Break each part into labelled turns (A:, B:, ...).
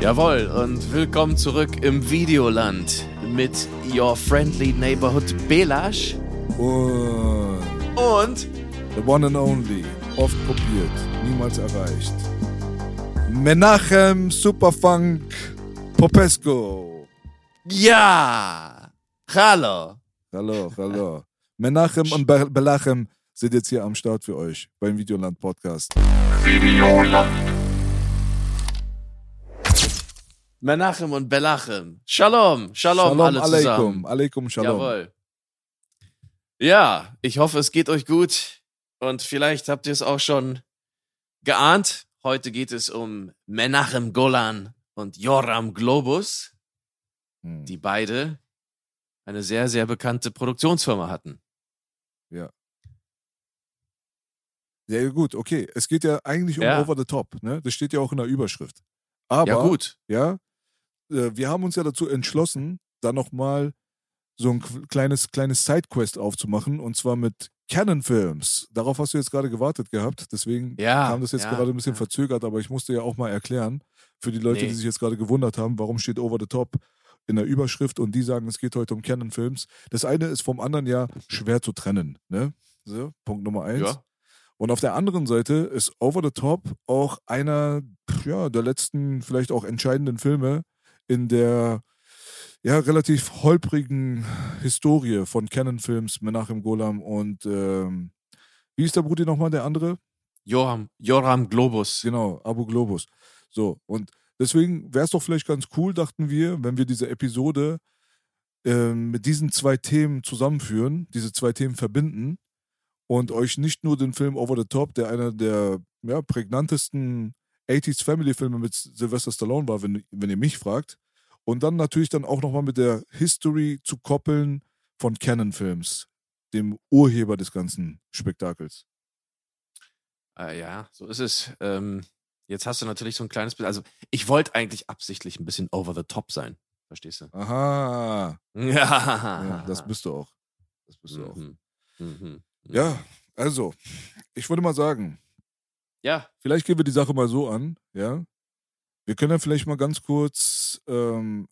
A: Jawohl, und willkommen zurück im Videoland mit Your Friendly Neighborhood Belash
B: Und
A: und
B: the one and only, oft kopiert, niemals erreicht. Menachem Superfunk Popesco.
A: ja, hallo.
B: Hallo, hallo. Menachem und Be Belachem sind jetzt hier am Start für euch beim Videoland Podcast.
A: Menachem und Belachem. Shalom, Shalom, alle
B: alaikum,
A: zusammen.
B: alaikum shalom.
A: Jawohl. Ja, ich hoffe, es geht euch gut und vielleicht habt ihr es auch schon geahnt. Heute geht es um Menachem Golan und Joram Globus,
B: Hm.
A: die beide eine sehr, sehr bekannte Produktionsfirma hatten.
B: Ja, gut, okay. Es geht ja eigentlich um
A: Ja.
B: Over the Top, ne? Das steht ja auch in der Überschrift. Aber,
A: ja, gut.
B: ja, äh, wir haben uns ja dazu entschlossen, da nochmal so ein kleines, kleines Sidequest aufzumachen und zwar mit Canon Films. Darauf hast du jetzt gerade gewartet gehabt, deswegen
A: Ja,
B: kam das jetzt
A: ja,
B: gerade ein bisschen
A: ja.
B: verzögert, aber ich musste ja auch mal erklären, für die Leute,
A: Nee.
B: die sich jetzt gerade gewundert haben, warum steht Over the Top in der Überschrift und die sagen, es geht heute um Canon Films. Das eine ist vom anderen ja schwer zu trennen, ne? So, Punkt Nummer eins. Und auf der anderen Seite ist Over the Top auch einer ja, der letzten, vielleicht auch entscheidenden Filme in der ja, relativ holprigen Historie von Canon Films, Menachem Golam und ähm, wie ist der Brudi nochmal, der andere?
A: Joram, Joram Globus.
B: Genau, Abu Globus. So, und deswegen wäre es doch vielleicht ganz cool, dachten wir, wenn wir diese Episode ähm, mit diesen zwei Themen zusammenführen, diese zwei Themen verbinden und euch nicht nur den Film Over the Top, der einer der ja, prägnantesten 80s Family-Filme mit Sylvester Stallone war, wenn, wenn ihr mich fragt, und dann natürlich dann auch nochmal mit der History zu koppeln von Canon Films, dem Urheber des ganzen Spektakels.
A: Äh, ja, so ist es. Ähm, jetzt hast du natürlich so ein kleines bisschen. Also, ich wollte eigentlich absichtlich ein bisschen over the top sein. Verstehst du?
B: Aha,
A: Ja,
B: ja, das bist du auch. Das bist du auch.
A: Mhm. Mhm.
B: Ja, also, ich würde mal sagen,
A: Ja,
B: vielleicht gehen wir die Sache mal so an, ja. Wir können ja vielleicht mal ganz kurz, ähm,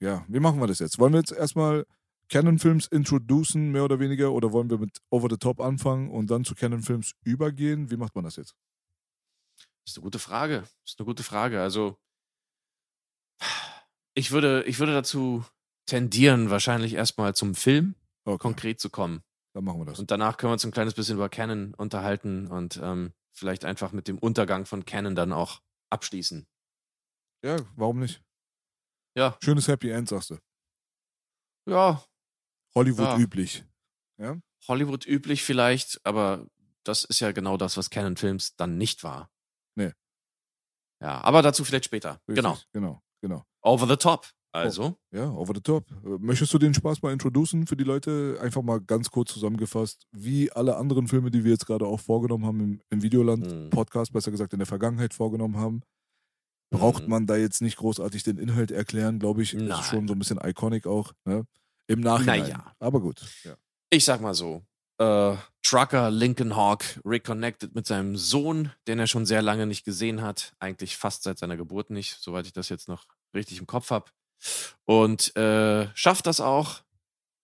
B: ja, wie machen wir das jetzt? Wollen wir jetzt erstmal Canon Films introducen, mehr oder weniger, oder wollen wir mit Over the Top anfangen und dann zu Canon Films übergehen? Wie macht man das jetzt?
A: ist eine gute Frage. Ist eine gute Frage. Also, ich würde, ich würde dazu tendieren, wahrscheinlich erstmal zum Film
B: Okay,
A: konkret zu kommen.
B: Dann machen wir das.
A: Und danach können wir uns ein kleines bisschen über Canon unterhalten und ähm, vielleicht einfach mit dem Untergang von Canon dann auch abschließen.
B: Ja, warum nicht?
A: Ja.
B: Schönes Happy End, sagst du.
A: Ja,
B: Hollywood
A: Ja.
B: üblich. Ja?
A: Hollywood üblich vielleicht, aber das ist ja genau das, was Canon Films dann nicht war.
B: Nee.
A: Ja, aber dazu vielleicht später.
B: Richtig,
A: Genau.
B: Genau, genau.
A: Over the top. Also,
B: Ja, over the top. Möchtest du den Spaß mal introducen für die Leute? Einfach mal ganz kurz zusammengefasst, wie alle anderen Filme, die wir jetzt gerade auch vorgenommen haben im, im Videoland,
A: Mhm.
B: Podcast, besser gesagt in der Vergangenheit vorgenommen haben, braucht
A: Mhm.
B: man da jetzt nicht großartig den Inhalt erklären, glaube ich.
A: Nein.
B: Ist schon so ein bisschen iconic auch. Ne? Im Nachhinein.
A: Naja.
B: Aber gut. Ja.
A: ich sag mal so. Äh, Trucker Lincoln Hawk reconnected mit seinem Sohn, den er schon sehr lange nicht gesehen hat. Eigentlich fast seit seiner Geburt nicht, soweit ich das jetzt noch richtig im Kopf habe. Und äh, schafft das auch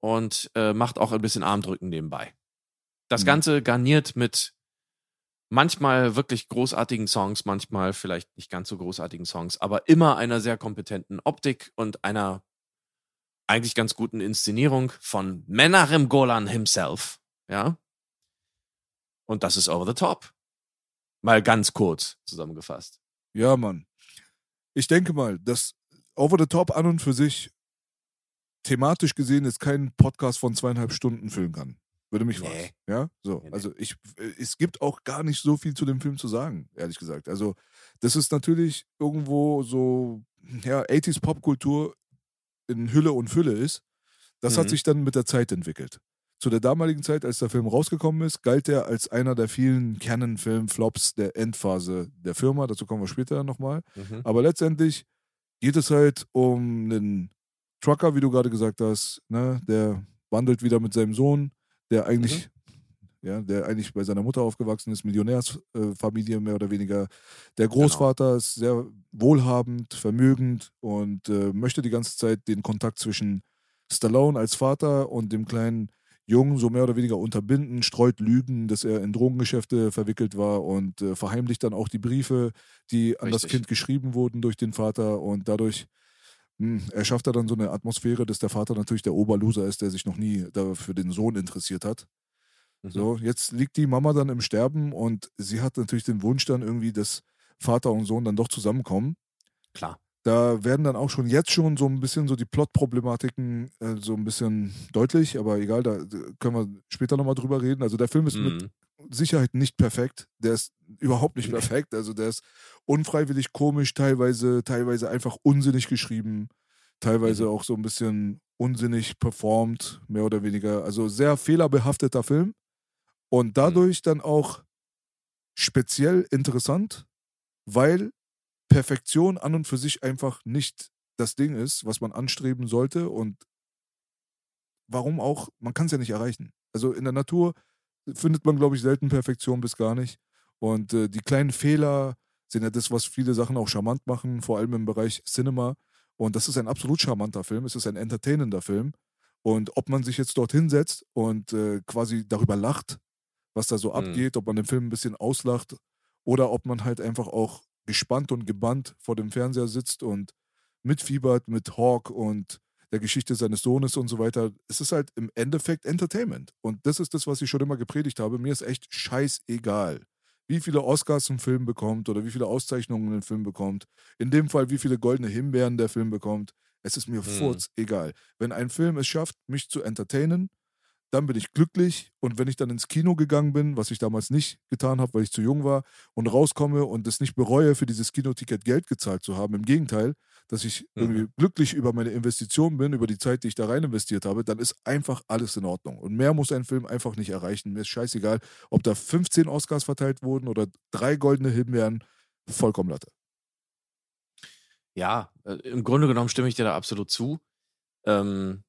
A: und äh, macht auch ein bisschen Armdrücken nebenbei. Das
B: Mhm.
A: Ganze garniert mit manchmal wirklich großartigen Songs, manchmal vielleicht nicht ganz so großartigen Songs, aber immer einer sehr kompetenten Optik und einer eigentlich ganz guten Inszenierung von Menachem Golan himself, ja. Und das ist over the top. Mal ganz kurz zusammengefasst.
B: ja, Mann. Ich denke mal, dass Over the Top an und für sich thematisch gesehen jetzt keinen Podcast von zweieinhalb Stunden füllen kann. Würde mich
A: Nee.
B: fragen. Ja, so.
A: Nee.
B: Also ich, es gibt auch gar nicht so viel zu dem Film zu sagen, ehrlich gesagt. Also das ist natürlich irgendwo so, ja, 80s Popkultur in Hülle und Fülle ist. Das hat
A: Mhm.
B: sich dann mit der Zeit entwickelt. Zu der damaligen Zeit, als der Film rausgekommen ist, galt er als einer der vielen Canon-Film-Flops der Endphase der Firma. Dazu kommen wir später nochmal.
A: Mhm.
B: Aber letztendlich geht es halt um einen Trucker, wie du gerade gesagt hast, ne? der wandelt wieder mit seinem Sohn, der eigentlich ja, der eigentlich bei seiner Mutter aufgewachsen ist, Millionärsfamilie äh, mehr oder weniger. Der Großvater genau. ist sehr wohlhabend, vermögend und äh, möchte die ganze Zeit den Kontakt zwischen Stallone als Vater und dem kleinen Jungen so mehr oder weniger unterbinden, streut Lügen, dass er in Drogengeschäfte verwickelt war und äh, verheimlicht dann auch die Briefe, die an Richtig. das Kind geschrieben wurden durch den Vater und dadurch mh, hm, erschafft er dann so eine Atmosphäre, dass der Vater natürlich der Oberloser ist, der sich noch nie für den Sohn interessiert hat. Mhm. So, jetzt liegt die Mama dann im Sterben und sie hat natürlich den Wunsch dann irgendwie, dass Vater und Sohn dann doch zusammenkommen.
A: Klar.
B: Da werden dann auch schon jetzt schon so ein bisschen so die Plotproblematiken äh, so ein bisschen deutlich, aber egal, da können wir später nochmal drüber reden. Also der Film ist mhm. mit Sicherheit nicht perfekt. Der ist überhaupt nicht perfekt. Also der ist unfreiwillig komisch, teilweise, teilweise einfach unsinnig geschrieben, teilweise mhm. auch so ein bisschen unsinnig performt, mehr oder weniger. Also sehr fehlerbehafteter Film und mhm. dadurch dann auch speziell interessant, weil Perfektion an und für sich einfach nicht das Ding ist, was man anstreben sollte und warum auch, man kann es ja nicht erreichen. Also in der Natur findet man, glaube ich, selten Perfektion bis gar nicht. Und äh, die kleinen Fehler sind ja das, was viele Sachen auch charmant machen, vor allem im Bereich Cinema. Und das ist ein absolut charmanter Film, es ist ein entertainender Film. Und ob man sich jetzt dort hinsetzt und äh, quasi darüber lacht, was da so mhm. abgeht, ob man den Film ein bisschen auslacht oder ob man halt einfach auch gespannt und gebannt vor dem Fernseher sitzt und mitfiebert mit Hawk und der Geschichte seines Sohnes und so weiter. Es ist halt im Endeffekt Entertainment. Und das ist das, was ich schon immer gepredigt habe. Mir ist echt scheißegal, wie viele Oscars ein Film bekommt oder wie viele Auszeichnungen ein Film bekommt. In dem Fall, wie viele goldene Himbeeren der Film bekommt. Es ist mir hm. furz egal. Wenn ein Film es schafft, mich zu entertainen, dann bin ich glücklich und wenn ich dann ins Kino gegangen bin, was ich damals nicht getan habe, weil ich zu jung war und rauskomme und es nicht bereue, für dieses Kinoticket Geld gezahlt zu haben, im Gegenteil, dass ich mhm. irgendwie glücklich über meine Investition bin, über die Zeit, die ich da rein investiert habe, dann ist einfach alles in Ordnung. Und mehr muss ein Film einfach nicht erreichen. Mir ist scheißegal, ob da 15 Oscars verteilt wurden oder drei goldene Himbeeren, vollkommen Latte.
A: Ja, äh, im Grunde genommen stimme ich dir da absolut zu. Ähm,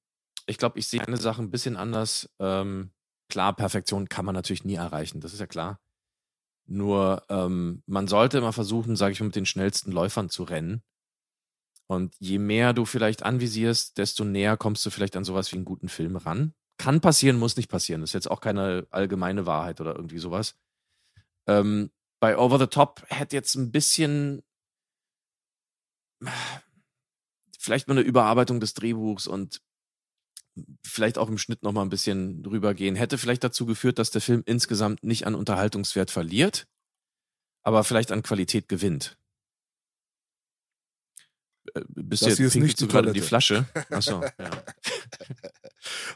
A: ich glaube, ich sehe eine Sache ein bisschen anders. Ähm, klar, Perfektion kann man natürlich nie erreichen, das ist ja klar. Nur ähm, man sollte immer versuchen, sage ich mal, mit den schnellsten Läufern zu rennen. Und je mehr du vielleicht anvisierst, desto näher kommst du vielleicht an sowas wie einen guten Film ran. Kann passieren, muss nicht passieren. Das ist jetzt auch keine allgemeine Wahrheit oder irgendwie sowas. Ähm, bei Over the Top hätte jetzt ein bisschen vielleicht mal eine Überarbeitung des Drehbuchs und vielleicht auch im Schnitt noch mal ein bisschen drüber gehen, hätte vielleicht dazu geführt, dass der Film insgesamt nicht an Unterhaltungswert verliert, aber vielleicht an Qualität gewinnt. Äh, bist
B: das
A: du
B: jetzt nicht
A: die, gerade in die Flasche? Achso, ja.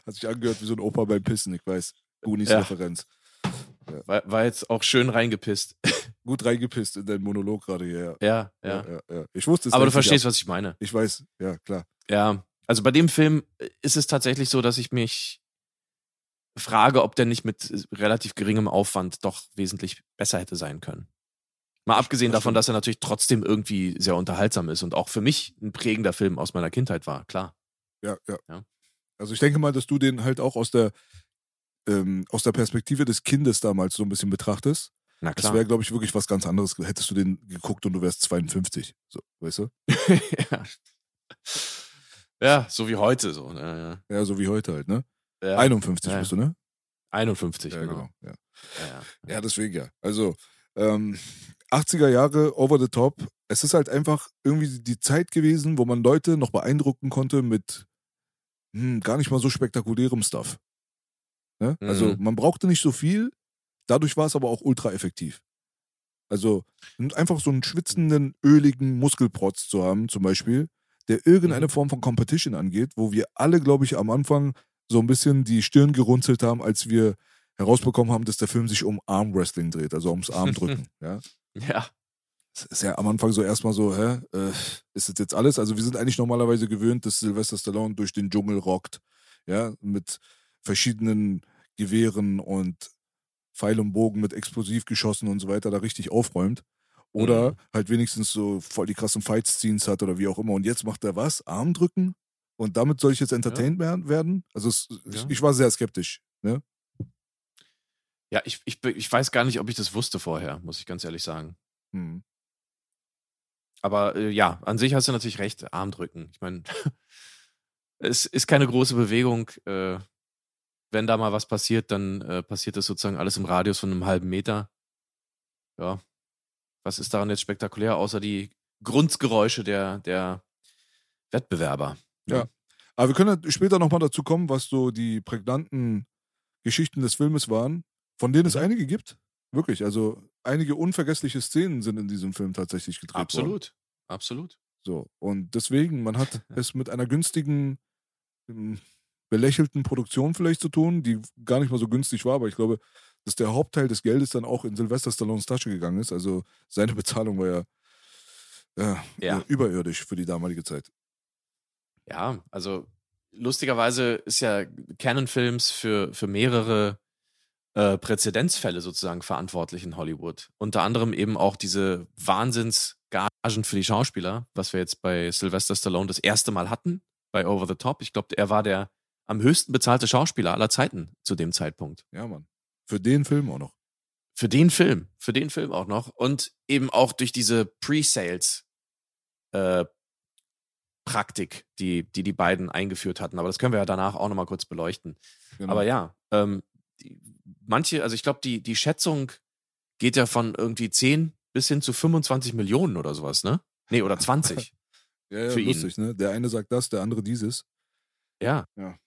B: Hat sich angehört wie so ein Opa beim Pissen, ich weiß. Goonies-Referenz.
A: Ja. War, war, jetzt auch schön reingepisst.
B: Gut reingepisst in deinen Monolog gerade hier,
A: ja. Ja, ja.
B: ja, Ich wusste es
A: Aber du verstehst, was ich meine.
B: Ich weiß, ja, klar.
A: Ja, also bei dem Film äh, ist es tatsächlich so, dass ich mich frage, ob der nicht mit äh, relativ geringem Aufwand doch wesentlich besser hätte sein können. Mal abgesehen davon, dass er natürlich trotzdem irgendwie sehr unterhaltsam ist und auch für mich ein prägender Film aus meiner Kindheit war, klar.
B: Ja, ja. ja. Also ich denke mal, dass du den halt auch aus der, ähm, aus der Perspektive des Kindes damals so ein bisschen betrachtest. Na klar. Das wäre, glaube ich, wirklich was ganz anderes. Hättest du den geguckt und du wärst 52. So, weißt du?
A: ja. Ja, so wie heute so. Ne?
B: Ja, so wie heute halt, ne? Ja. 51 ja. bist du, ne?
A: 51,
B: ja,
A: genau.
B: genau. Ja. Ja, deswegen ja. Also, ähm, 80er Jahre, over the top. Es ist halt einfach irgendwie die Zeit gewesen, wo man Leute noch beeindrucken konnte mit hm, gar nicht mal so spektakulärem Stuff. Ne? Also, mhm. Also, man brauchte nicht so viel, dadurch war es aber auch ultra effektiv. Also, einfach so einen schwitzenden, öligen Muskelprotz zu haben, zum Beispiel, der irgendeine mhm. Form von Competition angeht, wo wir alle, glaube ich, am Anfang so ein bisschen die Stirn gerunzelt haben, als wir herausbekommen haben, dass der Film sich um Armwrestling dreht, also ums Armdrücken. ja.
A: Ja.
B: Das ist ja am Anfang so erstmal so, hä, äh, ist das jetzt alles? Also wir sind eigentlich normalerweise gewöhnt, dass Sylvester Stallone durch den Dschungel rockt, ja, mit verschiedenen Gewehren und Pfeil und Bogen mit Explosivgeschossen und so weiter da richtig aufräumt. Oder mhm. halt wenigstens so voll die krassen Fight-Scenes hat oder wie auch immer. Und jetzt macht er was? Armdrücken? Und damit soll ich jetzt entertained ja. werden? Also es, ja. ich, ich, war sehr skeptisch. Ne?
A: Ja, ich, ich, ich weiß gar nicht, ob ich das wusste vorher, muss ich ganz ehrlich sagen.
B: Hm.
A: Aber äh, ja, an sich hast du natürlich recht, Armdrücken. Ich meine, es ist keine große Bewegung. Äh, wenn da mal was passiert, dann äh, passiert das sozusagen alles im Radius von einem halben Meter. Ja. Was ist daran jetzt spektakulär, außer die Grundgeräusche der, der Wettbewerber?
B: Ja. Aber wir können ja später nochmal dazu kommen, was so die prägnanten Geschichten des Filmes waren, von denen es
A: Mhm.
B: einige gibt. Wirklich. Also einige unvergessliche Szenen sind in diesem Film tatsächlich gedreht worden.
A: Absolut. Absolut.
B: So. Und deswegen, man hat es mit einer günstigen, ähm, belächelten Produktion vielleicht zu tun, die gar nicht mal so günstig war, aber ich glaube, dass der Hauptteil des Geldes dann auch in Sylvester Stallones Tasche gegangen ist. Also seine Bezahlung war ja, ja,
A: Ja.
B: äh, überirdisch für die damalige Zeit.
A: Ja, also lustigerweise ist ja Canon Films für, für mehrere äh, Präzedenzfälle sozusagen verantwortlich in Hollywood. Unter anderem eben auch diese Wahnsinnsgagen für die Schauspieler, was wir jetzt bei Sylvester Stallone das erste Mal hatten, bei Over the Top. Ich glaube, er war der am höchsten bezahlte Schauspieler aller Zeiten zu dem Zeitpunkt.
B: Ja, Mann. Für den Film auch noch.
A: Für den Film, für den Film auch noch. Und eben auch durch diese Pre-Sales äh, Praktik, die, die die beiden eingeführt hatten. Aber das können wir ja danach auch nochmal kurz beleuchten.
B: Genau.
A: Aber ja, ähm, die, manche, also ich glaube, die, die Schätzung geht ja von irgendwie 10 bis hin zu 25 Millionen oder sowas, ne? Nee, oder 20.
B: ja, ja,
A: für ihn.
B: lustig, ne? Der eine sagt das, der andere dieses.
A: ja,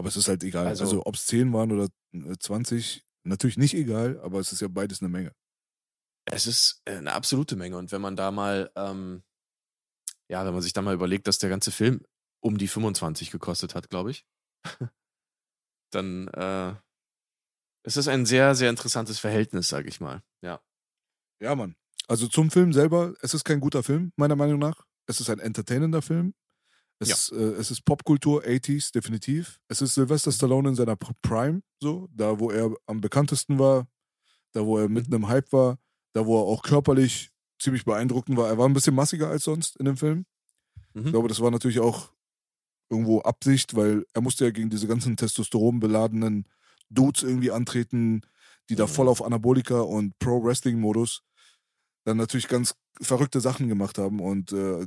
B: Aber es ist halt egal.
A: Also-
B: Also, ob es 10 waren oder äh, 20, natürlich nicht egal, aber es ist ja beides eine Menge.
A: es ist äh, eine absolute Menge. Und wenn man da mal, ähm, ja, wenn man sich da mal überlegt, dass der ganze Film um die 25 gekostet hat, glaube ich, dann äh, es ist ein sehr, sehr interessantes Verhältnis, sage ich mal. Ja.
B: Ja, Mann. Also zum Film selber, es ist kein guter Film, meiner Meinung nach. Es ist ein entertainender Film. Es, äh, es ist Popkultur, 80s, definitiv. Es ist Sylvester Stallone in seiner Prime, so, da wo er am bekanntesten war, da wo er mitten im Hype war, da wo er auch körperlich ziemlich beeindruckend war. Er war ein bisschen massiger als sonst in dem Film. Ich
A: Mhm.
B: glaube, das war natürlich auch irgendwo Absicht, weil er musste ja gegen diese ganzen testosteronbeladenen Dudes irgendwie antreten, die da
A: Mhm.
B: voll auf Anabolika und Pro-Wrestling-Modus dann natürlich ganz verrückte Sachen gemacht haben und äh,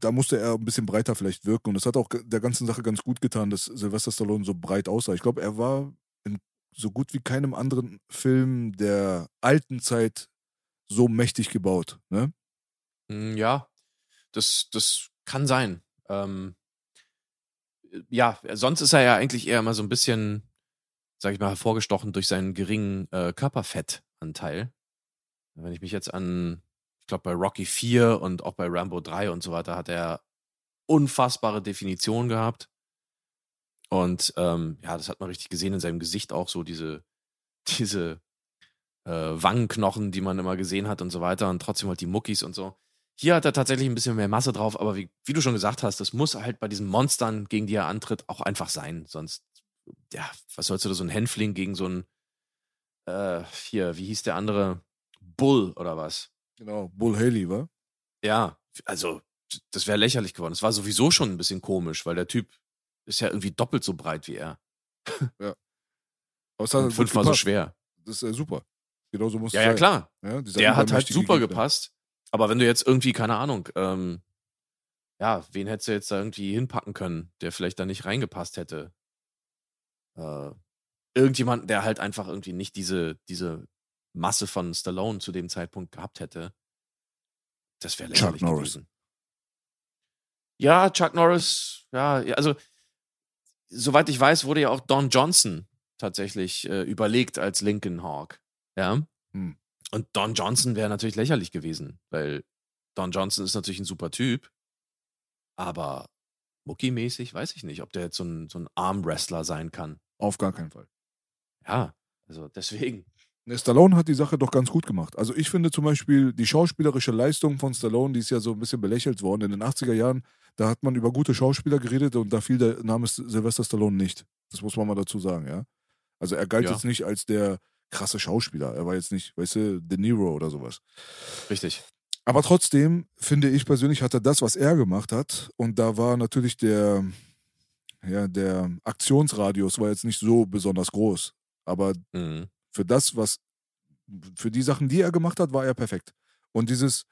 B: da musste er ein bisschen breiter vielleicht wirken und das hat auch der ganzen Sache ganz gut getan, dass Sylvester Stallone so breit aussah. Ich glaube, er war in so gut wie keinem anderen Film der alten Zeit so mächtig gebaut. Ne?
A: Mm, Ja, das, das kann sein. Ähm, äh, ja, sonst ist er ja eigentlich eher mal so ein bisschen, sag ich mal, hervorgestochen durch seinen geringen äh, Körperfettanteil. Wenn ich mich jetzt an, ich glaube, bei Rocky 4 und auch bei Rambo 3 und so weiter hat er unfassbare Definition gehabt. Und ähm, ja, das hat man richtig gesehen in seinem Gesicht auch so diese, diese äh, Wangenknochen, die man immer gesehen hat und so weiter und trotzdem halt die Muckis und so. Hier hat er tatsächlich ein bisschen mehr Masse drauf, aber wie, wie du schon gesagt hast, das muss halt bei diesen Monstern, gegen die er antritt, auch einfach sein. Sonst, ja, was sollst du da so ein Hänfling gegen so ein, äh, hier, wie hieß der andere? Bull oder was?
B: Genau, Bull Haley, war.
A: Ja, also, das wäre lächerlich geworden. Es war sowieso schon ein bisschen komisch, weil der Typ ist ja irgendwie doppelt so breit wie er.
B: Aber es hat
A: Und
B: gut
A: fünfmal so schwer.
B: Das ist ja super. Genau so muss
A: Ja, ja,
B: sein.
A: klar.
B: Ja,
A: Der hat halt super
B: Gegner.
A: gepasst. Aber wenn du jetzt irgendwie, keine Ahnung, ähm, ja, wen hättest du jetzt da irgendwie hinpacken können, der vielleicht da nicht reingepasst hätte? Äh, irgendjemanden, der halt einfach irgendwie nicht diese, diese Masse von Stallone zu dem Zeitpunkt gehabt hätte. Das wäre
B: Chuck
A: lächerlich
B: Norris.
A: gewesen. Ja, Chuck Norris, ja, ja, also soweit ich weiß, wurde ja auch Don Johnson tatsächlich äh, überlegt als Lincoln Hawk. Ja.
B: Hm.
A: Und Don Johnson wäre natürlich lächerlich gewesen, weil Don Johnson ist natürlich ein super Typ, aber Mucki-mäßig weiß ich nicht, ob der jetzt so ein, so ein Arm-Wrestler sein kann.
B: Auf gar keinen Fall.
A: Ja, also deswegen.
B: Ne, Stallone hat die Sache doch ganz gut gemacht. Also ich finde zum Beispiel die schauspielerische Leistung von Stallone, die ist ja so ein bisschen belächelt worden. In den 80er Jahren, da hat man über gute Schauspieler geredet und da fiel der Name Sylvester Stallone nicht. Das muss man mal dazu sagen, ja. Also er galt
A: Ja.
B: jetzt nicht als der krasse Schauspieler. Er war jetzt nicht, weißt du, De Niro oder sowas.
A: Richtig.
B: Aber trotzdem finde ich persönlich, hat er das, was er gemacht hat. Und da war natürlich der, ja, der Aktionsradius war jetzt nicht so besonders groß. Aber
A: Mhm.
B: Für das, was, für die Sachen, die er gemacht hat, war er perfekt. Und dieses,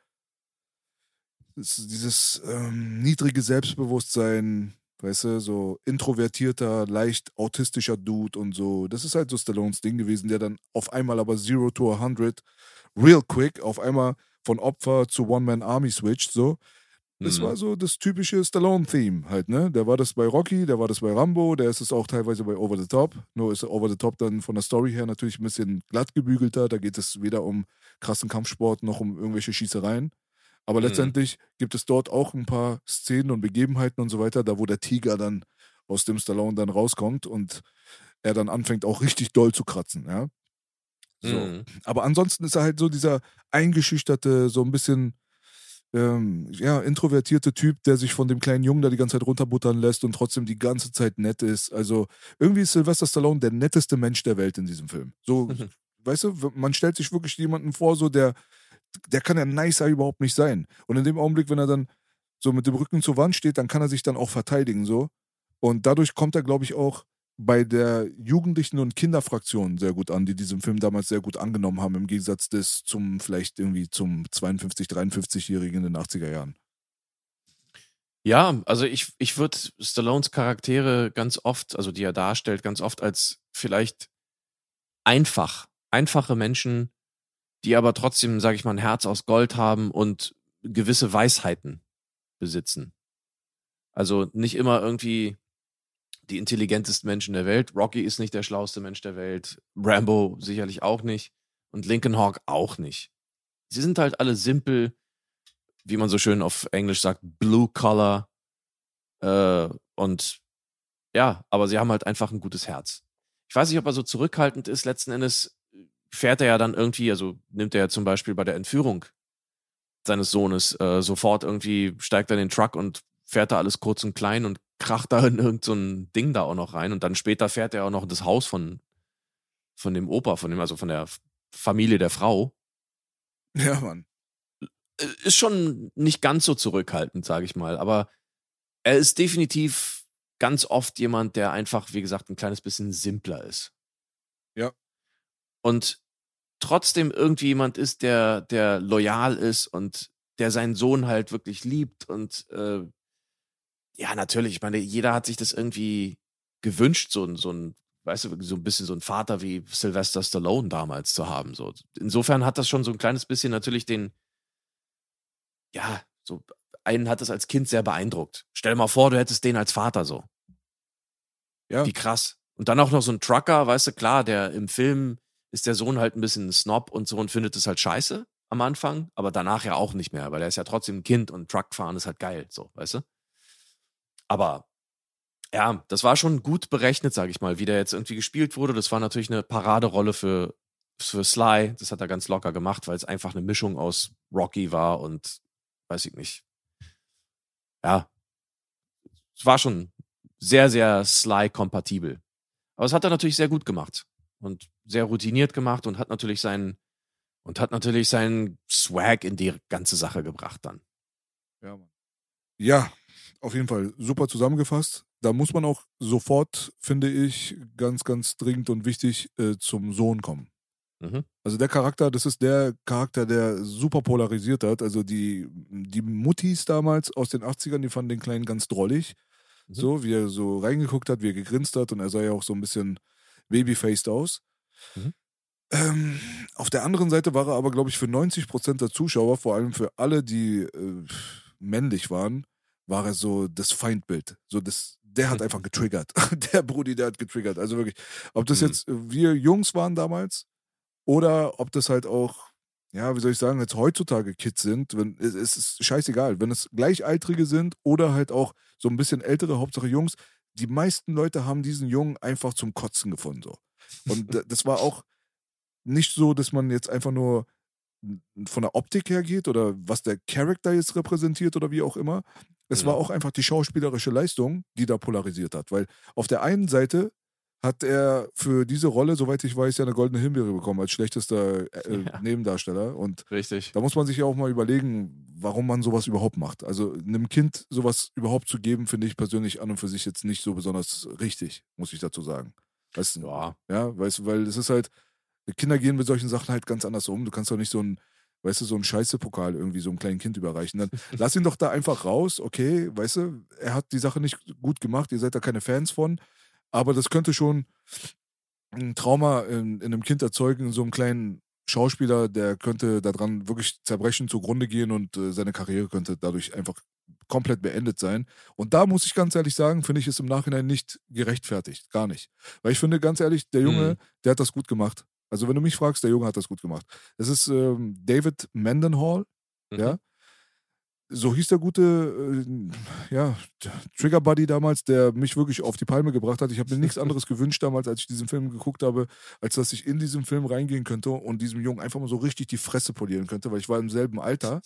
B: dieses ähm, niedrige Selbstbewusstsein, weißt du, so introvertierter, leicht autistischer Dude und so, das ist halt so Stallones Ding gewesen, der dann auf einmal aber Zero to 100 real quick auf einmal von Opfer zu One-Man-Army switcht, so. Das mhm. war so das typische Stallone-Theme halt, ne? Der war das bei Rocky, der war das bei Rambo, der ist es auch teilweise bei Over the Top. Nur ist Over the Top dann von der Story her natürlich ein bisschen glatt gebügelter. Da geht es weder um krassen Kampfsport noch um irgendwelche Schießereien. Aber mhm. letztendlich gibt es dort auch ein paar Szenen und Begebenheiten und so weiter, da wo der Tiger dann aus dem Stallone dann rauskommt und er dann anfängt auch richtig doll zu kratzen, ja. So. Mhm. Aber ansonsten ist er halt so dieser eingeschüchterte, so ein bisschen ähm, ja, introvertierte Typ, der sich von dem kleinen Jungen da die ganze Zeit runterbuttern lässt und trotzdem die ganze Zeit nett ist. Also irgendwie ist Sylvester Stallone der netteste Mensch der Welt in diesem Film. So, mhm. weißt du, man stellt sich wirklich jemanden vor, so der, der kann ja nicer überhaupt nicht sein. Und in dem Augenblick, wenn er dann so mit dem Rücken zur Wand steht, dann kann er sich dann auch verteidigen, so. Und dadurch kommt er, glaube ich, auch bei der Jugendlichen- und Kinderfraktion sehr gut an, die diesen Film damals sehr gut angenommen haben, im Gegensatz des zum vielleicht irgendwie zum 52-, 53-Jährigen in den 80er Jahren.
A: Ja, also ich, ich würde Stallones Charaktere ganz oft, also die er darstellt, ganz oft als vielleicht einfach, einfache Menschen, die aber trotzdem, sage ich mal, ein Herz aus Gold haben und gewisse Weisheiten besitzen. Also nicht immer irgendwie die intelligentesten Menschen der Welt. Rocky ist nicht der schlauste Mensch der Welt. Rambo sicherlich auch nicht. Und Lincoln Hawk auch nicht. Sie sind halt alle simpel, wie man so schön auf Englisch sagt, blue collar. Äh, und ja, aber sie haben halt einfach ein gutes Herz. Ich weiß nicht, ob er so zurückhaltend ist. Letzten Endes fährt er ja dann irgendwie, also nimmt er ja zum Beispiel bei der Entführung seines Sohnes äh, sofort irgendwie, steigt er in den Truck und fährt da alles kurz und klein und kracht da in irgendein so Ding da auch noch rein und dann später fährt er auch noch in das Haus von, von dem Opa, von dem, also von der Familie der Frau.
B: Ja, Mann.
A: Äh, ist schon nicht ganz so zurückhaltend, sage ich mal, aber er ist definitiv ganz oft jemand, der einfach, wie gesagt, ein kleines bisschen simpler ist.
B: Ja.
A: Und trotzdem irgendwie jemand ist, der, der loyal ist und der seinen Sohn halt wirklich liebt und äh, ja, natürlich. Ich meine, jeder hat sich das irgendwie gewünscht, so ein, so ein, weißt du, so ein bisschen so ein Vater wie Sylvester Stallone damals zu haben. So. Insofern hat das schon so ein kleines bisschen natürlich den, ja, so, einen hat das als Kind sehr beeindruckt. Stell mal vor, du hättest den als Vater so. Ja. Wie krass. Und dann auch noch so ein Trucker, weißt du, klar, der im Film ist der Sohn halt ein bisschen ein Snob und so und findet es halt scheiße am Anfang, aber danach ja auch nicht mehr, weil er ist ja trotzdem ein Kind und Truckfahren ist halt geil, so, weißt du? Aber ja, das war schon gut berechnet, sage ich mal, wie der jetzt irgendwie gespielt wurde. Das war natürlich eine Paraderolle für, für Sly. Das hat er ganz locker gemacht, weil es einfach eine Mischung aus Rocky war und weiß ich nicht. Ja, es war schon sehr, sehr Sly-kompatibel. Aber es hat er natürlich sehr gut gemacht und sehr routiniert gemacht und hat natürlich seinen und hat natürlich seinen Swag in die ganze Sache gebracht dann.
B: Ja, Mann. Ja, auf jeden Fall super zusammengefasst. Da muss man auch sofort, finde ich, ganz, ganz dringend und wichtig äh, zum Sohn kommen. Mhm. Also der Charakter, das ist der Charakter, der super polarisiert hat. Also die, die Muttis damals aus den 80ern, die fanden den Kleinen ganz drollig. Mhm. So, wie er so reingeguckt hat, wie er gegrinst hat und er sah ja auch so ein bisschen babyfaced aus. Mhm. Ähm, auf der anderen Seite war er aber, glaube ich, für 90 Prozent der Zuschauer, vor allem für alle, die äh, männlich waren, war er so das Feindbild. So das, der hat einfach getriggert. der Brudi, der hat getriggert. Also wirklich, ob das mhm. jetzt wir Jungs waren damals oder ob das halt auch, ja, wie soll ich sagen, jetzt heutzutage Kids sind, wenn, es ist scheißegal, wenn es Gleichaltrige sind oder halt auch so ein bisschen ältere, Hauptsache Jungs, die meisten Leute haben diesen Jungen einfach zum Kotzen gefunden. So. Und das war auch nicht so, dass man jetzt einfach nur von der Optik her geht oder was der Charakter jetzt repräsentiert oder wie auch immer. Es mhm. war auch einfach die schauspielerische Leistung, die da polarisiert hat. Weil auf der einen Seite hat er für diese Rolle, soweit ich weiß, ja eine goldene Himbeere bekommen als schlechtester äh, ja. Nebendarsteller. Und
A: Richtig.
B: da muss man sich ja auch mal überlegen, warum man sowas überhaupt macht. Also einem Kind sowas überhaupt zu geben, finde ich persönlich an und für sich jetzt nicht so besonders richtig, muss ich dazu sagen. Weißt du? Ja. Ja, weißt du, weil es ist halt, Kinder gehen mit solchen Sachen halt ganz anders um. Du kannst doch nicht so ein, weißt du, so ein Scheiße-Pokal irgendwie so einem kleinen Kind überreichen. Dann lass ihn doch da einfach raus, okay, weißt du, er hat die Sache nicht gut gemacht, ihr seid da keine Fans von, aber das könnte schon ein Trauma in, in einem Kind erzeugen, in so einem kleinen Schauspieler, der könnte daran wirklich zerbrechen, zugrunde gehen und äh, seine Karriere könnte dadurch einfach komplett beendet sein. Und da muss ich ganz ehrlich sagen, finde ich es im Nachhinein nicht gerechtfertigt. Gar nicht. Weil ich finde, ganz ehrlich, der Junge, mhm. der hat das gut gemacht. Also, wenn du mich fragst, der Junge hat das gut gemacht. Es ist ähm, David Mendenhall, mhm. ja so hieß der gute äh, ja, Trigger Buddy damals, der mich wirklich auf die Palme gebracht hat. Ich habe mir nichts anderes gewünscht damals, als ich diesen Film geguckt habe, als dass ich in diesen Film reingehen könnte und diesem Jungen einfach mal so richtig die Fresse polieren könnte, weil ich war im selben Alter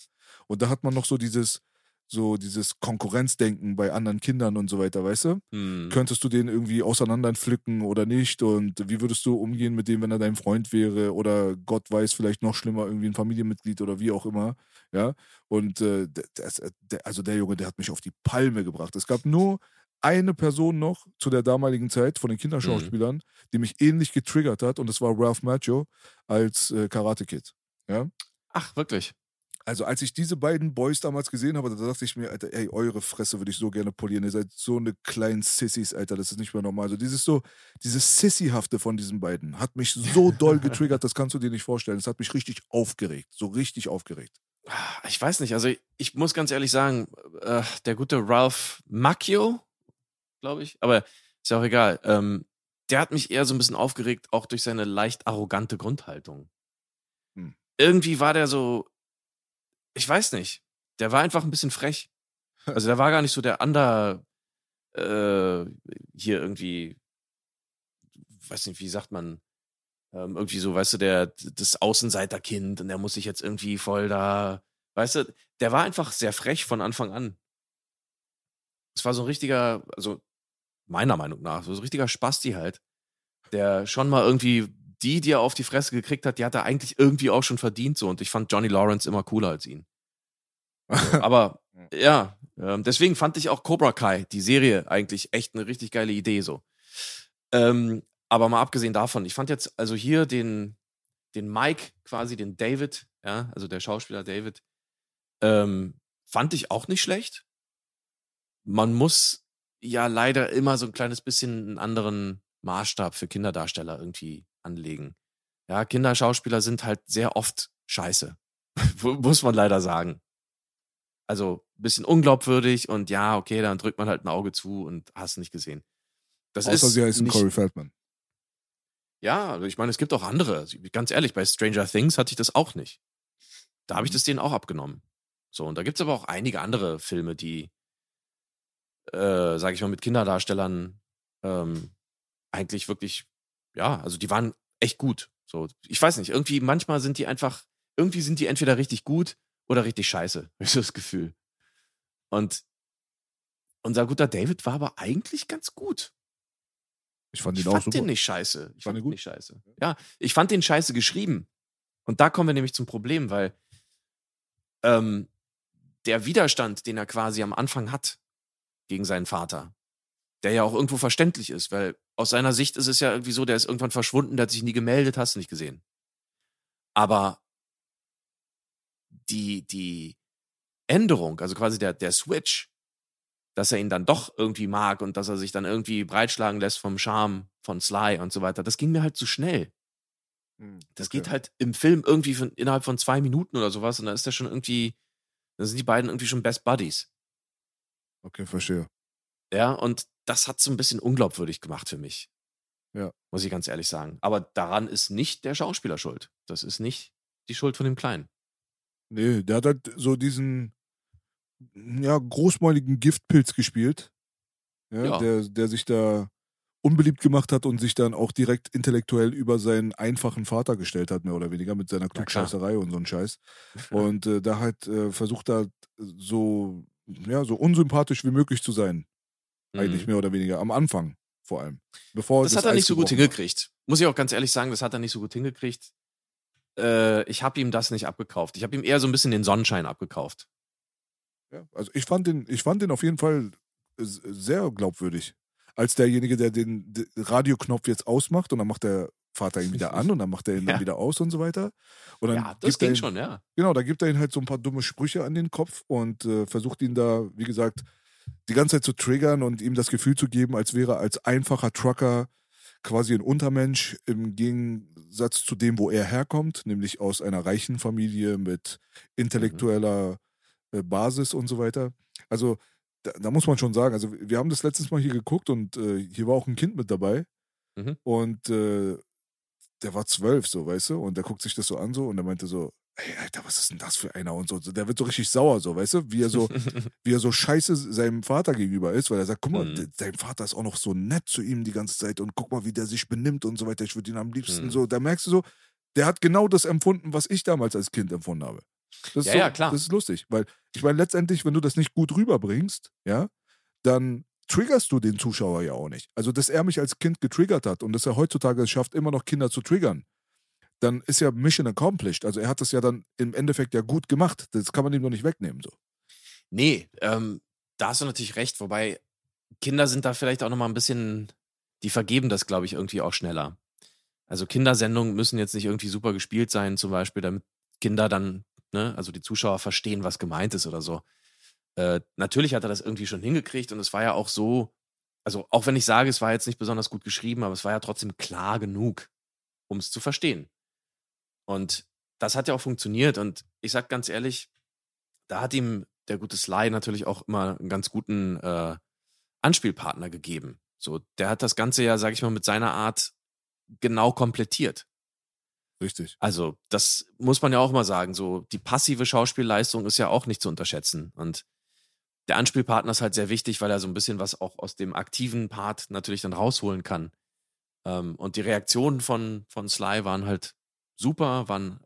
B: und da hat man noch so dieses so dieses Konkurrenzdenken bei anderen Kindern und so weiter, weißt du? Hm. Könntest du den irgendwie auseinanderpflücken oder nicht? Und wie würdest du umgehen mit dem, wenn er dein Freund wäre? Oder Gott weiß, vielleicht noch schlimmer, irgendwie ein Familienmitglied oder wie auch immer. Ja. Und äh, das, der, also der Junge, der hat mich auf die Palme gebracht. Es gab nur eine Person noch zu der damaligen Zeit von den Kinderschauspielern, mhm. die mich ähnlich getriggert hat, und das war Ralph Macchio als äh, Karate Kid. Ja?
A: Ach, wirklich?
B: Also als ich diese beiden Boys damals gesehen habe, da dachte ich mir, Alter, ey, eure Fresse würde ich so gerne polieren. Ihr seid so eine kleinen Sissys, Alter, das ist nicht mehr normal. Also dieses so, dieses Sissyhafte von diesen beiden hat mich so doll getriggert, das kannst du dir nicht vorstellen. Das hat mich richtig aufgeregt, so richtig aufgeregt.
A: Ah, ich weiß nicht, also ich muss ganz ehrlich sagen, äh, der gute Ralph Macchio, glaube ich, aber ist ja auch egal, ähm, der hat mich eher so ein bisschen aufgeregt, auch durch seine leicht arrogante Grundhaltung. Hm. Irgendwie war der so, ich weiß nicht. Der war einfach ein bisschen frech. Also der war gar nicht so der Under äh, hier irgendwie, weiß nicht, wie sagt man, ähm, irgendwie so, weißt du, der das Außenseiterkind und der muss sich jetzt irgendwie voll da, weißt du, der war einfach sehr frech von Anfang an. Es war so ein richtiger, also meiner Meinung nach, so ein richtiger Spasti halt, der schon mal irgendwie die, die er auf die Fresse gekriegt hat, die hat er eigentlich irgendwie auch schon verdient so. Und ich fand Johnny Lawrence immer cooler als ihn. Aber ja, ähm, deswegen fand ich auch Cobra Kai, die Serie, eigentlich echt eine richtig geile Idee so. Ähm, aber mal abgesehen davon, ich fand jetzt also hier den, den Mike quasi, den David, ja, also der Schauspieler David, ähm, fand ich auch nicht schlecht. Man muss ja leider immer so ein kleines bisschen einen anderen Maßstab für Kinderdarsteller irgendwie anlegen. Ja, Kinderschauspieler sind halt sehr oft scheiße. Muss man leider sagen. Also ein bisschen unglaubwürdig und ja, okay, dann drückt man halt ein Auge zu und hast nicht gesehen.
B: Das Außer ist sie heißen Corey Feldman.
A: Ja, also ich meine, es gibt auch andere. Ganz ehrlich, bei Stranger Things hatte ich das auch nicht. Da habe ich mhm. das denen auch abgenommen. So, und da gibt es aber auch einige andere Filme, die, äh, sage ich mal, mit Kinderdarstellern ähm, eigentlich wirklich, ja, also die waren echt gut. So, ich weiß nicht, irgendwie manchmal sind die einfach, irgendwie sind die entweder richtig gut oder richtig scheiße, habe ich so das Gefühl. Und unser guter David war aber eigentlich ganz gut.
B: Ich fand ihn
A: ich fand den nicht scheiße. Ich fand, fand den nicht scheiße. Ja, ich fand den scheiße geschrieben. Und da kommen wir nämlich zum Problem, weil ähm, der Widerstand, den er quasi am Anfang hat gegen seinen Vater, der ja auch irgendwo verständlich ist, weil aus seiner Sicht ist es ja irgendwie so, der ist irgendwann verschwunden, der hat sich nie gemeldet, hast du nicht gesehen. Aber die, die Änderung, also quasi der, der Switch, dass er ihn dann doch irgendwie mag und dass er sich dann irgendwie breitschlagen lässt vom Charme von Sly und so weiter, das ging mir halt zu schnell. Hm, das okay. geht halt im Film irgendwie von, innerhalb von zwei Minuten oder sowas und da ist er schon irgendwie, da sind die beiden irgendwie schon Best Buddies.
B: Okay, verstehe.
A: Ja, und das hat so ein bisschen unglaubwürdig gemacht für mich.
B: Ja.
A: Muss ich ganz ehrlich sagen. Aber daran ist nicht der Schauspieler schuld. Das ist nicht die Schuld von dem Kleinen.
B: Nee, der hat halt so diesen ja, großmäuligen Giftpilz gespielt. Ja, ja. Der, der sich da unbeliebt gemacht hat und sich dann auch direkt intellektuell über seinen einfachen Vater gestellt hat, mehr oder weniger, mit seiner Klugscheißerei ja, und so ein Scheiß. Und äh, da halt äh, versucht er so, ja, so unsympathisch wie möglich zu sein. Mhm. Eigentlich mehr oder weniger. Am Anfang vor allem. Bevor
A: das, das hat er nicht so gut hingekriegt. Muss ich auch ganz ehrlich sagen, das hat er nicht so gut hingekriegt. Äh, ich habe ihm das nicht abgekauft. Ich habe ihm eher so ein bisschen den Sonnenschein abgekauft.
B: Ja, also ich fand den, ich fand den auf jeden Fall sehr glaubwürdig. Als derjenige, der den Radioknopf jetzt ausmacht und dann macht er Vater ihn wieder an und dann macht er ihn
A: Ja.
B: dann wieder aus und so weiter. Und dann
A: Ja, das ging
B: ihn,
A: schon, ja.
B: Genau, da gibt er ihn halt so ein paar dumme Sprüche an den Kopf und äh, versucht ihn da, wie gesagt, die ganze Zeit zu triggern und ihm das Gefühl zu geben, als wäre er als einfacher Trucker quasi ein Untermensch im Gegensatz zu dem, wo er herkommt, nämlich aus einer reichen Familie mit intellektueller äh, Basis und so weiter. Also da, da muss man schon sagen, also wir haben das letztes Mal hier geguckt und äh, hier war auch ein Kind mit dabei
A: Mhm.
B: und äh, der war zwölf, so, weißt du, und der guckt sich das so an so und der meinte so, ey, Alter, was ist denn das für einer und so. Der wird so richtig sauer, so, weißt du, wie er so, wie er so scheiße seinem Vater gegenüber ist, weil er sagt, guck mal,
A: Mhm.
B: dein Vater ist auch noch so nett zu ihm die ganze Zeit und guck mal, wie der sich benimmt und so weiter. Ich würde ihn am liebsten
A: Mhm.
B: so. Da merkst du so, der hat genau das empfunden, was ich damals als Kind empfunden habe. Das ist
A: Ja,
B: so,
A: ja, klar.
B: Das ist lustig, weil ich meine, letztendlich, wenn du das nicht gut rüberbringst, ja, dann triggerst du den Zuschauer ja auch nicht. Also, dass er mich als Kind getriggert hat und dass er heutzutage es schafft, immer noch Kinder zu triggern, dann ist ja Mission accomplished. Also, er hat das ja dann im Endeffekt ja gut gemacht. Das kann man ihm doch nicht wegnehmen, so.
A: Nee, ähm, da hast du natürlich recht, wobei Kinder sind da vielleicht auch nochmal ein bisschen, die vergeben das, glaube ich, irgendwie auch schneller. Also Kindersendungen müssen jetzt nicht irgendwie super gespielt sein, zum Beispiel, damit Kinder dann, ne, also die Zuschauer verstehen, was gemeint ist oder so. Äh, natürlich hat er das irgendwie schon hingekriegt und es war ja auch so, also auch wenn ich sage, es war jetzt nicht besonders gut geschrieben, aber es war ja trotzdem klar genug, um es zu verstehen. Und das hat ja auch funktioniert und ich sag ganz ehrlich, da hat ihm der gute Sly natürlich auch immer einen ganz guten äh, Anspielpartner gegeben. So, der hat das Ganze ja, sag ich mal, mit seiner Art genau komplettiert.
B: Richtig.
A: Also, das muss man ja auch mal sagen. So, die passive Schauspielleistung ist ja auch nicht zu unterschätzen. Und der Anspielpartner ist halt sehr wichtig, weil er so ein bisschen was auch aus dem aktiven Part natürlich dann rausholen kann. Ähm, und die Reaktionen von, von Sly waren halt super, waren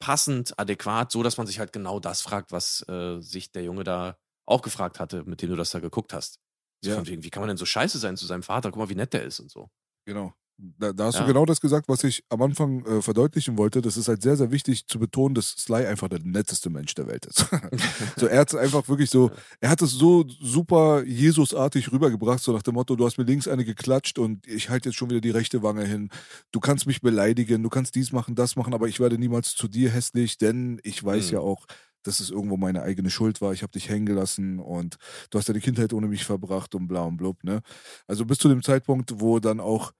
A: passend, adäquat, so dass man sich halt genau das fragt, was äh, sich der Junge da auch gefragt hatte, mit dem du das da geguckt hast.
B: Ja.
A: wie kann man denn so scheiße sein zu seinem Vater? Guck mal, wie nett der ist und so.
B: Genau. Da, da hast
A: Ja.
B: du genau das gesagt, was ich am Anfang äh, verdeutlichen wollte. Das ist halt sehr, sehr wichtig zu betonen, dass Sly einfach der netteste Mensch der Welt ist. so, er hat es einfach wirklich so, er hat es so super Jesusartig rübergebracht, so nach dem Motto, du hast mir links eine geklatscht und ich halte jetzt schon wieder die rechte Wange hin. Du kannst mich beleidigen, du kannst dies machen, das machen, aber ich werde niemals zu dir hässlich, denn ich weiß
A: Mhm.
B: ja auch, dass es irgendwo meine eigene Schuld war. Ich habe dich hängen gelassen und du hast deine Kindheit ohne mich verbracht und bla und blub, ne? Also bis zu dem Zeitpunkt, wo dann auch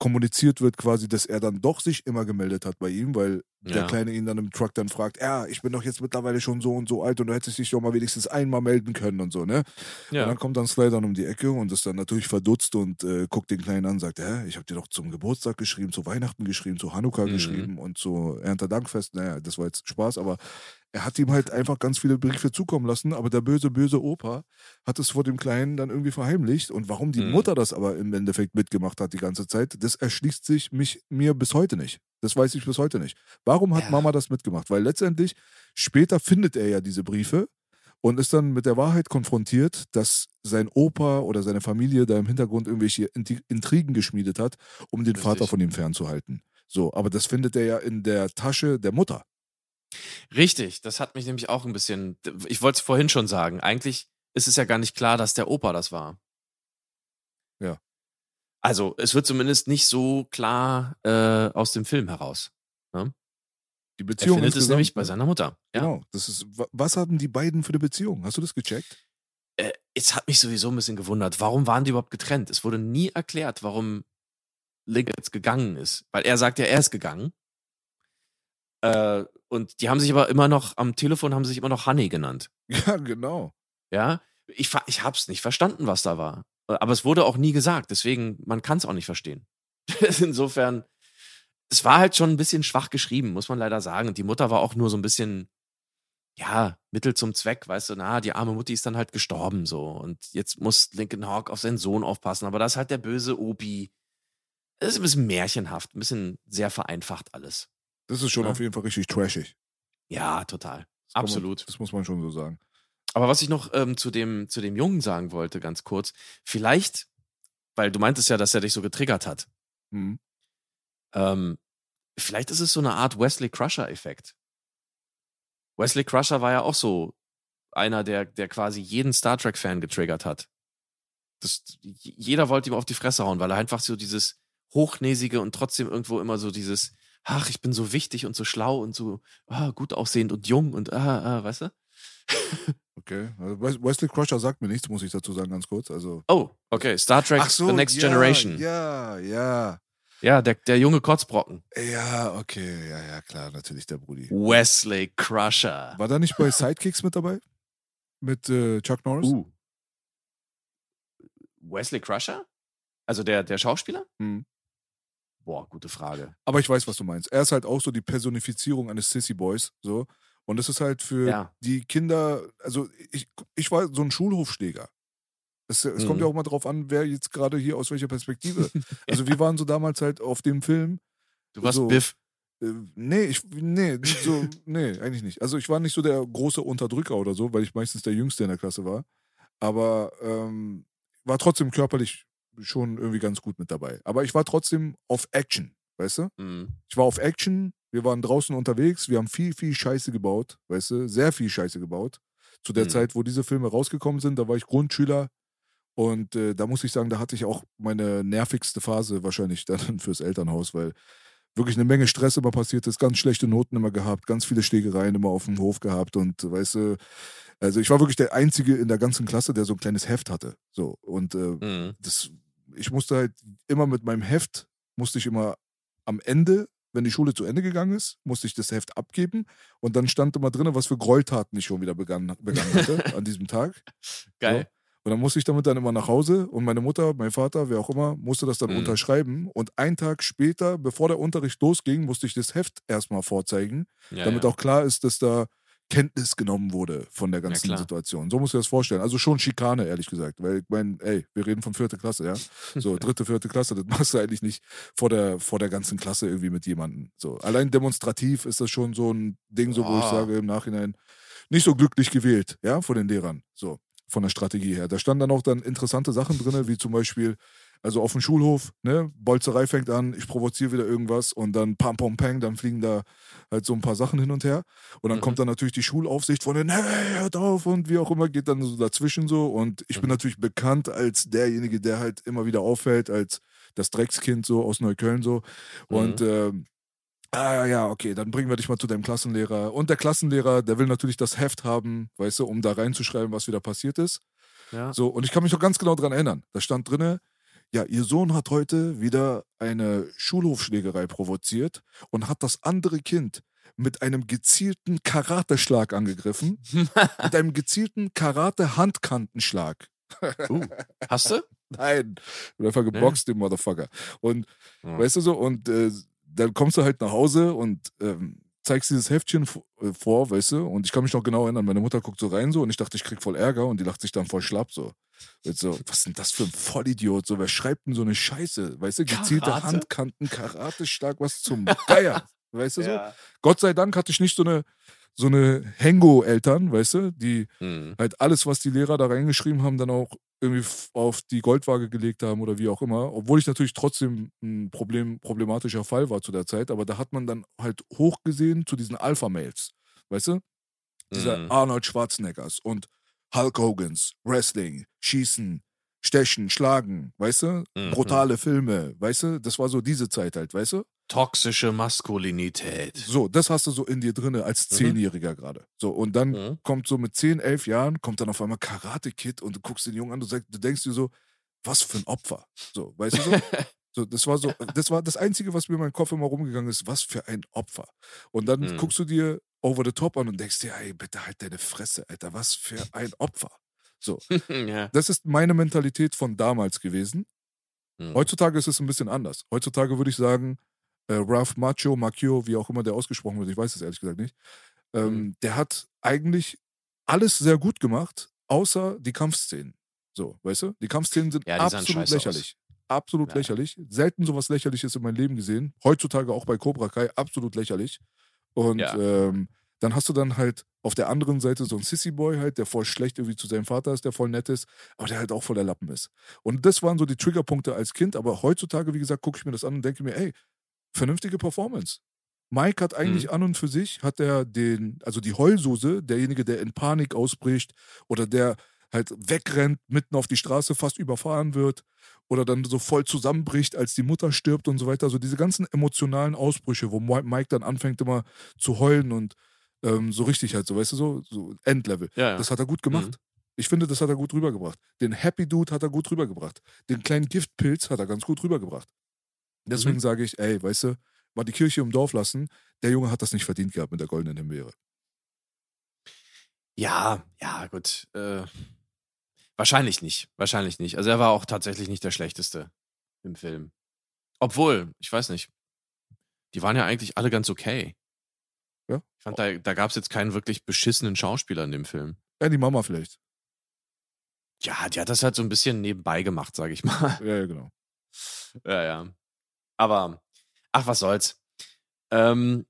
B: kommuniziert wird quasi, dass er dann doch sich immer gemeldet hat bei ihm, weil der
A: Ja.
B: Kleine ihn dann im Truck dann fragt, ja, ich bin doch jetzt mittlerweile schon so und so alt und du hättest dich doch mal wenigstens einmal melden können und so, ne? Und dann kommt dann Sly dann um die Ecke und ist dann natürlich verdutzt und äh, guckt den Kleinen an und sagt, hä, ich habe dir doch zum Geburtstag geschrieben, zu Weihnachten geschrieben, zu Hanukkah
A: Mhm.
B: geschrieben und zu Erntedankfest. Naja, das war jetzt Spaß, aber er hat ihm halt einfach ganz viele Briefe zukommen lassen, aber der böse, böse Opa hat es vor dem Kleinen dann irgendwie verheimlicht. Und warum die
A: Mhm.
B: Mutter das aber im Endeffekt mitgemacht hat die ganze Zeit, das erschließt sich mich, mir bis heute nicht. Das weiß ich bis heute nicht. Warum hat
A: Ja.
B: Mama das mitgemacht? Weil letztendlich, später findet er ja diese Briefe und ist dann mit der Wahrheit konfrontiert, dass sein Opa oder seine Familie da im Hintergrund irgendwelche Intrigen geschmiedet hat, um den
A: Richtig.
B: Vater von ihm fernzuhalten. So, aber das findet er ja in der Tasche der Mutter.
A: Richtig, das hat mich nämlich auch ein bisschen. Ich wollte es vorhin schon sagen. Eigentlich ist es ja gar nicht klar, dass der Opa das war.
B: Ja.
A: Also, es wird zumindest nicht so klar äh, aus dem Film heraus.
B: Die
A: Er
B: Beziehung
A: findet es nämlich bei
B: ne?
A: seiner Mutter. Ja.
B: Genau. Das ist, wa- was hatten die beiden für eine Beziehung? Hast du das gecheckt?
A: Äh, es hat mich sowieso ein bisschen gewundert. Warum waren die überhaupt getrennt? Es wurde nie erklärt, warum Link jetzt gegangen ist. Weil er sagt ja, er ist gegangen. Äh, und die haben sich aber immer noch, am Telefon haben sich immer noch Honey genannt.
B: Ja, genau.
A: Ja, ich, ich hab's nicht verstanden, was da war. Aber es wurde auch nie gesagt, deswegen, man kann es auch nicht verstehen. Insofern, es war halt schon ein bisschen schwach geschrieben, muss man leider sagen. Und die Mutter war auch nur so ein bisschen, ja, Mittel zum Zweck, weißt du, na, die arme Mutti ist dann halt gestorben so. Und jetzt muss Lincoln Hawk auf seinen Sohn aufpassen. Aber das ist halt der böse Opi. Das ist ein bisschen märchenhaft, ein bisschen sehr vereinfacht alles.
B: Das ist schon
A: Ja.
B: auf jeden Fall richtig trashig.
A: Ja, total.
B: Das
A: Absolut.
B: Man, das muss man schon so sagen.
A: Aber was ich noch ähm, zu, dem, zu dem Jungen sagen wollte, ganz kurz, vielleicht, weil du meintest ja, dass er dich so getriggert hat,
B: Mhm.
A: ähm, vielleicht ist es so eine Art Wesley Crusher-Effekt. Wesley Crusher war ja auch so einer, der, der quasi jeden Star Trek-Fan getriggert hat. Das, jeder wollte ihm auf die Fresse hauen, weil er einfach so dieses hochnäsige und trotzdem irgendwo immer so dieses, ach, ich bin so wichtig und so schlau und so ah, gut aussehend und jung und ah, ah, weißt du?
B: Okay. Also Wes- Wesley Crusher sagt mir nichts, muss ich dazu sagen, ganz kurz. Also.
A: Oh, okay, Star Trek The Next
B: ja,
A: Generation.
B: Ja, ja.
A: Ja, der, der junge Kotzbrocken.
B: Ja, okay. Ja, ja, klar, natürlich der Brudi.
A: Wesley Crusher.
B: War da nicht bei Sidekicks mit dabei? Mit äh, Chuck Norris?
A: Uh. Wesley Crusher? Also der, der Schauspieler?
B: Mhm.
A: Boah, gute Frage.
B: Aber ich weiß, was du meinst. Er ist halt auch so die Personifizierung eines Sissy Boys. So. Und das ist halt für
A: Ja.
B: die Kinder, also ich, ich war so ein Schulhofschläger. Es, es kommt
A: Mhm.
B: ja auch mal drauf an, wer jetzt gerade hier aus welcher Perspektive. Also wir waren so damals halt auf dem Film.
A: Du warst
B: So.
A: Biff.
B: Äh, nee, ich, nee, so, nee, eigentlich nicht. Also ich war nicht so der große Unterdrücker oder so, weil ich meistens der Jüngste in der Klasse war. Aber ähm, war trotzdem körperlich schon irgendwie ganz gut mit dabei. Aber ich war trotzdem auf Action, weißt du?
A: Mhm.
B: Ich war auf Action, wir waren draußen unterwegs, wir haben viel, viel Scheiße gebaut, weißt du, sehr viel Scheiße gebaut. Zu der
A: Mhm.
B: Zeit, wo diese Filme rausgekommen sind, da war ich Grundschüler und äh, da muss ich sagen, da hatte ich auch meine nervigste Phase wahrscheinlich dann fürs Elternhaus, weil wirklich eine Menge Stress immer passiert ist, ganz schlechte Noten immer gehabt, ganz viele Schlägereien immer auf dem Hof gehabt und weißt du, also ich war wirklich der Einzige in der ganzen Klasse, der so ein kleines Heft hatte. So und äh,
A: Mhm.
B: das, ich musste halt immer mit meinem Heft, musste ich immer am Ende, wenn die Schule zu Ende gegangen ist, musste ich das Heft abgeben und dann stand immer drin, was für Gräueltaten ich schon wieder begangen, begangen hatte an diesem Tag.
A: Geil.
B: Und dann musste ich damit dann immer nach Hause und meine Mutter, mein Vater, wer auch immer, musste das dann
A: Mhm.
B: unterschreiben. Und einen Tag später, bevor der Unterricht losging, musste ich das Heft erstmal vorzeigen,
A: Ja,
B: damit
A: ja.
B: auch klar ist, dass da Kenntnis genommen wurde von der ganzen
A: klar.
B: Situation. So du dir das vorstellen. Also schon Schikane, ehrlich gesagt. Weil ich meine, ey, wir reden von vierte Klasse, ja. So, dritte, vierte Klasse, das machst du eigentlich nicht vor der, vor der ganzen Klasse irgendwie mit jemandem. So, allein demonstrativ ist das schon so ein Ding, so wo ich
A: Ah.
B: sage im Nachhinein, nicht so glücklich gewählt, ja, von den Lehrern. So, von der Strategie her. Da standen dann auch dann interessante Sachen drin, wie zum Beispiel, also auf dem Schulhof, ne, Bolzerei fängt an, ich provoziere wieder irgendwas und dann pam, pam, pam, dann fliegen da halt so ein paar Sachen hin und her. Und dann
A: Mhm.
B: kommt dann natürlich die Schulaufsicht von den, hey, hört auf und wie auch immer, geht dann so dazwischen so. Und ich bin
A: Mhm.
B: natürlich bekannt als derjenige, der halt immer wieder auffällt, als das Dreckskind so aus Neukölln so. Und
A: Mhm.
B: ähm, Ah ja, okay, dann bringen wir dich mal zu deinem Klassenlehrer. Und der Klassenlehrer, der will natürlich das Heft haben, weißt du, um da reinzuschreiben, was wieder passiert ist.
A: Ja.
B: So, und ich kann mich noch ganz genau dran erinnern. Da stand drinne, ja, ihr Sohn hat heute wieder eine Schulhofschlägerei provoziert und hat das andere Kind mit einem gezielten Karateschlag angegriffen. mit einem gezielten Karate-Handkantenschlag.
A: uh, hast du?
B: Nein, wird einfach geboxt, den Motherfucker. Und
A: Ja.
B: weißt du so, und äh, dann kommst du halt nach Hause und ähm, zeigst dieses Heftchen äh, vor, weißt du, und ich kann mich noch genau erinnern, meine Mutter guckt so rein so und ich dachte, ich krieg voll Ärger und die lacht sich dann voll schlapp so. Und so, was ist denn das für ein Vollidiot? So, wer schreibt denn so eine Scheiße? Weißt du, gezielte
A: Karate?
B: Handkanten, Karateschlag, was zum Geier? Weißt du so?
A: Ja.
B: Gott sei Dank hatte ich nicht so eine, so eine Hengo-Eltern, weißt du, die
A: Mhm.
B: halt alles, was die Lehrer da reingeschrieben haben, dann auch irgendwie auf die Goldwaage gelegt haben oder wie auch immer. Obwohl ich natürlich trotzdem ein Problem, problematischer Fall war zu der Zeit, aber da hat man dann halt hochgesehen zu diesen Alpha-Mails, weißt du? Dieser
A: Mhm.
B: Arnold Schwarzeneggers und Hulk Hogans, Wrestling, Schießen, Stechen, Schlagen, weißt du?
A: Mhm.
B: Brutale Filme, weißt du? Das war so diese Zeit halt, weißt du?
A: Toxische Maskulinität.
B: So, das hast du so in dir drinne als
A: Mhm.
B: Zehnjähriger gerade. So, und dann
A: Mhm.
B: kommt so mit 10, 11 Jahren, kommt dann auf einmal Karate Kid und du guckst den Jungen an, du, sagst, du denkst dir so, was für ein Opfer. So, weißt du so? so? Das war so, das war das Einzige, was mir in meinem Kopf immer rumgegangen ist, was für ein Opfer. Und dann
A: Mhm.
B: guckst du dir over the top an und denkst dir, ey, bitte halt deine Fresse, Alter, was für ein Opfer. So,
A: ja.
B: das ist meine Mentalität von damals gewesen.
A: Mhm.
B: Heutzutage ist es ein bisschen anders. Heutzutage würde ich sagen, äh, Ralph Macchio, Macchio, wie auch immer der ausgesprochen wird, ich weiß es ehrlich gesagt nicht, ähm,
A: Mhm.
B: der hat eigentlich alles sehr gut gemacht, außer die Kampfszenen. So, weißt du? Die Kampfszenen sind
A: Ja, die
B: absolut
A: scheiße aus.
B: lächerlich. Absolut
A: Ja.
B: lächerlich. Selten sowas Lächerliches in meinem Leben gesehen. Heutzutage auch bei Cobra Kai absolut lächerlich. Und
A: Ja.
B: ähm, dann hast du dann halt auf der anderen Seite so einen Sissy-Boy halt, der voll schlecht irgendwie zu seinem Vater ist, der voll nett ist, aber der halt auch voll der Lappen ist. Und das waren so die Triggerpunkte als Kind, aber heutzutage, wie gesagt, gucke ich mir das an und denke mir, ey, vernünftige Performance. Mike hat eigentlich
A: Mhm.
B: an und für sich, hat er den, also die Heulsuse, derjenige, der in Panik ausbricht oder der halt wegrennt, mitten auf die Straße fast überfahren wird oder dann so voll zusammenbricht, als die Mutter stirbt und so weiter. Also diese ganzen emotionalen Ausbrüche, wo Mike dann anfängt immer zu heulen und ähm, so richtig halt so, weißt du, so, so Endlevel.
A: Ja, ja.
B: Das hat er gut gemacht.
A: Mhm.
B: Ich finde, das hat er gut rübergebracht. Den Happy Dude hat er gut rübergebracht. Den kleinen Giftpilz hat er ganz gut rübergebracht. Deswegen
A: Mhm.
B: sage ich, ey, weißt du, mal die Kirche im Dorf lassen. Der Junge hat das nicht verdient gehabt mit der goldenen Himbeere.
A: Ja, ja, gut. Äh, wahrscheinlich nicht. Wahrscheinlich nicht. Also er war auch tatsächlich nicht der Schlechteste im Film. Obwohl, ich weiß nicht. Die waren ja eigentlich alle ganz okay.
B: Ja.
A: Ich fand, da, da gab es jetzt keinen wirklich beschissenen Schauspieler in dem Film.
B: Ja, die Mama vielleicht.
A: Ja, die hat das halt so ein bisschen nebenbei gemacht, sag ich mal.
B: Ja, ja, genau.
A: Ja, ja. Aber, ach, was soll's. Ähm,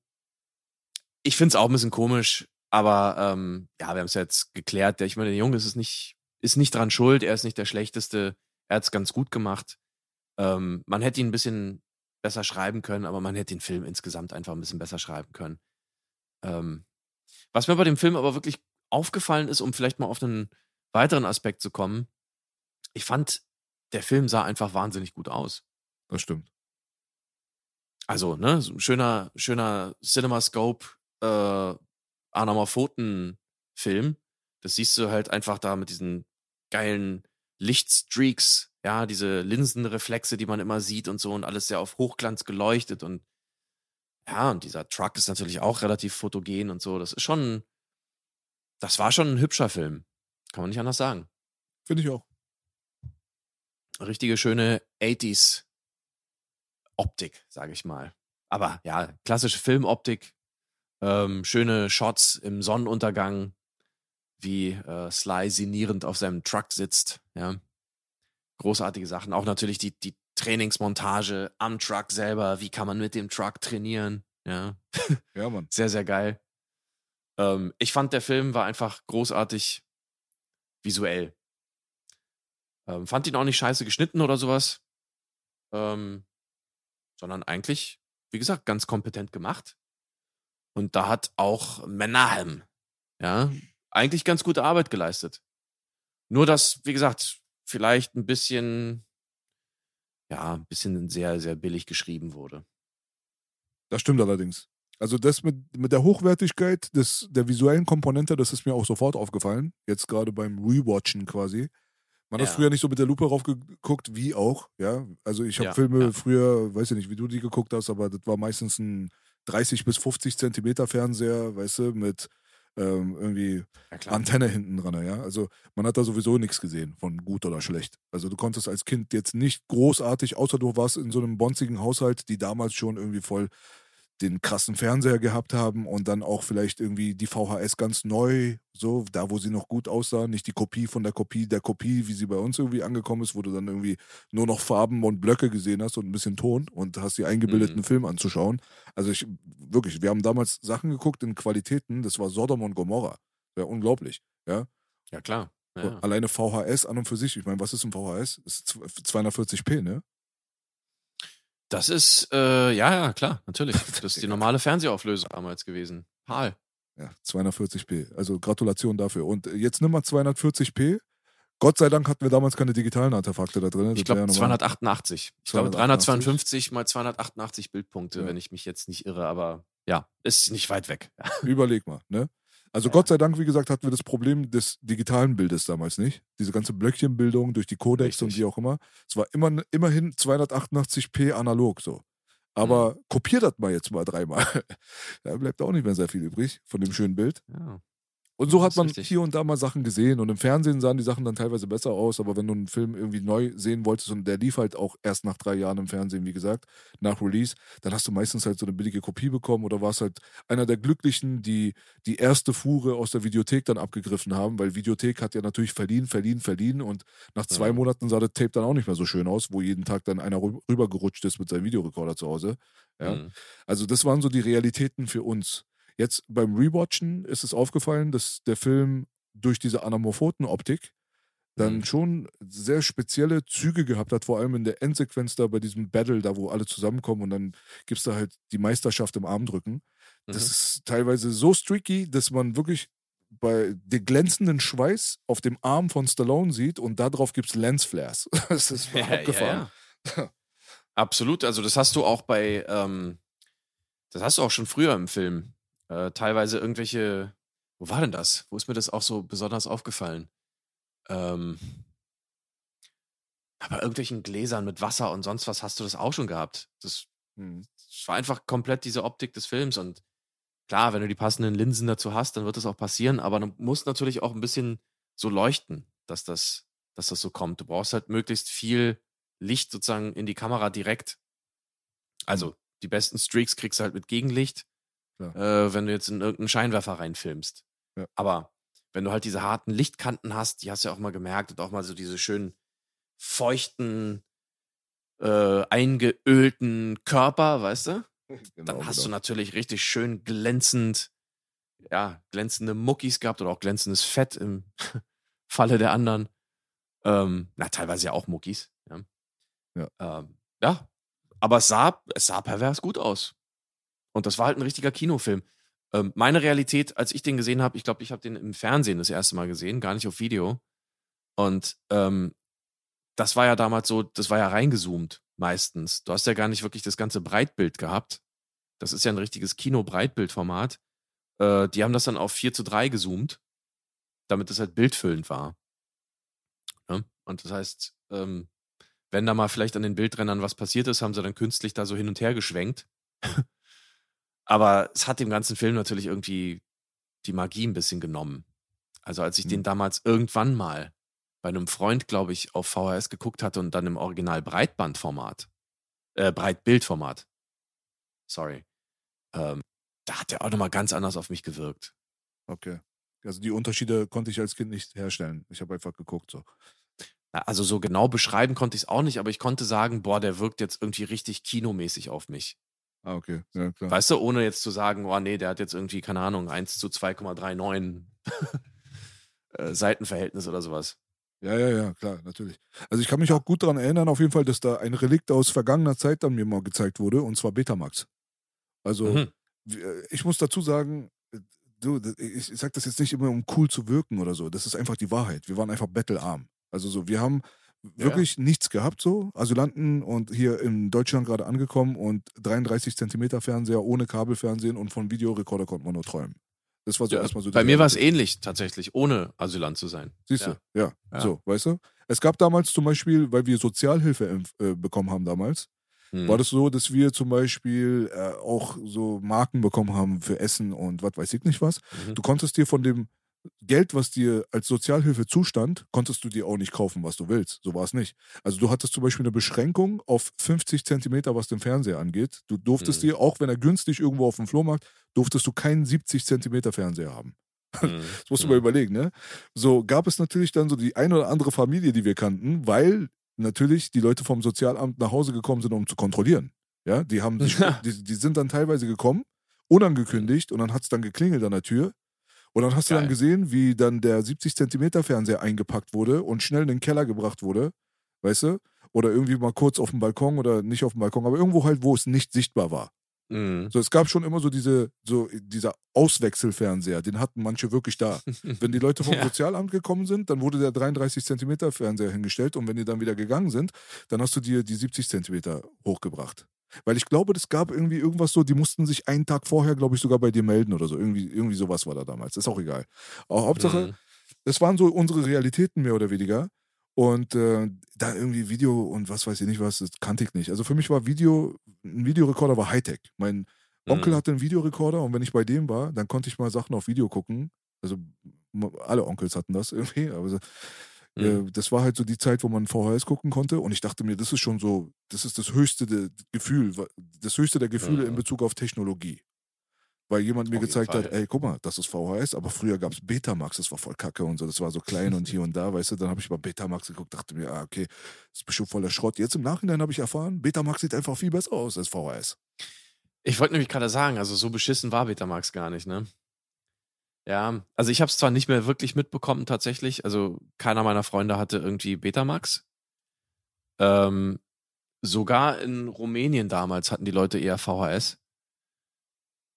A: ich find's auch ein bisschen komisch, aber ähm, ja, wir haben es jetzt geklärt. Ich meine, der Junge ist nicht, ist nicht dran schuld, er ist nicht der Schlechteste, er hat's ganz gut gemacht. Ähm, man hätte ihn ein bisschen besser schreiben können, aber man hätte den Film insgesamt einfach ein bisschen besser schreiben können. Ähm, was mir bei dem Film aber wirklich aufgefallen ist, um vielleicht mal auf einen weiteren Aspekt zu kommen, ich fand, der Film sah einfach wahnsinnig gut aus.
B: Das stimmt.
A: Also, ne, so ein schöner, schöner CinemaScope äh, Anamorphoten-Film. Das siehst du halt einfach da mit diesen geilen Lichtstreaks, ja, diese Linsenreflexe, die man immer sieht und so und alles sehr auf Hochglanz geleuchtet und ja, und dieser Truck ist natürlich auch relativ fotogen und so. Das ist schon, das war schon ein hübscher Film. Kann man nicht anders sagen.
B: Finde ich auch.
A: richtige schöne 80s Optik, sage ich mal. Aber ja, klassische Filmoptik, ähm, schöne Shots im Sonnenuntergang, wie äh, Sly sinnierend auf seinem Truck sitzt, ja. Großartige Sachen. Auch natürlich die, die Trainingsmontage am Truck selber. Wie kann man mit dem Truck trainieren? Ja,
B: Ja, Mann.
A: sehr, sehr geil. Ähm, ich fand, der Film war einfach großartig visuell. Ähm, fand ihn auch nicht scheiße geschnitten oder sowas. Ähm, sondern eigentlich, wie gesagt, ganz kompetent gemacht. Und da hat auch Menahem, ja, eigentlich ganz gute Arbeit geleistet. Nur, dass, wie gesagt, vielleicht ein bisschen, ja, ein bisschen sehr, sehr billig geschrieben wurde.
B: Das stimmt allerdings. Also das mit, mit der Hochwertigkeit des, der visuellen Komponente, das ist mir auch sofort aufgefallen. Jetzt gerade beim Rewatchen quasi. Man hat
A: Ja.
B: früher nicht so mit der Lupe drauf geguckt, wie auch, ja. Also ich habe
A: Ja,
B: Filme
A: ja.
B: früher, weiß ich nicht, wie du die geguckt hast, aber das war meistens ein 30 bis 50 Zentimeter Fernseher, weißt du, mit ähm, irgendwie. Antenne hinten dran, ja. Also man hat da sowieso nichts gesehen von gut oder schlecht. Also du konntest als Kind jetzt nicht großartig, außer du warst in so einem bonzigen Haushalt, die damals schon irgendwie voll den krassen Fernseher gehabt haben und dann auch vielleicht irgendwie die VHS ganz neu, so, da wo sie noch gut aussah, nicht die Kopie von der Kopie der Kopie, wie sie bei uns irgendwie angekommen ist, wo du dann irgendwie nur noch Farben und Blöcke gesehen hast und ein bisschen Ton und hast die eingebildeten
A: Mhm.
B: Film anzuschauen. Also ich, wirklich, wir haben damals Sachen geguckt in Qualitäten, das war Sodom und Gomorra. Ja, unglaublich. Ja?
A: Ja, klar. Ja.
B: Alleine VHS an und für sich. Ich meine, was ist ein VHS? Das ist 240p, ne?
A: Das ist, äh, ja, ja, klar, natürlich. Das ist die normale Fernsehauflösung damals gewesen. PAL.
B: Ja, 240p. Also Gratulation dafür. Und jetzt nimm mal 240p. Gott sei Dank hatten wir damals keine digitalen Artefakte da drin.
A: Ich glaube
B: ja normal-
A: 288. Ich glaube
B: 288.
A: 352 mal 288 Bildpunkte,
B: Ja.
A: wenn ich mich jetzt nicht irre, aber ja, ist nicht weit weg.
B: Überleg mal, ne? Also
A: Ja.
B: Gott sei Dank, wie gesagt, hatten wir das Problem des digitalen Bildes damals nicht. Diese ganze Blöckchenbildung durch die und
A: Richtig.
B: wie auch immer. Es war immer, immerhin 288p analog so. Aber
A: Mhm.
B: kopier das mal jetzt mal dreimal. da bleibt auch nicht mehr sehr viel übrig von dem schönen Bild.
A: Ja.
B: Und so hat man
A: richtig.
B: hier und da mal Sachen gesehen und im Fernsehen sahen die Sachen dann teilweise besser aus, aber wenn du einen Film irgendwie neu sehen wolltest und der lief halt auch erst nach drei Jahren im Fernsehen, wie gesagt, nach Release, dann hast du meistens halt so eine billige Kopie bekommen oder warst halt einer der Glücklichen, die die erste Fuhre aus der Videothek dann abgegriffen haben, weil Videothek hat ja natürlich verliehen, verliehen, verliehen und nach zwei
A: Ja.
B: Monaten sah das Tape dann auch nicht mehr so schön aus, wo jeden Tag dann einer rü- rübergerutscht ist mit seinem Videorekorder zu Hause. Ja.
A: Mhm.
B: Also das waren so die Realitäten für uns. Jetzt beim Rewatchen ist es aufgefallen, dass der Film durch diese Anamorphoten-Optik dann
A: Mhm.
B: schon sehr spezielle Züge gehabt hat, vor allem in der Endsequenz da bei diesem Battle, da wo alle zusammenkommen und dann gibt es da halt die Meisterschaft im Armdrücken. Das
A: Mhm.
B: ist teilweise so streaky, dass man wirklich bei den glänzenden Schweiß auf dem Arm von Stallone sieht und darauf gibt es Lensflares. Das ist ja, abgefahren.
A: Ja, ja. Absolut. Also, das hast du auch bei, ähm, das hast du auch schon früher im Film. Äh, teilweise irgendwelche, wo war denn das? Wo ist mir das auch so besonders aufgefallen? Ähm, aber irgendwelchen Gläsern mit Wasser und sonst was hast du das auch schon gehabt. Das, hm. das war einfach komplett diese Optik des Films und klar, wenn du die passenden Linsen dazu hast, dann wird das auch passieren, aber du musst natürlich auch ein bisschen so leuchten, dass das, dass das so kommt. Du brauchst halt möglichst viel Licht sozusagen in die Kamera direkt. Also die besten Streaks kriegst du halt mit Gegenlicht, äh, wenn du jetzt in irgendeinen Scheinwerfer reinfilmst. Ja. Aber wenn du halt diese harten Lichtkanten hast, die hast du ja auch mal gemerkt und auch mal so diese schönen feuchten, äh, eingeölten Körper, weißt du? Genau, dann hast genau. du natürlich richtig schön glänzend, ja, glänzende Muckis gehabt oder auch glänzendes Fett im Falle der anderen. Ähm, na, teilweise ja auch Muckis. Ja. Ja. Ähm, ja. Aber es sah, es sah pervers gut aus. Und das war halt ein richtiger Kinofilm. Ähm, meine Realität, als ich den gesehen habe, ich glaube, ich habe den im Fernsehen das erste Mal gesehen, gar nicht auf Video. Und ähm, das war ja damals so, das war ja reingezoomt meistens. Du hast ja gar nicht wirklich das ganze Breitbild gehabt. Das ist ja ein richtiges Kino-Breitbildformat. Äh, die haben das dann auf 4 zu 3 gezoomt, damit es halt bildfüllend war. Ja? Und das heißt, ähm, wenn da mal vielleicht an den Bildrändern was passiert ist, haben sie dann künstlich da so hin und her geschwenkt. Aber es hat dem ganzen Film natürlich irgendwie die Magie ein bisschen genommen. Also als ich mhm. den damals irgendwann mal bei einem Freund, glaube ich, auf VHS geguckt hatte und dann im Original Breitbandformat, äh, Breitbildformat, sorry, ähm, da hat der auch nochmal ganz anders auf mich gewirkt.
B: Okay. Also die Unterschiede konnte ich als Kind nicht herstellen. Ich habe einfach geguckt so.
A: Also so genau beschreiben konnte ich es auch nicht, aber ich konnte sagen, boah, der wirkt jetzt irgendwie richtig kinomäßig auf mich.
B: Ah, okay. Ja, klar.
A: Weißt du, ohne jetzt zu sagen, oh nee, der hat jetzt irgendwie, keine Ahnung, 1 zu 2,39 äh, Seitenverhältnis oder sowas.
B: Ja, ja, ja, klar, natürlich. Also ich kann mich auch gut daran erinnern, auf jeden Fall, dass da ein Relikt aus vergangener Zeit dann mir mal gezeigt wurde, und zwar Betamax. Also mhm. Äh, ich muss dazu sagen, du, ich, ich sag das jetzt nicht immer, um cool zu wirken oder so. Das ist einfach die Wahrheit. Wir waren einfach bettelarm. Also so, wir haben wirklich ja. nichts gehabt so. Asylanten und hier in Deutschland gerade angekommen und 33 Zentimeter Fernseher ohne Kabelfernsehen und von Videorekorder konnte man nur träumen. Das war so ja, erstmal so.
A: Bei mir war es ähnlich tatsächlich, ohne Asylant zu sein.
B: Siehst du, ja. ja. So, weißt du? Es gab damals zum Beispiel, weil wir Sozialhilfe äh, bekommen haben damals, hm. war das so, dass wir zum Beispiel äh, auch so Marken bekommen haben für Essen und was weiß ich nicht was. Mhm. Du konntest dir von dem Geld, was dir als Sozialhilfe zustand, konntest du dir auch nicht kaufen, was du willst. So war es nicht. Also du hattest zum Beispiel eine Beschränkung auf 50 Zentimeter, was den Fernseher angeht. Du durftest mhm. dir, auch wenn er günstig irgendwo auf dem Flohmarkt, durftest du keinen 70 Zentimeter Fernseher haben. Mhm. Das musst du mal mhm. überlegen, ne? So gab es natürlich dann so die ein oder andere Familie, die wir kannten, weil natürlich die Leute vom Sozialamt nach Hause gekommen sind, um zu kontrollieren. Ja, die haben sich, die, die sind dann teilweise gekommen, unangekündigt, und dann hat es dann geklingelt an der Tür. Und dann hast Geil. du dann gesehen, wie dann der 70 Zentimeter Fernseher eingepackt wurde und schnell in den Keller gebracht wurde, weißt du? Oder irgendwie mal kurz auf dem Balkon oder nicht auf dem Balkon, aber irgendwo halt, wo es nicht sichtbar war. Mhm. So, es gab schon immer so diese, so dieser Auswechselfernseher, den hatten manche wirklich da. wenn die Leute vom ja. Sozialamt gekommen sind, dann wurde der 33 Zentimeter Fernseher hingestellt und wenn die dann wieder gegangen sind, dann hast du dir die 70 Zentimeter hochgebracht. Weil ich glaube, es gab irgendwie irgendwas so, die mussten sich einen Tag vorher, glaube ich, sogar bei dir melden oder so. Irgendwie, irgendwie sowas war da damals. Ist auch egal. Aber Hauptsache, mhm. das waren so unsere Realitäten mehr oder weniger. Und äh, da irgendwie Video und was weiß ich nicht was, das kannte ich nicht. Also für mich war Video, ein Videorekorder war Hightech. Mein Onkel mhm. hatte einen Videorekorder und wenn ich bei dem war, dann konnte ich mal Sachen auf Video gucken. Also alle Onkels hatten das irgendwie. Aber Mhm. Äh, das war halt so die Zeit, wo man VHS gucken konnte. Und ich dachte mir, das ist schon so, das ist das höchste der Gefühl, das höchste der Gefühle mhm. in Bezug auf Technologie. Weil jemand mir auf gezeigt hat, ey, guck mal, das ist VHS, aber früher gab es Betamax, das war voll kacke und so, das war so klein und hier und da, weißt du, dann habe ich mal Betamax geguckt, dachte mir, ah, okay, das ist bestimmt voller Schrott. Jetzt im Nachhinein habe ich erfahren, Betamax sieht einfach viel besser aus als VHS.
A: Ich wollte nämlich gerade sagen, also so beschissen war Betamax gar nicht, ne? Ja, also ich habe es zwar nicht mehr wirklich mitbekommen tatsächlich, also keiner meiner Freunde hatte irgendwie Betamax. Ähm, sogar in Rumänien damals hatten die Leute eher VHS.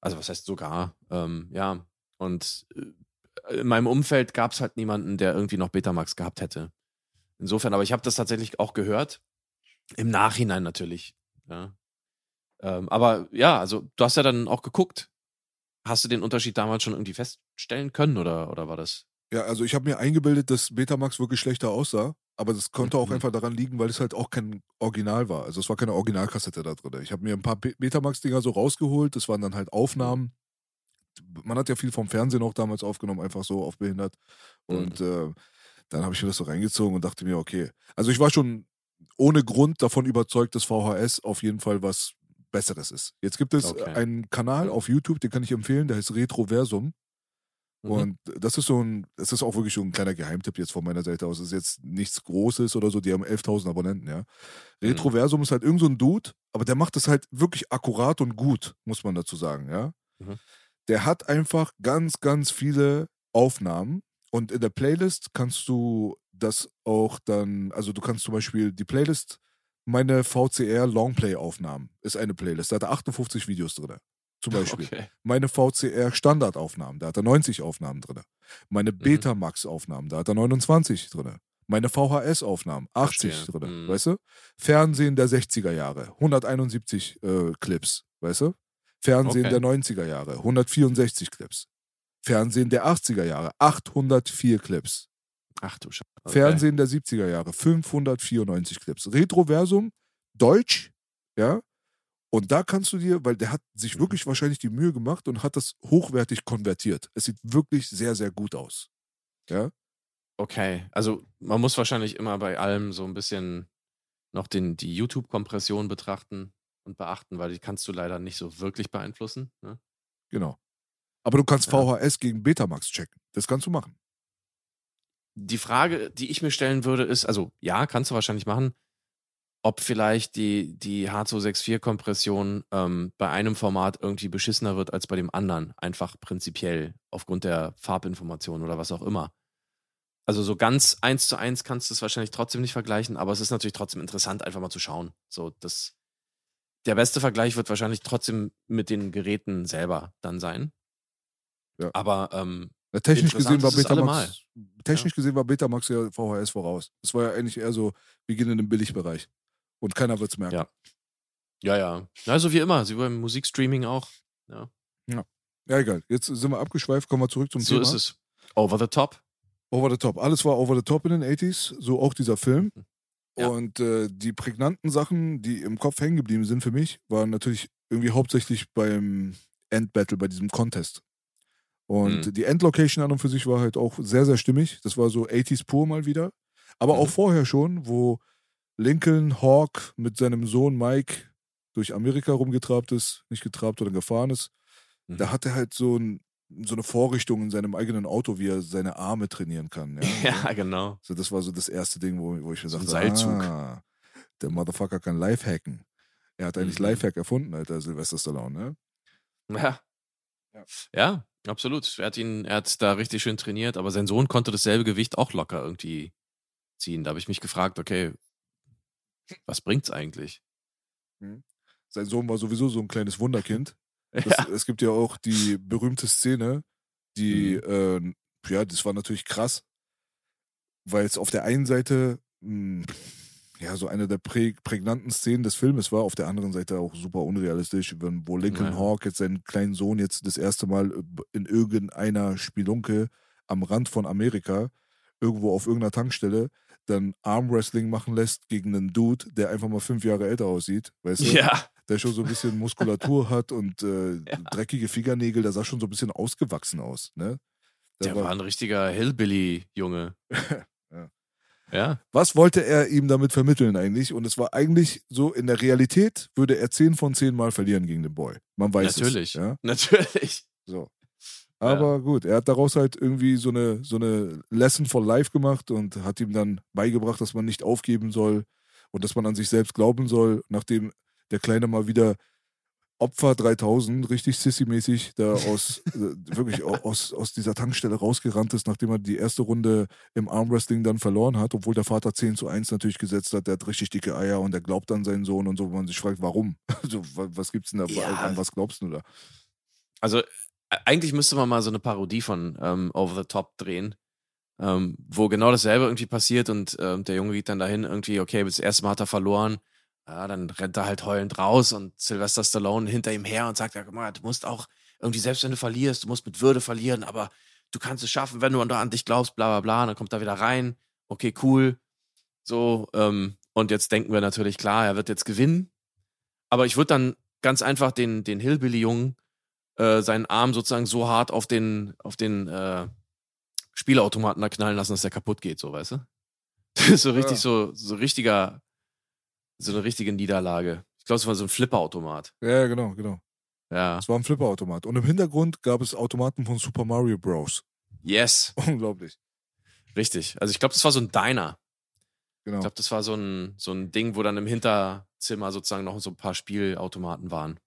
A: Also was heißt sogar? Ähm, ja, und äh, in meinem Umfeld gab es halt niemanden, der irgendwie noch Betamax gehabt hätte. Insofern, aber ich habe das tatsächlich auch gehört. Im Nachhinein natürlich. Ja. Ähm, aber ja, also du hast ja dann auch geguckt. Hast du den Unterschied damals schon irgendwie feststellen können oder, oder war das?
B: Ja, also ich habe mir eingebildet, dass Betamax wirklich schlechter aussah, aber das konnte auch
A: Mhm.
B: einfach daran liegen, weil es halt auch kein Original war. Also es war keine Originalkassette da drin. Ich habe mir ein paar Be- Betamax-Dinger so rausgeholt, das waren dann halt Aufnahmen. Man hat ja viel vom Fernsehen auch damals aufgenommen, einfach so auf behindert. Und äh, dann habe ich mir das so reingezogen und dachte mir, okay. Also ich war schon ohne Grund davon überzeugt, dass VHS auf jeden Fall was Besseres ist. Jetzt gibt es
A: Okay.
B: einen Kanal auf YouTube, den kann ich empfehlen, der heißt Retroversum.
A: Mhm.
B: Und das ist so ein, das ist auch wirklich so ein kleiner Geheimtipp jetzt von meiner Seite aus. Das ist jetzt nichts Großes oder so, die haben 11.000 Abonnenten, ja. Retroversum ist halt irgend so ein Dude, aber der macht das halt wirklich akkurat und gut, muss man dazu sagen, ja.
A: Mhm.
B: Der hat einfach ganz, ganz viele Aufnahmen und in der Playlist kannst du das auch dann, also du kannst zum Beispiel die Playlist, meine VCR Longplay Aufnahmen ist eine Playlist, da hat er 58 Videos drin. Zum Beispiel
A: Okay.
B: meine VCR Standardaufnahmen, da hat er 90 Aufnahmen drin. Meine
A: Mhm.
B: Betamax Aufnahmen, da hat er 29 drin. Meine VHS Aufnahmen, 80
A: Verstehe.
B: drin,
A: Mhm.
B: weißt du? Fernsehen der 60er Jahre, 171 äh, Clips, weißt du? Fernsehen
A: Okay.
B: der 90er Jahre, 164 Clips. Fernsehen der 80er Jahre, 804 Clips.
A: Ach du Scheiße. Okay.
B: Fernsehen der 70er Jahre, 594 Clips. Retroversum, Deutsch, ja. Und da kannst du dir, weil der hat sich
A: Mhm.
B: wirklich wahrscheinlich die Mühe gemacht und hat das hochwertig konvertiert. Es sieht wirklich sehr, sehr gut aus. Ja.
A: Okay, also man muss wahrscheinlich immer bei allem so ein bisschen noch den, die YouTube-Kompression betrachten und beachten, weil die kannst du leider nicht so wirklich beeinflussen. Ne?
B: Genau. Aber du kannst
A: Ja.
B: VHS gegen Betamax checken. Das kannst du machen.
A: Die Frage, die ich mir stellen würde, ist, also ja, kannst du wahrscheinlich machen, ob vielleicht die, die H264-Kompression ähm, bei einem Format irgendwie beschissener wird als bei dem anderen. Einfach prinzipiell, aufgrund der Farbinformation oder was auch immer. Also so ganz eins zu eins kannst du es wahrscheinlich trotzdem nicht vergleichen, aber es ist natürlich trotzdem interessant, einfach mal zu schauen. So, das, der beste Vergleich wird wahrscheinlich trotzdem mit den Geräten selber dann sein.
B: Ja.
A: Aber ähm,
B: Ja, technisch gesehen war
A: es
B: Betamax. Technisch gesehen war Betamax ja VHS voraus. Das war ja eigentlich eher so, wir gehen in den Billigbereich. Und keiner wird es merken.
A: Ja. ja, ja. Ja, so wie immer, so wie beim Musikstreaming auch. Ja.
B: Ja, egal. Jetzt sind wir abgeschweift, kommen wir zurück zum
A: So
B: Thema.
A: ist es. Over the top.
B: Over the top. Alles war over the top in den 80s, so auch dieser Film.
A: Ja.
B: Und äh, die prägnanten Sachen, die im Kopf hängen geblieben sind für mich, waren natürlich irgendwie hauptsächlich beim Endbattle, bei diesem Contest. Und
A: Mhm.
B: die Endlocation an und für sich war halt auch sehr, sehr stimmig. Das war so 80s pur mal wieder. Aber
A: Mhm.
B: auch vorher schon, wo Lincoln Hawk mit seinem Sohn Mike durch Amerika rumgetrabt ist, nicht getrabt oder gefahren ist.
A: Mhm.
B: Da hat er halt so, ein, so eine Vorrichtung in seinem eigenen Auto, wie er seine Arme trainieren kann. Ja,
A: Ja, genau.
B: so, das war so das erste Ding, wo, wo ich mir
A: So ein
B: dachte,
A: Seilzug.
B: Ah, der Motherfucker kann Lifehacken. Er hat eigentlich
A: Mhm.
B: Lifehack erfunden, Alter, Sylvester Stallone, ne?
A: Ja.
B: Ja.
A: Ja, absolut. Er hat ihn, er hat da richtig schön trainiert, aber sein Sohn konnte dasselbe Gewicht auch locker irgendwie ziehen. Da habe ich mich gefragt, okay, was bringt's eigentlich?
B: Sein Sohn war sowieso so ein kleines Wunderkind. Das,
A: Ja.
B: Es gibt ja auch die berühmte Szene, die,
A: Mhm.
B: äh, ja, das war natürlich krass, weil es auf der einen Seite, mh, ja, so eine der prä prägnanten Szenen des Filmes war, auf der anderen Seite auch super unrealistisch, wenn, wo Lincoln
A: Ja.
B: Hawk jetzt seinen kleinen Sohn jetzt das erste Mal in irgendeiner Spelunke am Rand von Amerika, irgendwo auf irgendeiner Tankstelle, dann Armwrestling machen lässt gegen einen Dude, der einfach mal fünf Jahre älter aussieht, weißt du?
A: Ja,
B: der schon so ein bisschen Muskulatur hat und äh,
A: Ja.
B: dreckige Fingernägel, der sah schon so ein bisschen ausgewachsen aus. Ne?
A: der war ein richtiger Hillbilly-Junge.
B: Ja.
A: Ja,
B: Was wollte er ihm damit vermitteln eigentlich? Und es war eigentlich so, in der Realität würde er 10 von 10 Mal verlieren gegen den Boy. Man weiß
A: natürlich.
B: es. Ja?
A: Natürlich.
B: So. Aber gut, er hat daraus halt irgendwie so eine, so eine Lesson for Life gemacht und hat ihm dann beigebracht, dass man nicht aufgeben soll und dass man an sich selbst glauben soll, nachdem der Kleine mal wieder Opfer 3000 richtig sissy-mäßig da aus, äh, wirklich au- aus, aus dieser Tankstelle rausgerannt ist, nachdem er die erste Runde im Armwrestling dann verloren hat, obwohl der Vater 10 zu 1 natürlich gesetzt hat, der hat richtig dicke Eier und er glaubt an seinen Sohn und so, wo man sich fragt, warum? Also, wa- was gibt's denn da,
A: Ja.
B: an was glaubst du da?
A: Also eigentlich müsste man mal so eine Parodie von ähm, Over the Top drehen, ähm, wo genau dasselbe irgendwie passiert und ähm, der Junge geht dann dahin irgendwie, okay, das erste Mal hat er verloren, ja, dann rennt er halt heulend raus und Sylvester Stallone hinter ihm her und sagt, ja, guck mal, du musst auch irgendwie, selbst wenn du verlierst, du musst mit Würde verlieren, aber du kannst es schaffen, wenn du an dich glaubst, bla bla bla. Und dann kommt er wieder rein, okay, cool. So, ähm, und jetzt denken wir natürlich, klar, er wird jetzt gewinnen. Aber ich würde dann ganz einfach den, den Hillbilly-Jungen äh, seinen Arm sozusagen so hart auf den, auf den äh, Spielautomaten da knallen lassen, dass der kaputt geht, so, weißt du? Das ist so richtig, ja. so, so richtiger, so eine richtige Niederlage. Ich glaube, es war so ein Flipperautomat.
B: Ja, genau, genau.
A: Ja.
B: Es war ein Flipperautomat. Und im Hintergrund gab es Automaten von Super Mario Bros.
A: Yes.
B: Unglaublich.
A: Richtig. Also ich glaube, das war so ein Diner.
B: Genau.
A: Ich glaube, das war so ein, so ein Ding, wo dann im Hinterzimmer sozusagen noch so ein paar Spielautomaten waren.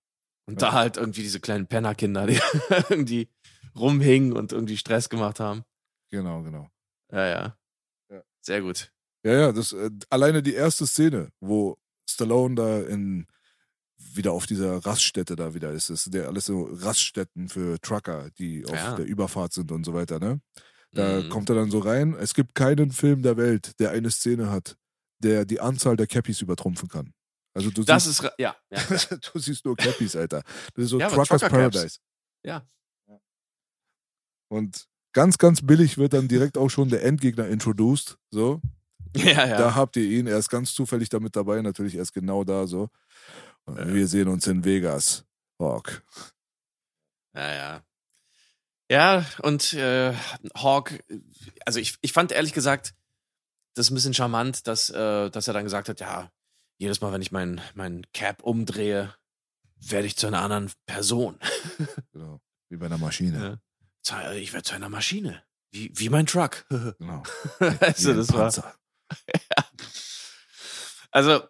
A: Und ja. da halt irgendwie diese kleinen Pennerkinder, die irgendwie rumhingen und irgendwie Stress gemacht haben.
B: Genau, genau.
A: Ja, ja. ja. Sehr gut.
B: Ja, ja, das äh, alleine die erste Szene, wo Stallone da in wieder auf dieser Raststätte da wieder ist. Das sind ja alles so Raststätten für Trucker, die auf ja. der Überfahrt sind und so weiter, ne? Da mhm. kommt er dann so rein. Es gibt keinen Film der Welt, der eine Szene hat, der die Anzahl der Cappies übertrumpfen kann. Also du
A: das
B: siehst,
A: ist, ja. ja,
B: ja. du siehst nur Cappies, Alter. Das ist so ja, Truckers Trucker Paradise.
A: Ja.
B: Und ganz, ganz billig wird dann direkt auch schon der Endgegner introduced. So.
A: Ja, ja.
B: Da habt ihr ihn. Er ist ganz zufällig damit dabei, natürlich erst genau da so. Wir sehen uns in Vegas. Hawk.
A: Ja, ja. Ja, und äh, Hawk, also ich, ich fand ehrlich gesagt, das ist ein bisschen charmant, dass, äh, dass er dann gesagt hat, ja, jedes Mal, wenn ich mein, mein Cap umdrehe, werde ich zu einer anderen Person.
B: Genau, wie bei einer Maschine.
A: Ja. Ich werde zu einer Maschine. Wie, wie mein Truck.
B: Genau.
A: also, das war. Also,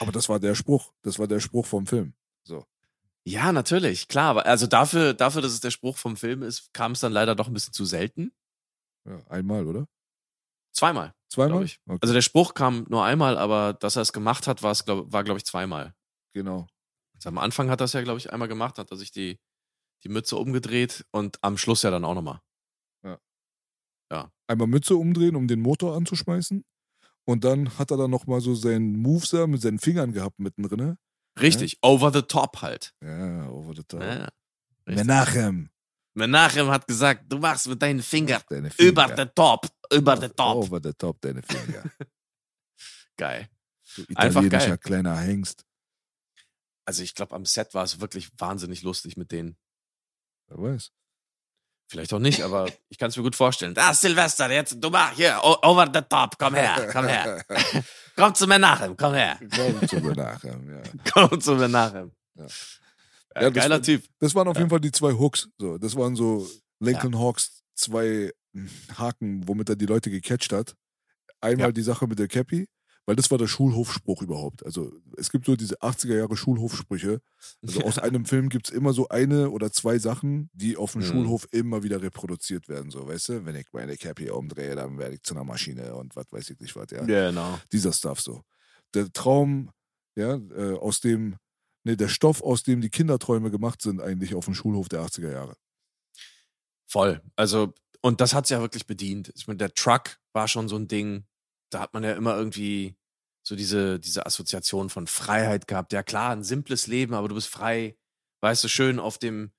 B: aber das war der Spruch. Das war der Spruch vom Film. So.
A: Ja, natürlich, klar. Aber also dafür, dafür, dass es der Spruch vom Film ist, kam es dann leider doch ein bisschen zu selten.
B: Ja, einmal, oder?
A: Zweimal.
B: Zweimal?
A: Ich. Okay. Also der Spruch kam nur einmal, aber dass er es gemacht hat, war, glaub, war glaube ich, zweimal.
B: Genau.
A: Also am Anfang hat er es ja, glaube ich, einmal gemacht, hat er sich die, die Mütze umgedreht und am Schluss ja dann auch nochmal.
B: Ja. Einmal Mütze umdrehen, um den Motor anzuschmeißen. Und dann hat er dann nochmal so seinen Moveser mit seinen Fingern gehabt mittendrin.
A: Richtig, ja? over the top halt.
B: Ja, over the top.
A: Ja,
B: Menachem.
A: Menachem hat gesagt, du machst mit deinen Fingern deine Finger. über the top, über the top.
B: Over the top deine Finger.
A: geil.
B: Du Einfach geil. kleiner Hengst.
A: Also ich glaube, am Set war es wirklich wahnsinnig lustig mit denen.
B: Wer weiß.
A: Vielleicht auch nicht, aber ich kann es mir gut vorstellen. Da, Silvester, jetzt, du mach hier, over the top, komm her, komm her. komm zu mir nachher, komm her.
B: Komm zu mir nachher, ja.
A: komm zu mir nachher. Ja. Ja, geiler
B: das,
A: Typ.
B: Das waren auf jeden Fall die zwei Hooks. So, das waren so Lincoln Hawks zwei Haken, womit er die Leute gecatcht hat. Einmal die Sache mit der Cappy weil das war der Schulhofspruch überhaupt. Also es gibt so diese 80er Jahre Schulhofsprüche. Also ja. aus einem Film gibt es immer so eine oder zwei Sachen, die auf dem mhm. Schulhof immer wieder reproduziert werden. So, weißt du, wenn ich meine Cap hier umdrehe, dann werde ich zu einer Maschine und was weiß ich nicht was, ja.
A: Genau.
B: Dieser Stuff so. Der Traum, ja, äh, aus dem, ne, der Stoff, aus dem die Kinderträume gemacht sind, eigentlich auf dem Schulhof der 80er Jahre.
A: Voll. Also, und das hat es ja wirklich bedient. Ich meine, der Truck war schon so ein Ding, da hat man ja immer irgendwie so diese, diese Assoziation von Freiheit gehabt. Ja klar, ein simples Leben, aber du bist frei, weißt du, schön auf dem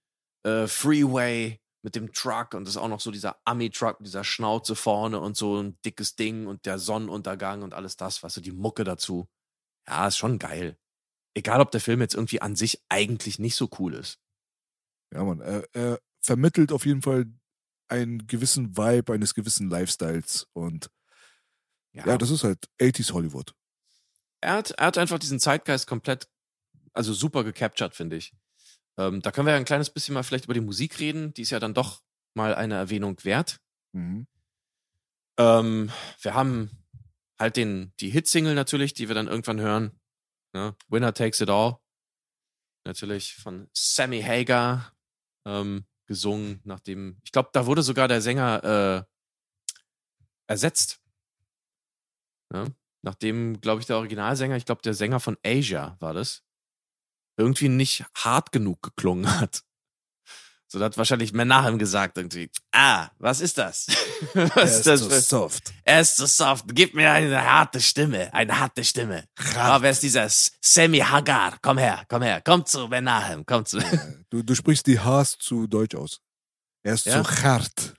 A: äh, Freeway mit dem Truck und das ist auch noch so dieser Ami-Truck mit dieser Schnauze vorne und so ein dickes Ding und der Sonnenuntergang und alles das, weißt du, die Mucke dazu. Ja, ist schon geil. Egal, ob der Film jetzt irgendwie an sich eigentlich nicht so cool ist.
B: Ja, man, er, er vermittelt auf jeden Fall einen gewissen Vibe eines gewissen Lifestyles und ja. ja, das ist halt 80s Hollywood.
A: Er hat, er hat einfach diesen Zeitgeist komplett, also super gecaptured, finde ich. Ähm, da können wir ja ein kleines bisschen mal vielleicht über die Musik reden. Die ist ja dann doch mal eine Erwähnung wert.
B: Mhm.
A: Ähm, wir haben halt den, die Hitsingle natürlich, die wir dann irgendwann hören. Ne? Winner Takes It All. Natürlich von Sammy Hagar ähm, gesungen, nachdem, ich glaube, da wurde sogar der Sänger äh, ersetzt ja? Nachdem, glaube ich, der Originalsänger, ich glaube, der Sänger von Asia war das, irgendwie nicht hart genug geklungen hat. So, da hat wahrscheinlich Menachem gesagt irgendwie, ah, was ist das? was
B: Er
A: ist
B: ist
A: das für,
B: soft.
A: er ist so soft, gib mir eine harte Stimme, eine harte Stimme. Ah, wer ist dieser Semi Hagar? Komm her, komm her, komm zu Menachem, komm zu,
B: Du, du sprichst die Hs zu deutsch aus. Er ist
A: Ja?
B: zu hart.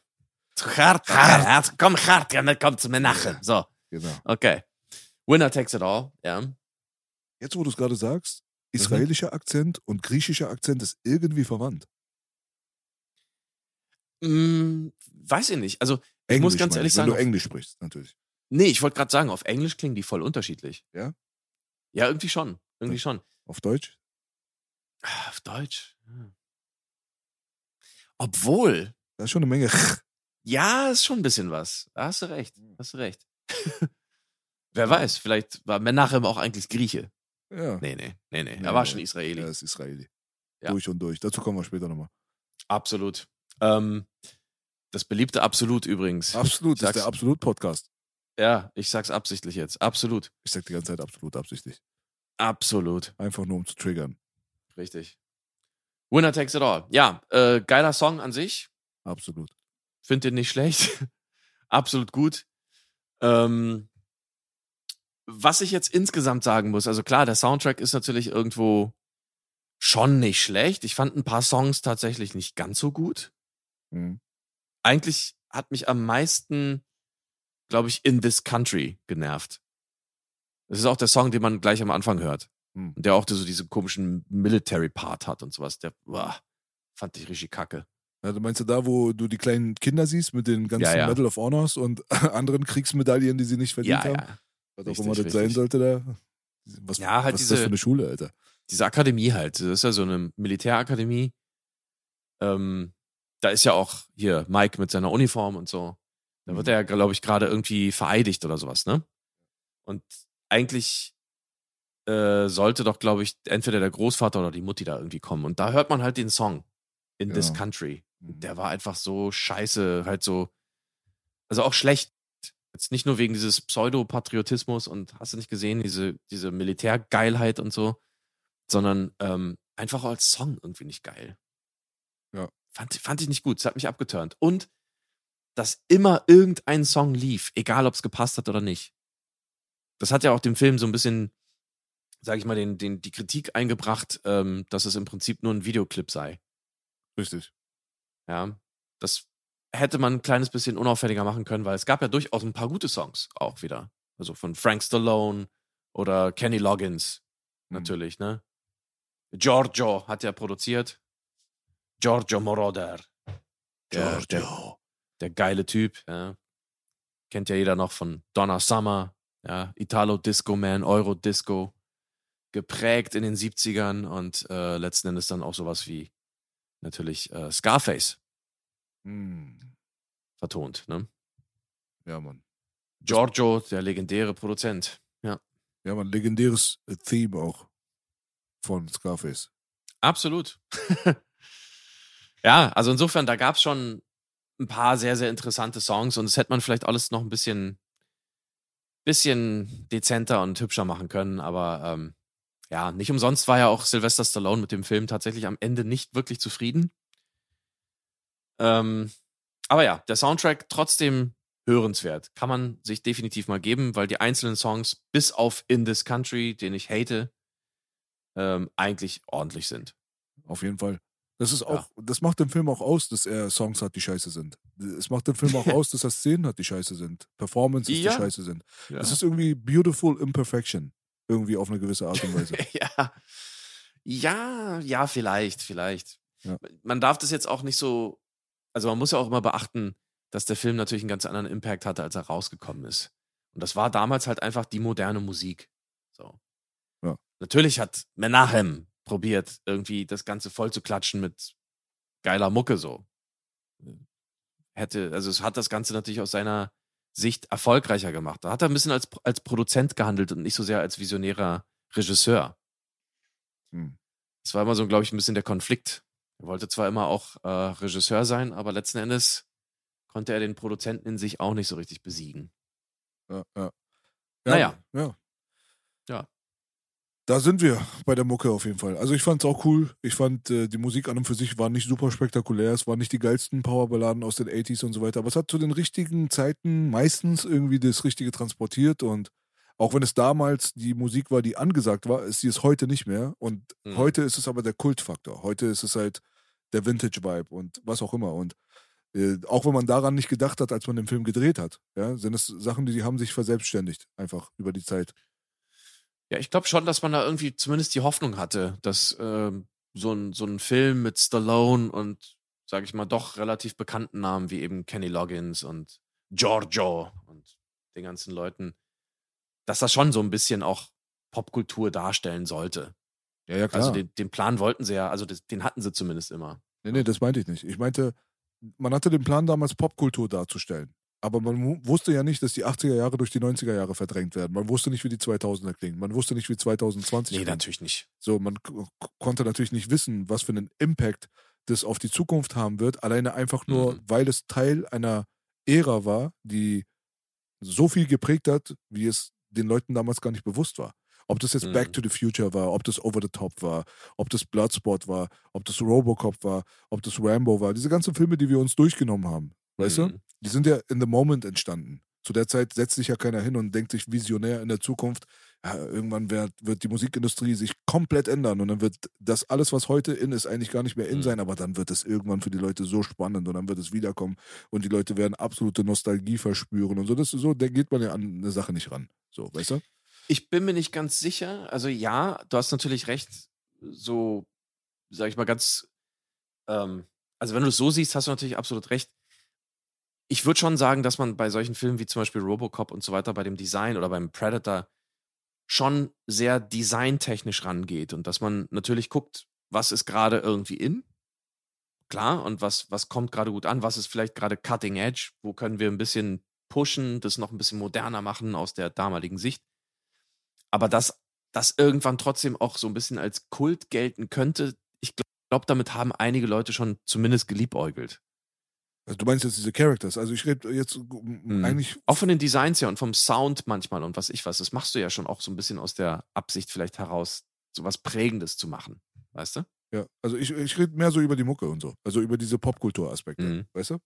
A: zu hart, hart, hart, komm hart, ja, dann komm zu Menachem. So,
B: Genau.
A: okay. Winner takes it all, ja.
B: Jetzt, wo du es gerade sagst,
A: Mhm.
B: israelischer Akzent und griechischer Akzent ist irgendwie verwandt.
A: Hm, weiß ich nicht. Also, Ich muss ganz ehrlich
B: ich, wenn
A: sagen,
B: du
A: auf-
B: Englisch sprichst, natürlich.
A: nee, ich wollte gerade sagen, auf Englisch klingen die voll unterschiedlich.
B: Ja?
A: Ja, irgendwie schon. Irgendwie
B: Ja.
A: schon.
B: Auf Deutsch?
A: Ah, Auf Deutsch. hm. Obwohl,
B: Da ist schon eine Menge.
A: ja, ist schon ein bisschen was. Da hast du recht.
B: Hm.
A: Hast du recht. Wer weiß, vielleicht war Menachem auch eigentlich Grieche.
B: Ja,
A: Nee, nee, nee, nee.
B: Nee,
A: Er war
B: nee.
A: schon Israeli.
B: er ist Israeli.
A: Ja.
B: Durch und durch. Dazu kommen wir später nochmal.
A: Absolut. Ähm, das beliebte Absolut übrigens.
B: Absolut, das ist der Absolut-Podcast.
A: Ja, ich sag's absichtlich jetzt. Absolut.
B: Ich sag die ganze Zeit absolut absichtlich.
A: Absolut.
B: Einfach nur um zu triggern.
A: Richtig. Winner takes it all. Ja, äh, geiler Song an sich.
B: Absolut.
A: Find den nicht schlecht. Absolut gut. Ähm, was ich jetzt insgesamt sagen muss, also klar, der Soundtrack ist natürlich irgendwo schon nicht schlecht. Ich fand ein paar Songs tatsächlich nicht ganz so gut.
B: Mhm.
A: Eigentlich hat mich am meisten, glaube ich, In This Country genervt. Das ist auch der Song, den man gleich am Anfang hört.
B: Hm.
A: Und der auch so diesen komischen Military-Part hat und sowas. Der boah, fand ich richtig kacke.
B: Ja, du meinst du da, wo du die kleinen Kinder siehst mit den ganzen
A: Ja, ja.
B: Medal of Honors und anderen Kriegsmedaillen, die sie nicht verdient
A: Ja,
B: haben?
A: ja.
B: Was auch
A: Richtig,
B: immer das sein
A: richtig.
B: sollte da. Was,
A: Ja, halt
B: was ist das
A: diese-
B: für eine Schule, Alter?
A: diese Akademie halt. Das ist ja so eine Militärakademie. Ähm, da ist ja auch hier Mike mit seiner Uniform und so. Da wird
B: Mhm.
A: er, glaube ich, gerade irgendwie vereidigt oder sowas, ne? Und eigentlich äh, sollte doch, glaube ich, entweder der Großvater oder die Mutti da irgendwie kommen. Und da hört man halt den Song In This
B: Ja.
A: Country. Der war einfach so scheiße, halt so, also auch schlecht. Jetzt nicht nur wegen dieses Pseudopatriotismus und hast du nicht gesehen, diese, diese Militärgeilheit und so, sondern ähm, einfach als Song irgendwie nicht geil.
B: Ja.
A: Fand, fand ich nicht gut, es hat mich abgeturnt. Und dass immer irgendein Song lief, egal ob es gepasst hat oder nicht. Das hat ja auch dem Film so ein bisschen, sag ich mal, den, den, die Kritik eingebracht, ähm, dass es im Prinzip nur ein Videoclip sei.
B: Richtig.
A: Ja, das hätte man ein kleines bisschen unauffälliger machen können, weil es gab ja durchaus ein paar gute Songs auch wieder. Also von Frank Stallone oder Kenny Loggins
B: Mhm.
A: natürlich, ne? Giorgio hat ja produziert. Giorgio Moroder. Der, der,
B: Giorgio.
A: der geile Typ, ja. Kennt ja jeder noch von Donna Summer, ja, Italo Disco Man, Euro Disco. Geprägt in den 70ern und äh, letzten Endes dann auch sowas wie natürlich äh, Scarface
B: Mhm.
A: vertont, ne?
B: Ja, Mann.
A: Giorgio, der legendäre Produzent. Ja.
B: Ja, Mann, legendäres äh, Theme auch von Scarface.
A: Absolut. ja, also insofern, da gab es schon ein paar sehr, sehr interessante Songs und das hätte man vielleicht alles noch ein bisschen, bisschen dezenter und hübscher machen können, aber ähm, ja, nicht umsonst war ja auch Sylvester Stallone mit dem Film tatsächlich am Ende nicht wirklich zufrieden. Ähm, aber ja, der Soundtrack trotzdem hörenswert. Kann man sich definitiv mal geben, weil die einzelnen Songs, bis auf In This Country, den ich hate, ähm, eigentlich ordentlich sind.
B: Auf jeden Fall. Das ist auch, das macht den Film auch aus, dass er Songs hat, die scheiße sind. Es macht den Film auch aus, dass er Szenen hat, die scheiße sind. Performances,
A: Ja.
B: die scheiße sind.
A: Ja.
B: Das ist irgendwie beautiful imperfection. Irgendwie auf eine gewisse Art und Weise.
A: ja. Ja, ja, vielleicht, vielleicht.
B: Ja.
A: Man darf das jetzt auch nicht so, also man muss ja auch immer beachten, dass der Film natürlich einen ganz anderen Impact hatte, als er rausgekommen ist. Und das war damals halt einfach die moderne Musik. So.
B: Ja.
A: Natürlich hat Menachem probiert, irgendwie das Ganze voll zu klatschen mit geiler Mucke so. Hätte, also es hat das Ganze natürlich aus seiner Sicht erfolgreicher gemacht. Da hat er ein bisschen als, als Produzent gehandelt und nicht so sehr als visionärer Regisseur.
B: Hm.
A: Das war immer so, glaube ich, ein bisschen der Konflikt. Er wollte zwar immer auch äh, Regisseur sein, aber letzten Endes konnte er den Produzenten in sich auch nicht so richtig besiegen.
B: Ja, ja.
A: Naja.
B: Ja.
A: Ja.
B: Da sind wir bei der Mucke auf jeden Fall. Also ich fand es auch cool. Ich fand, äh, die Musik an und für sich war nicht super spektakulär. Es waren nicht die geilsten Powerballaden aus den 80s und so weiter. Aber es hat zu den richtigen Zeiten meistens irgendwie das Richtige transportiert. Und auch wenn es damals die Musik war, die angesagt war, ist sie es heute nicht mehr. Und
A: Mhm.
B: heute ist es aber der Kultfaktor. Heute ist es halt der Vintage-Vibe und was auch immer. Und äh, auch wenn man daran nicht gedacht hat, als man den Film gedreht hat, ja, sind es Sachen, die, die haben sich verselbstständigt, einfach über die Zeit.
A: Ja, ich glaube schon, dass man da irgendwie zumindest die Hoffnung hatte, dass ähm, so, ein, so ein Film mit Stallone und, sage ich mal, doch relativ bekannten Namen wie eben Kenny Loggins und Giorgio und den ganzen Leuten, dass das schon so ein bisschen auch Popkultur darstellen sollte.
B: Ja, ja,
A: Also den, den Plan wollten sie ja, also das, den hatten sie zumindest immer.
B: Nee, nee, das meinte ich nicht. Ich meinte, man hatte den Plan damals Popkultur darzustellen. Aber man wusste ja nicht, dass die 80er Jahre durch die 90er Jahre verdrängt werden. Man wusste nicht, wie die 2000er klingen. Man wusste nicht, wie 2020
A: Nee,
B: klingt.
A: natürlich nicht.
B: So, man konnte natürlich nicht wissen, was für einen Impact das auf die Zukunft haben wird. Alleine einfach nur,
A: Mhm.
B: weil es Teil einer Ära war, die so viel geprägt hat, wie es den Leuten damals gar nicht bewusst war. Ob das jetzt
A: Mhm.
B: Back to the Future war, ob das Over the Top war, ob das Bloodsport war, ob das Robocop war, ob das Rambo war. Diese ganzen Filme, die wir uns durchgenommen haben, weißt du?
A: Mhm.
B: Die sind ja in the moment entstanden. Zu der Zeit setzt sich ja keiner hin und denkt sich visionär in der Zukunft, ja, irgendwann wird, wird die Musikindustrie sich komplett ändern und dann wird das alles, was heute in ist, eigentlich gar nicht mehr in
A: Mhm.
B: sein, aber dann wird es irgendwann für die Leute so spannend und dann wird es wiederkommen und die Leute werden absolute Nostalgie verspüren und so. Das so, da geht man ja an eine Sache nicht ran. So, weißt du?
A: Ich bin mir nicht ganz sicher. Also ja, du hast natürlich recht, so, sag ich mal, ganz, ähm, also wenn du es so siehst, hast du natürlich absolut recht. Ich würde schon sagen, dass man bei solchen Filmen wie zum Beispiel Robocop und so weiter, bei dem Design oder beim Predator schon sehr designtechnisch rangeht und dass man natürlich guckt, was ist gerade irgendwie in, klar, und was, was kommt gerade gut an, was ist vielleicht gerade cutting edge, wo können wir ein bisschen pushen, das noch ein bisschen moderner machen aus der damaligen Sicht aber dass das irgendwann trotzdem auch so ein bisschen als Kult gelten könnte, ich glaube, damit haben einige Leute schon zumindest geliebäugelt.
B: Also du meinst jetzt diese Characters. Also ich rede jetzt
A: Mhm.
B: eigentlich
A: Auch von den Designs her und vom Sound manchmal und was ich was. Das machst du ja schon auch so ein bisschen aus der Absicht vielleicht heraus, so was Prägendes zu machen. Weißt du?
B: Ja, also ich, ich rede mehr so über die Mucke und so. Also über diese Popkultur-Aspekte,
A: Mhm.
B: weißt du?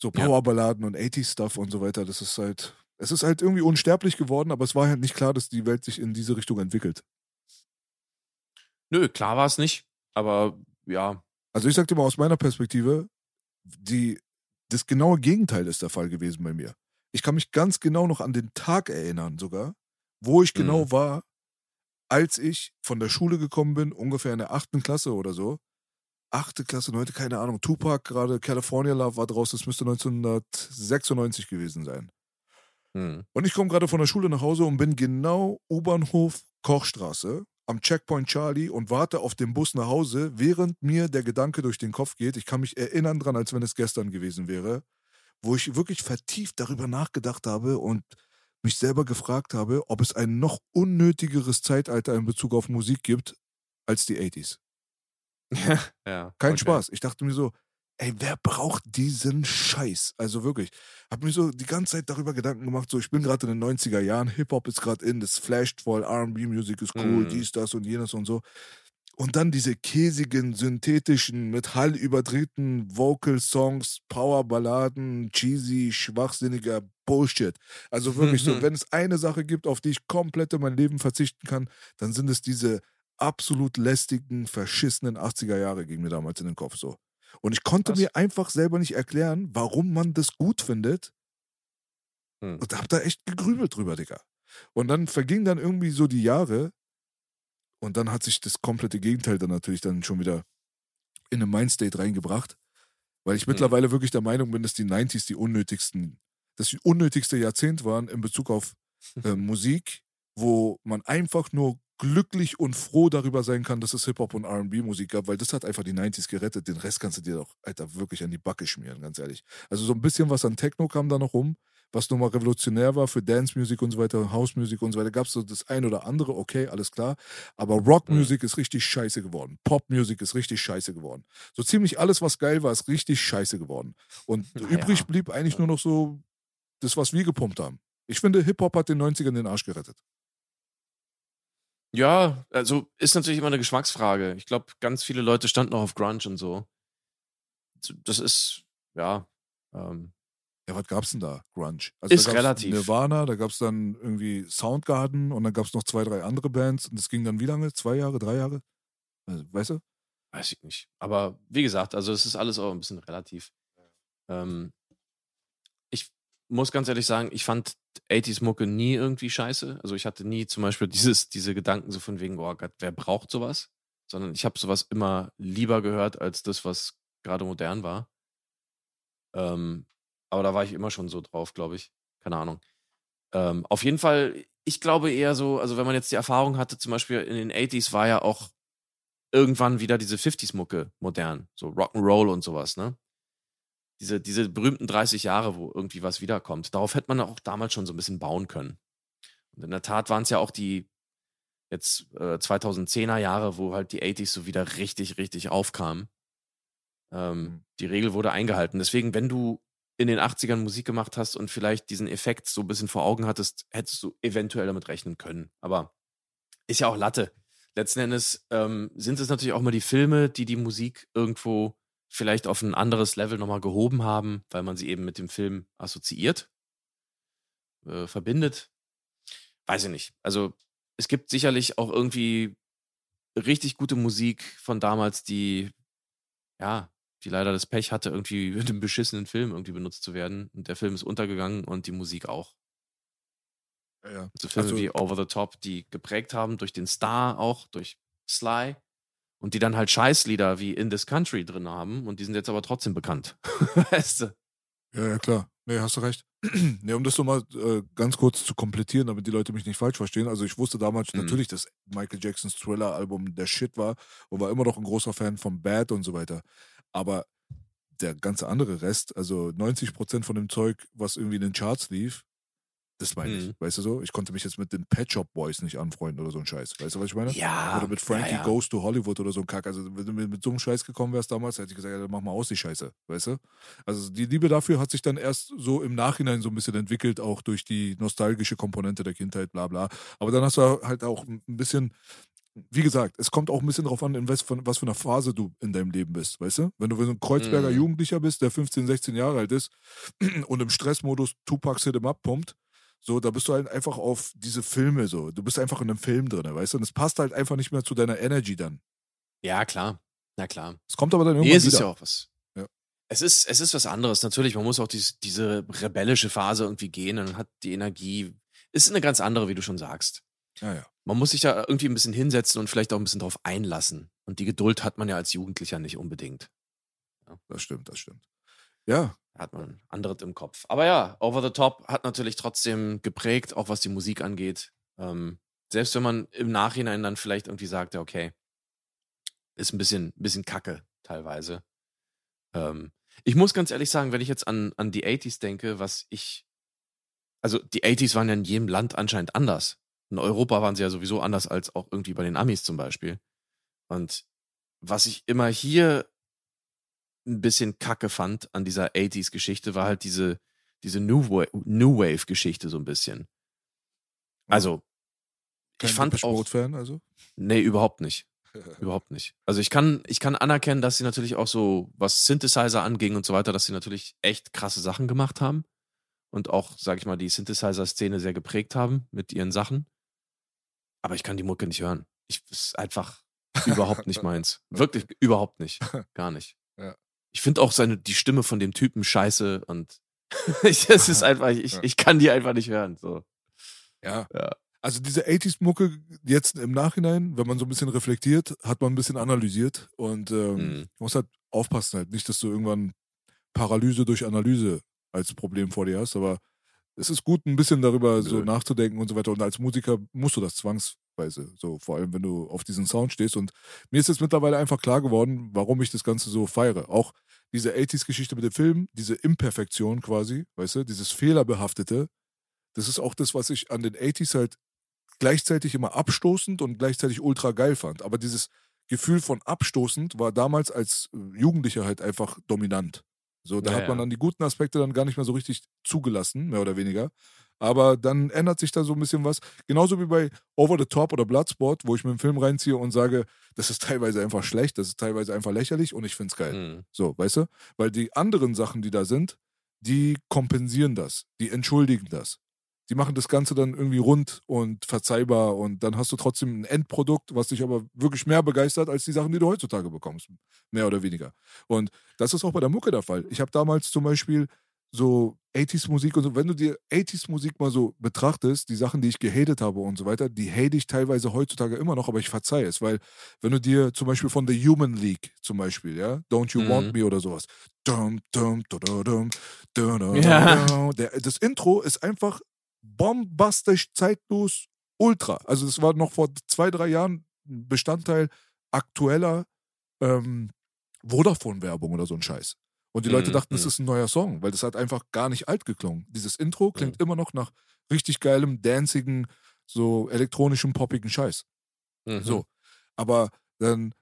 B: So
A: Ja.
B: Powerballaden und 80s-Stuff und so weiter, das ist halt, es ist halt irgendwie unsterblich geworden, aber es war halt nicht klar, dass die Welt sich in diese Richtung entwickelt.
A: Nö, klar war es nicht. Aber ja,
B: Also ich sag dir mal aus meiner Perspektive, die, das genaue Gegenteil ist der Fall gewesen bei mir. Ich kann mich ganz genau noch an den Tag erinnern sogar, wo ich genau
A: Mhm.
B: war, als ich von der Schule gekommen bin, ungefähr in der achten Klasse oder so. Achte Klasse, neunte, keine Ahnung. Tupac, gerade California Love war draus, das müsste 1996 gewesen sein.
A: hm.
B: Und ich komme gerade von der Schule nach Hause und bin genau U-Bahnhof Kochstraße am Checkpoint Charlie und warte auf den Bus nach Hause, während mir der Gedanke durch den Kopf geht. Ich kann mich erinnern dran, als wenn es gestern gewesen wäre, wo ich wirklich vertieft darüber nachgedacht habe und mich selber gefragt habe, ob es ein noch unnötigeres Zeitalter in Bezug auf Musik gibt als die 80s.
A: ja.
B: Kein
A: okay.
B: Spaß. Ich dachte mir so, ey, wer braucht diesen Scheiß? Also wirklich. Hab mir so die ganze Zeit darüber Gedanken gemacht, so ich bin gerade in den 90er Jahren, Hip-Hop ist gerade in, das flasht voll, R&B-Musik ist cool,
A: Mhm.
B: dies, das und jenes und so. Und dann diese käsigen, synthetischen, mit Hall überdrehten Vocal-Songs, Powerballaden, cheesy, schwachsinniger Bullshit. Also wirklich so, wenn es eine Sache gibt, auf die ich komplett in mein Leben verzichten kann, dann sind es diese absolut lästigen, verschissenen 80er Jahre, ging mir damals in den Kopf so. Und ich konnte
A: Krass.
B: mir einfach selber nicht erklären, warum man das gut findet.
A: Hm.
B: Und hab da echt gegrübelt drüber, Digga. Und dann vergingen dann irgendwie so die Jahre und dann hat sich das komplette Gegenteil dann natürlich dann schon wieder in eine Mindstate reingebracht. Weil ich
A: Hm.
B: mittlerweile wirklich der Meinung bin, dass die 90s die unnötigsten, das die unnötigste Jahrzehnt waren in Bezug auf äh, Musik, wo man einfach nur glücklich und froh darüber sein kann, dass es Hip-Hop und RB-Musik gab, weil das hat einfach die 90s gerettet. Den Rest kannst du dir doch, Alter, wirklich an die Backe schmieren, ganz ehrlich. Also so ein bisschen was an Techno kam da noch rum, was nochmal revolutionär war für Dance-Musik und so weiter, House-Musik und so weiter. Gab es so das ein oder andere, okay, alles klar. Aber Rock-Musik ist richtig scheiße geworden. Pop-Musik ist richtig scheiße geworden. So ziemlich alles, was geil war, ist richtig scheiße geworden. Und
A: Ja.
B: übrig blieb eigentlich nur noch so das, was wir gepumpt haben. Ich finde, Hip-Hop hat den 90ern den Arsch gerettet.
A: Ja, also ist natürlich immer eine Geschmacksfrage. Ich glaube, ganz viele Leute standen auch auf Grunge und so. Das ist, ja. Ähm,
B: ja, was gab's denn da? Grunge. Also
A: ist
B: da
A: relativ.
B: Nirvana, da gab's dann irgendwie Soundgarden und dann gab's noch zwei, drei andere Bands und das ging dann wie lange? Zwei Jahre, drei Jahre? Also, weißt du?
A: Weiß ich nicht. Aber wie gesagt, also es ist alles auch ein bisschen relativ. Ähm, muss ganz ehrlich sagen, ich fand 80s-Mucke nie irgendwie scheiße. Also ich hatte nie zum Beispiel dieses, diese Gedanken so von wegen, oh Gott, wer braucht sowas? Sondern ich habe sowas immer lieber gehört als das, was gerade modern war. Ähm, aber da war ich immer schon so drauf, glaube ich. Keine Ahnung. Ähm, auf jeden Fall, ich glaube eher so, also wenn man jetzt die Erfahrung hatte, zum Beispiel in den 80s war ja auch irgendwann wieder diese 50s-Mucke modern. So Rock'n'Roll und sowas, ne? Diese, diese berühmten 30 Jahre, wo irgendwie was wiederkommt. Darauf hätte man auch damals schon so ein bisschen bauen können. Und in der Tat waren es ja auch die jetzt äh, 2010er Jahre, wo halt die 80s so wieder richtig, richtig aufkamen. Ähm, mhm. Die Regel wurde eingehalten. Deswegen, wenn du in den 80ern Musik gemacht hast und vielleicht diesen Effekt so ein bisschen vor Augen hattest, hättest du eventuell damit rechnen können. Aber ist ja auch Latte letzten Endes ähm, sind es natürlich auch mal die Filme, die die Musik irgendwo vielleicht auf ein anderes Level nochmal gehoben haben, weil man sie eben mit dem Film assoziiert, äh, verbindet. Weiß ich nicht. Also es gibt sicherlich auch irgendwie richtig gute Musik von damals, die, ja, die leider das Pech hatte, irgendwie mit einem beschissenen Film irgendwie benutzt zu werden. Und der Film ist untergegangen und die Musik auch.
B: Ja,
A: So Filme
B: Also-
A: wie Over the Top, die geprägt haben durch den Star auch, durch Sly. Und die dann halt Scheißlieder wie In This Country drin haben und die sind jetzt aber trotzdem bekannt. weißt du?
B: Ja, ja, klar. Nee, hast du recht. nee, um das nochmal äh, ganz kurz zu komplettieren, damit die Leute mich nicht falsch verstehen. Also ich wusste damals
A: Mhm.
B: natürlich, dass Michael Jacksons Thriller-Album der Shit war und war immer noch ein großer Fan von Bad und so weiter. Aber der ganze andere Rest, also 90% von dem Zeug, was irgendwie in den Charts lief, das meine ich.
A: Mhm.
B: Weißt du so? Ich konnte mich jetzt mit den Pet Shop Boys nicht anfreunden oder so ein Scheiß. Weißt du, was ich meine?
A: Ja.
B: Oder mit Frankie
A: ja, ja.
B: Goes to Hollywood oder so ein Kack. Also, wenn du mit, so einem Scheiß gekommen wärst damals, hätte ich gesagt, ja, dann mach mal aus die Scheiße. Weißt du? Also, die Liebe dafür hat sich dann erst so im Nachhinein so ein bisschen entwickelt, auch durch die nostalgische Komponente der Kindheit, bla bla. Aber dann hast du halt auch ein bisschen. Wie gesagt, es kommt auch ein bisschen drauf an, in was, von, was für einer Phase du in deinem Leben bist, weißt du? Wenn du so ein Kreuzberger
A: Mhm.
B: Jugendlicher bist, der 15, 16 Jahre alt ist und im Stressmodus Tupac Hit 'em Up pumpt, so, da bist du halt einfach auf diese Filme so. Du bist einfach in einem Film drin, weißt du? Und es passt halt einfach nicht mehr zu deiner Energy dann.
A: Ja, klar. Na klar.
B: Es kommt aber dann irgendwann
A: Nee, es
B: wieder.
A: ist ja auch was.
B: Ja.
A: Es ist, es ist was anderes. Natürlich, man muss auch dies, diese rebellische Phase irgendwie gehen und hat die Energie. Ist eine ganz andere, wie du schon sagst.
B: ja, ja.
A: Man muss sich da irgendwie ein bisschen hinsetzen und vielleicht auch ein bisschen drauf einlassen. Und die Geduld hat man ja als Jugendlicher nicht unbedingt.
B: Das stimmt, das stimmt. Ja,
A: hat man anderes im Kopf. Aber ja, Over the Top hat natürlich trotzdem geprägt, auch was die Musik angeht. Ähm, selbst wenn man im Nachhinein dann vielleicht irgendwie sagt, ja, okay, ist ein bisschen, bisschen kacke teilweise. Ähm, ich muss ganz ehrlich sagen, wenn ich jetzt an, an die 80s denke, was ich. Also die 80s waren ja in jedem Land anscheinend anders. In Europa waren sie ja sowieso anders als auch irgendwie bei den Amis zum Beispiel. Und was ich immer hier ein bisschen kacke fand an dieser 80s-Geschichte, war halt diese, diese New, Wa New Wave-Geschichte so ein bisschen. Also,
B: kein
A: ich fand auch.
B: Mode-Fan, also.
A: Nee, überhaupt nicht. Überhaupt nicht. Also ich kann, ich kann anerkennen, dass sie natürlich auch so, was Synthesizer anging und so weiter, dass sie natürlich echt krasse Sachen gemacht haben. Und auch, sag ich mal, die Synthesizer-Szene sehr geprägt haben mit ihren Sachen. Aber ich kann die Mucke nicht hören. Ich ist einfach überhaupt nicht meins. Wirklich überhaupt nicht. Gar nicht.
B: Ja.
A: Ich finde auch seine, die Stimme von dem Typen scheiße und ich, es ist einfach, ich, ich kann die einfach nicht hören. So.
B: Ja.
A: Ja.
B: Also diese 80s-Mucke jetzt im Nachhinein, wenn man so ein bisschen reflektiert, hat man ein bisschen analysiert und ähm,
A: Mhm.
B: man muss halt aufpassen halt. Nicht, dass du irgendwann Paralyse durch Analyse als Problem vor dir hast, aber es ist gut, ein bisschen darüber so nachzudenken und so weiter. Und als Musiker musst du das zwangsweise, so vor allem, wenn du auf diesen Sound stehst. Und mir ist jetzt mittlerweile einfach klar geworden, warum ich das Ganze so feiere. Auch diese 80s-Geschichte mit dem Film, diese Imperfektion quasi, weißt du, dieses Fehlerbehaftete, das ist auch das, was ich an den 80s halt gleichzeitig immer abstoßend und gleichzeitig ultra geil fand. Aber dieses Gefühl von abstoßend war damals als äh, Jugendlicher halt einfach dominant. So, da
A: Ja,
B: hat man dann die guten Aspekte dann gar nicht mehr so richtig zugelassen, mehr oder weniger. Aber dann ändert sich da so ein bisschen was. Genauso wie bei Over the Top oder Bloodsport, wo ich mir einen Film reinziehe und sage, das ist teilweise einfach schlecht, das ist teilweise einfach lächerlich und ich finde es geil.
A: Mhm.
B: So, weißt du? Weil die anderen Sachen, die da sind, die kompensieren das, die entschuldigen das. Die machen das Ganze dann irgendwie rund und verzeihbar und dann hast du trotzdem ein Endprodukt, was dich aber wirklich mehr begeistert als die Sachen, die du heutzutage bekommst. Mehr oder weniger. Und das ist auch bei der Mucke der Fall. Ich habe damals zum Beispiel so 80s Musik und so, wenn du dir 80s Musik mal so betrachtest, die Sachen, die ich gehatet habe und so weiter, die hate ich teilweise heutzutage immer noch, aber ich verzeihe es, weil wenn du dir zum Beispiel von The Human League zum Beispiel, ja, Don't You
A: Mhm.
B: Want Me oder sowas, dum, dum, dum,
A: Ja.
B: das Intro ist einfach bombastisch, zeitlos, ultra. Also das war noch vor zwei, drei Jahren Bestandteil aktueller ähm, Vodafone-Werbung oder so ein Scheiß. Und die Leute
A: Mhm,
B: dachten, das
A: mhm.
B: ist ein neuer Song, weil das hat einfach gar nicht alt geklungen. Dieses Intro klingt immer noch nach richtig geilem, dancigen, so elektronischen, poppigen Scheiß.
A: Mhm.
B: So. Aber dann,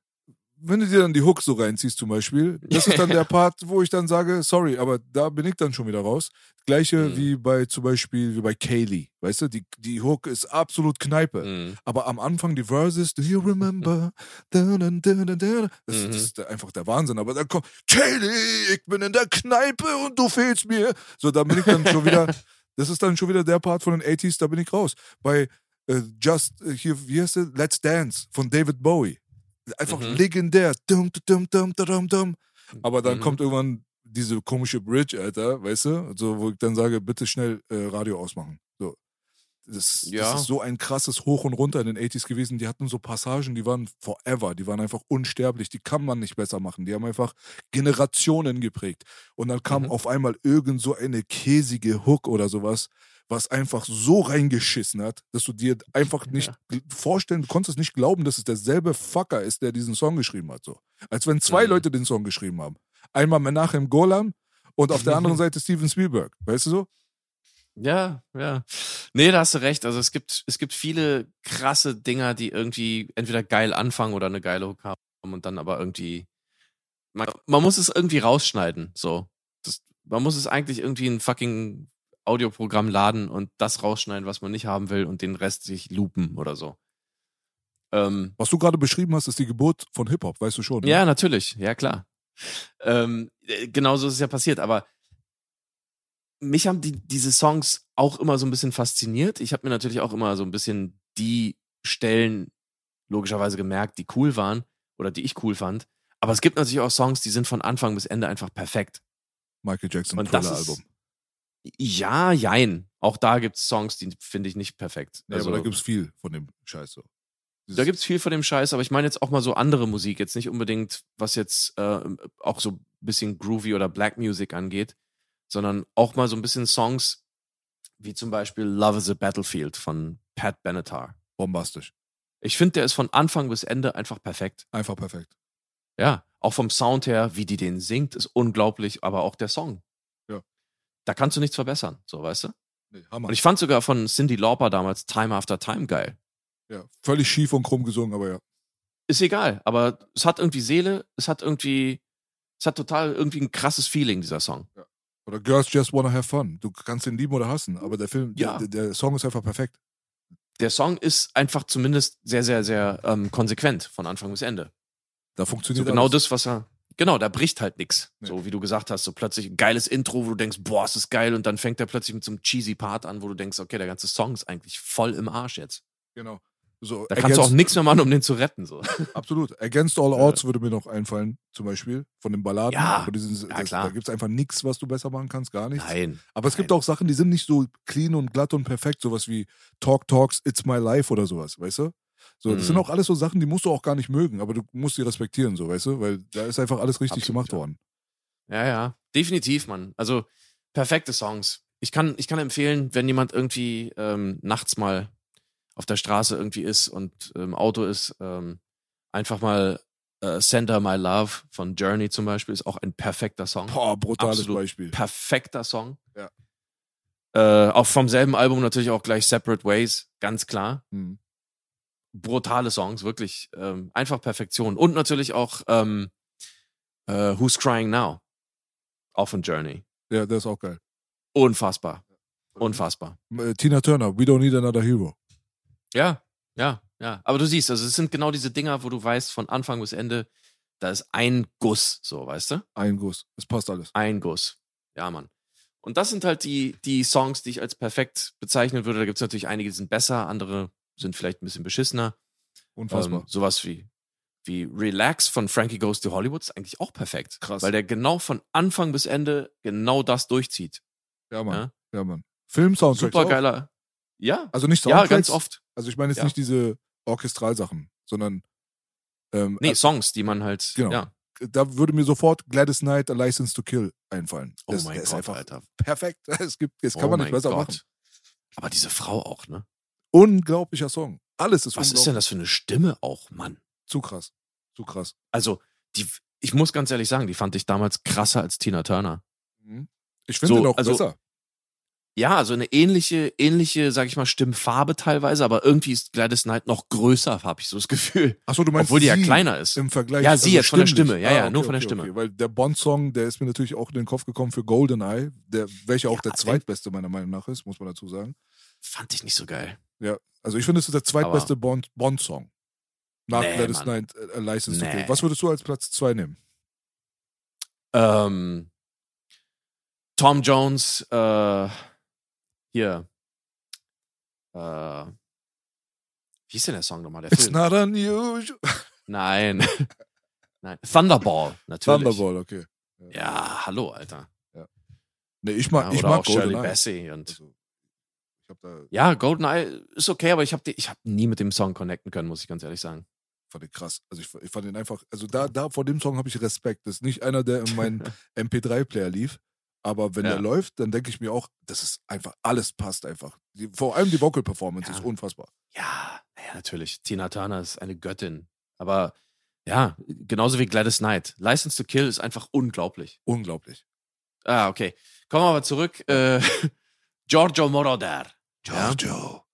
B: wenn du dir dann die Hook so reinziehst zum Beispiel, das ist dann der Part, wo ich dann sage, sorry, aber da bin ich dann schon wieder raus. Gleiche
A: Mhm.
B: wie bei zum Beispiel, wie bei Kaylee, weißt du, die, die Hook ist absolut Kneipe.
A: Mhm.
B: Aber am Anfang die Verses, do you remember? Da, da, da, da, da. Das,
A: Mhm.
B: das ist der- einfach der Wahnsinn. Aber dann kommt, Kaylee, ich bin in der Kneipe und du fehlst mir. So, da bin ich dann schon wieder, das ist dann schon wieder der Part von den 80s, da bin ich raus. Bei äh, Just, äh, hier, wie heißt es? Let's Dance von David Bowie. Einfach
A: Mhm.
B: legendär. Dum, dum, dum, dum, dum. Aber dann
A: Mhm.
B: kommt irgendwann diese komische Bridge, Alter, weißt du? So, wo ich dann sage, bitte schnell äh, Radio ausmachen. So. Das,
A: Ja.
B: das ist so ein krasses Hoch und Runter in den 80s gewesen. Die hatten so Passagen, die waren forever, die waren einfach unsterblich, die kann man nicht besser machen. Die haben einfach Generationen geprägt. Und dann kam
A: Mhm.
B: auf einmal irgend so eine käsige Hook oder sowas, was einfach so reingeschissen hat, dass du dir einfach nicht
A: Ja.
B: vorstellen, du konntest nicht glauben, dass es derselbe Fucker ist, der diesen Song geschrieben hat. So. Als wenn zwei
A: Mhm.
B: Leute den Song geschrieben haben. Einmal Menachem Golan und auf der anderen Seite Steven Spielberg. Weißt du so?
A: Ja, ja. Nee, da hast du recht. Also es gibt, es gibt viele krasse Dinger, die irgendwie entweder geil anfangen oder eine geile Hook haben und dann aber irgendwie. Man, man muss es irgendwie rausschneiden. So. Das, man muss es eigentlich irgendwie in ein fucking Audioprogramm laden und das rausschneiden, was man nicht haben will und den Rest sich loopen oder so. Ähm,
B: Was du gerade beschrieben hast, ist die Geburt von Hip-Hop, weißt du schon. Ne?
A: ja, natürlich, ja klar. Ähm, äh, genauso ist es ja passiert, aber mich haben die, diese Songs auch immer so ein bisschen fasziniert. Ich habe mir natürlich auch immer so ein bisschen die Stellen logischerweise gemerkt, die cool waren oder die ich cool fand. Aber es gibt natürlich auch Songs, die sind von Anfang bis Ende einfach perfekt.
B: Michael Jackson,
A: Und das ist,
B: Album.
A: Ja, jein. Auch da gibt's Songs, die finde ich nicht perfekt.
B: Ja, aber da gibt's viel von dem Scheiß so. Dieses-
A: Da gibt's viel von dem Scheiß, aber ich meine jetzt auch mal so andere Musik, jetzt nicht unbedingt, was jetzt äh, auch so ein bisschen Groovy oder Black Music angeht, sondern auch mal so ein bisschen Songs wie zum Beispiel Love is a Battlefield von Pat Benatar.
B: bombastisch.
A: Ich finde, der ist von Anfang bis Ende einfach perfekt.
B: Einfach perfekt.
A: Ja, auch vom Sound her, wie die den singt, ist unglaublich, aber auch der Song.
B: Ja.
A: Da kannst du nichts verbessern, so weißt du?
B: Nee, Hammer.
A: Und ich fand sogar von Cindy Lauper damals Time After Time geil.
B: ja, völlig schief und krumm gesungen, aber ja.
A: ist egal, aber es hat irgendwie Seele, es hat irgendwie, es hat total irgendwie ein krasses Feeling, dieser Song.
B: Oder Girls Just Wanna Have Fun. Du kannst den lieben oder hassen, aber der Film,
A: Ja.
B: der, der Song ist einfach perfekt.
A: Der Song ist einfach zumindest sehr, sehr, sehr ähm, konsequent von Anfang bis Ende.
B: Da
A: So
B: funktioniert
A: genau
B: alles.
A: das, was er, genau, da bricht halt nix.
B: Nee.
A: So wie du gesagt hast, so plötzlich ein geiles Intro, wo du denkst, boah, ist das geil, und dann fängt er plötzlich mit so einem cheesy Part an, wo du denkst, okay, der ganze Song ist eigentlich voll im Arsch jetzt.
B: Genau. So,
A: Da kannst du auch nichts mehr machen, um den zu retten. So.
B: Absolut. Against All
A: Ja.
B: Odds würde mir noch einfallen, zum Beispiel, von den Balladen.
A: Ja.
B: Diesen,
A: Ja,
B: das,
A: klar.
B: Da gibt es einfach nichts, was du besser machen kannst, gar nichts.
A: Nein.
B: Aber es gibt
A: Nein.
B: auch Sachen, die sind nicht so clean und glatt und perfekt, sowas wie Talk Talks, It's My Life oder sowas, weißt du? So, das
A: Mhm.
B: sind auch alles so Sachen, die musst du auch gar nicht mögen, aber du musst sie respektieren, so, weißt du? Weil da ist einfach alles richtig
A: Absolut,
B: gemacht
A: ja.
B: worden.
A: Ja, ja, definitiv, Mann. Also perfekte Songs. Ich kann, ich kann empfehlen, wenn jemand irgendwie ähm, nachts mal auf der Straße irgendwie ist und im Auto ist, ähm, einfach mal äh, Sender My Love von Journey zum Beispiel ist auch ein perfekter Song.
B: Boah, brutales
A: Absolut.
B: Beispiel.
A: Perfekter Song.
B: Ja.
A: Äh, auch vom selben Album natürlich auch gleich Separate Ways, ganz klar.
B: Hm.
A: Brutale Songs, wirklich ähm, einfach Perfektion. Und natürlich auch ähm, äh, Who's Crying Now, auch von Journey.
B: Ja, der ist auch geil.
A: Unfassbar. Unfassbar.
B: Äh, Tina Turner, We Don't Need Another Hero.
A: Ja, ja, ja. Aber du siehst, also es sind genau diese Dinger, wo du weißt, von Anfang bis Ende, da ist ein Guss, so, weißt du?
B: Ein Guss. Es passt alles.
A: Ein Guss. Ja, Mann. Und das sind halt die, die Songs, die ich als perfekt bezeichnen würde. Da gibt es natürlich einige, die sind besser, andere sind vielleicht ein bisschen beschissener.
B: Unfassbar.
A: Ähm, sowas wie, wie Relax von Frankie Goes to Hollywood ist eigentlich auch perfekt.
B: Krass.
A: Weil der genau von Anfang bis Ende genau das durchzieht.
B: ja, Mann.
A: Ja?
B: Ja, Mann. Film-Soundtracks
A: Super geiler. Ja,
B: Also nicht
A: ja,
B: Soundtracks.
A: ganz oft.
B: Also ich meine jetzt
A: Ja.
B: nicht diese Orchestralsachen, sondern ähm,
A: Nee,
B: äh,
A: Songs, die man halt.
B: Genau.
A: Ja.
B: da würde mir sofort Gladys Knight, A License to Kill einfallen.
A: Oh
B: das,
A: mein
B: der ist
A: Gott,
B: einfach
A: Alter.
B: perfekt. Es gibt, das kann
A: oh
B: man nicht
A: mein
B: besser
A: Gott.
B: machen.
A: Aber diese Frau auch, ne?
B: Unglaublicher Song. Alles ist
A: Was ist denn das für eine Stimme auch, Mann?
B: Zu krass. Zu krass.
A: Also, die, ich muss ganz ehrlich sagen, die fand ich damals krasser als Tina Turner.
B: Mhm. Ich finde
A: So,
B: ihn auch
A: also-
B: besser.
A: Ja, also eine ähnliche, ähnliche, sag ich mal, Stimmfarbe teilweise, aber irgendwie ist Gladys Knight noch größer, habe ich so das Gefühl.
B: Achso, du meinst
A: Obwohl die ja kleiner ist.
B: im Vergleich.
A: Ja, sie jetzt von der
B: stimmlich.
A: Stimme. Ja, ja, nur von der Stimme.
B: Weil der Bond-Song, der ist mir natürlich auch in den Kopf gekommen für GoldenEye, der, welcher auch
A: Ja,
B: der
A: den-
B: zweitbeste meiner Meinung nach ist, muss man dazu sagen.
A: Fand ich nicht so geil.
B: Ja, also ich finde, es ist der zweitbeste Bond- Bond-Song. Nach
A: Nee,
B: Gladys. Knight, äh, License to
A: Nee.
B: Kill. Was würdest du als Platz zwei nehmen?
A: Ähm, Tom Jones, äh, hier. Äh, wie ist denn der Song nochmal? Der
B: It's
A: Film?
B: not unusual.
A: Nein. Nein. Thunderball, natürlich.
B: Thunderball, okay.
A: Ja, hallo, Alter.
B: Nee, ich mag,
A: Ja,
B: ich mag
A: auch Shirley. Bassey und
B: Also, hab da,
A: ja, GoldenEye ist okay, aber ich habe hab nie mit dem Song connecten können, muss ich ganz ehrlich sagen.
B: fand ich krass. Also ich, ich fand ihn einfach, also da, da vor dem Song habe ich Respekt. Das ist nicht einer, der in meinen MP3-Player lief. Aber wenn
A: Ja.
B: der läuft, dann denke ich mir auch, das ist einfach, alles passt einfach. Die, vor allem die Vocal-Performance
A: Ja.
B: ist unfassbar.
A: Ja, naja, natürlich. Tina Turner ist eine Göttin. Aber ja, genauso wie Gladys Knight. License to Kill ist einfach unglaublich.
B: Unglaublich.
A: Ah, okay. Kommen wir aber zurück. Äh, Giorgio Moroder. Ja?
B: Giorgio.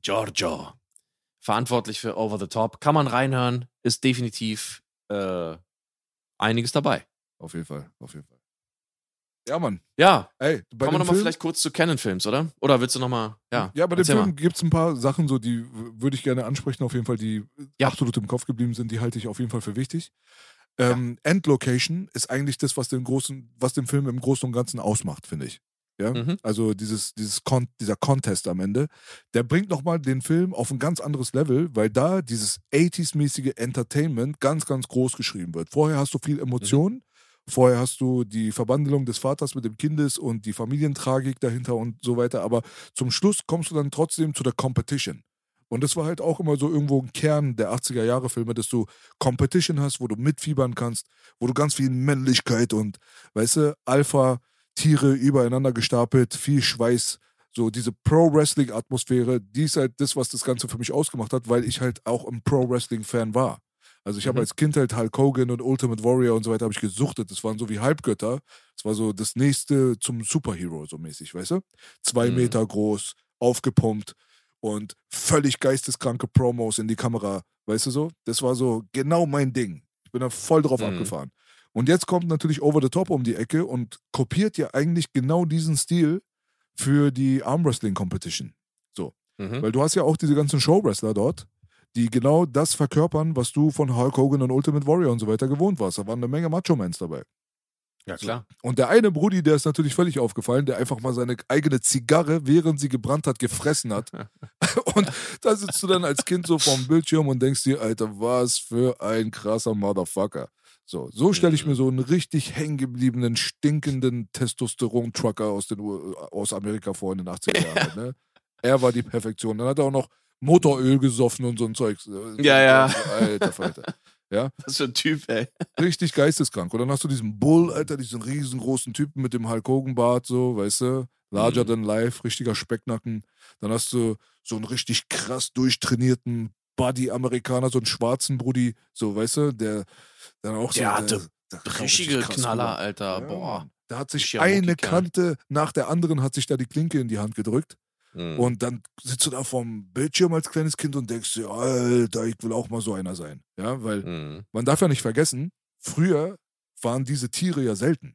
A: Giorgio. Verantwortlich für Over the Top. Kann man reinhören. Ist definitiv äh, einiges dabei.
B: Auf jeden Fall, auf jeden Fall. Ja, Mann.
A: Ja,
B: Ey, bei
A: kommen wir
B: dem
A: nochmal
B: Film,
A: vielleicht kurz zu Canon-Films, oder? Oder willst du nochmal, ja.
B: ja, bei dem. Film gibt es ein paar Sachen, so, die würde ich gerne ansprechen, auf jeden Fall, die
A: Ja.
B: absolut im Kopf geblieben sind, die halte ich auf jeden Fall für wichtig. Ähm, Endlocation ist eigentlich das, was den großen, was den Film im Großen und Ganzen ausmacht, finde ich. Ja,
A: Mhm.
B: also dieses, dieses Con dieser Contest am Ende, der bringt nochmal den Film auf ein ganz anderes Level, weil da dieses 80s-mäßige Entertainment ganz, ganz groß geschrieben wird. Vorher hast du viel Emotion, vorher hast du die Verbandelung des Vaters mit dem Kindes und die Familientragik dahinter und so weiter, aber zum Schluss kommst du dann trotzdem zu der Competition. Und das war halt auch immer so irgendwo ein Kern der 80er-Jahre-Filme, dass du Competition hast, wo du mitfiebern kannst, wo du ganz viel Männlichkeit und, weißt du, Alpha-Tiere übereinander gestapelt, viel Schweiß, so diese Pro-Wrestling-Atmosphäre, die ist halt das, was das Ganze für mich ausgemacht hat, weil ich halt auch ein Pro-Wrestling-Fan war. Also ich habe
A: Mhm.
B: als Kind halt Hulk Hogan und Ultimate Warrior und so weiter habe ich gesuchtet. Das waren so wie Halbgötter. Das war so das nächste zum Superhero so mäßig, weißt du? Zwei
A: Mhm.
B: Meter groß, aufgepumpt und völlig geisteskranke Promos in die Kamera, weißt du so? Das war so genau mein Ding. Ich bin da voll drauf
A: Mhm.
B: abgefahren. Und jetzt kommt natürlich Over the Top um die Ecke und kopiert ja eigentlich genau diesen Stil für die Armwrestling Competition.
A: Mhm.
B: Weil du hast ja auch diese ganzen Showwrestler dort, die genau das verkörpern, was du von Hulk Hogan und Ultimate Warrior und so weiter gewohnt warst. Da waren eine Menge Macho-Mans dabei.
A: Ja, klar.
B: Und der eine Brudi, der ist natürlich völlig aufgefallen, der einfach mal seine eigene Zigarre, während sie gebrannt hat, gefressen hat. Und da sitzt du dann als Kind so vorm Bildschirm und denkst dir, Alter, was für ein krasser Motherfucker. So, so stelle ich
A: Mhm.
B: mir so einen richtig hängengebliebenen, stinkenden Testosteron-Trucker aus, den U- aus Amerika vor in den 80er Jahren. Ne? Er war die Perfektion. Dann hat er auch noch Motoröl gesoffen und so ein Zeug.
A: Ja, ja.
B: Alter Falter.
A: Was für ein Typ, ey.
B: Richtig geisteskrank. Und dann hast du diesen Bull, Alter, diesen riesengroßen Typen mit dem Hulk Hogan Bart, so, weißt du? Larger
A: Mhm.
B: than life, richtiger Specknacken. Dann hast du so einen richtig krass durchtrainierten Buddy-Amerikaner, so einen schwarzen Brudi, so, weißt du? Der dann auch so.
A: Der
B: der-
A: hatte
B: der kam
A: Richtige Knaller,
B: rüber.
A: Alter.
B: Ja,
A: Boah.
B: Da hat sich eine. Kante nach der anderen hat sich da die Klinke in die Hand gedrückt.
A: Mhm.
B: Und dann sitzt du da vorm Bildschirm als kleines Kind und denkst dir, Alter, ich will auch mal so einer sein. Ja, weil
A: Mhm.
B: man darf ja nicht vergessen, früher waren diese Tiere ja selten.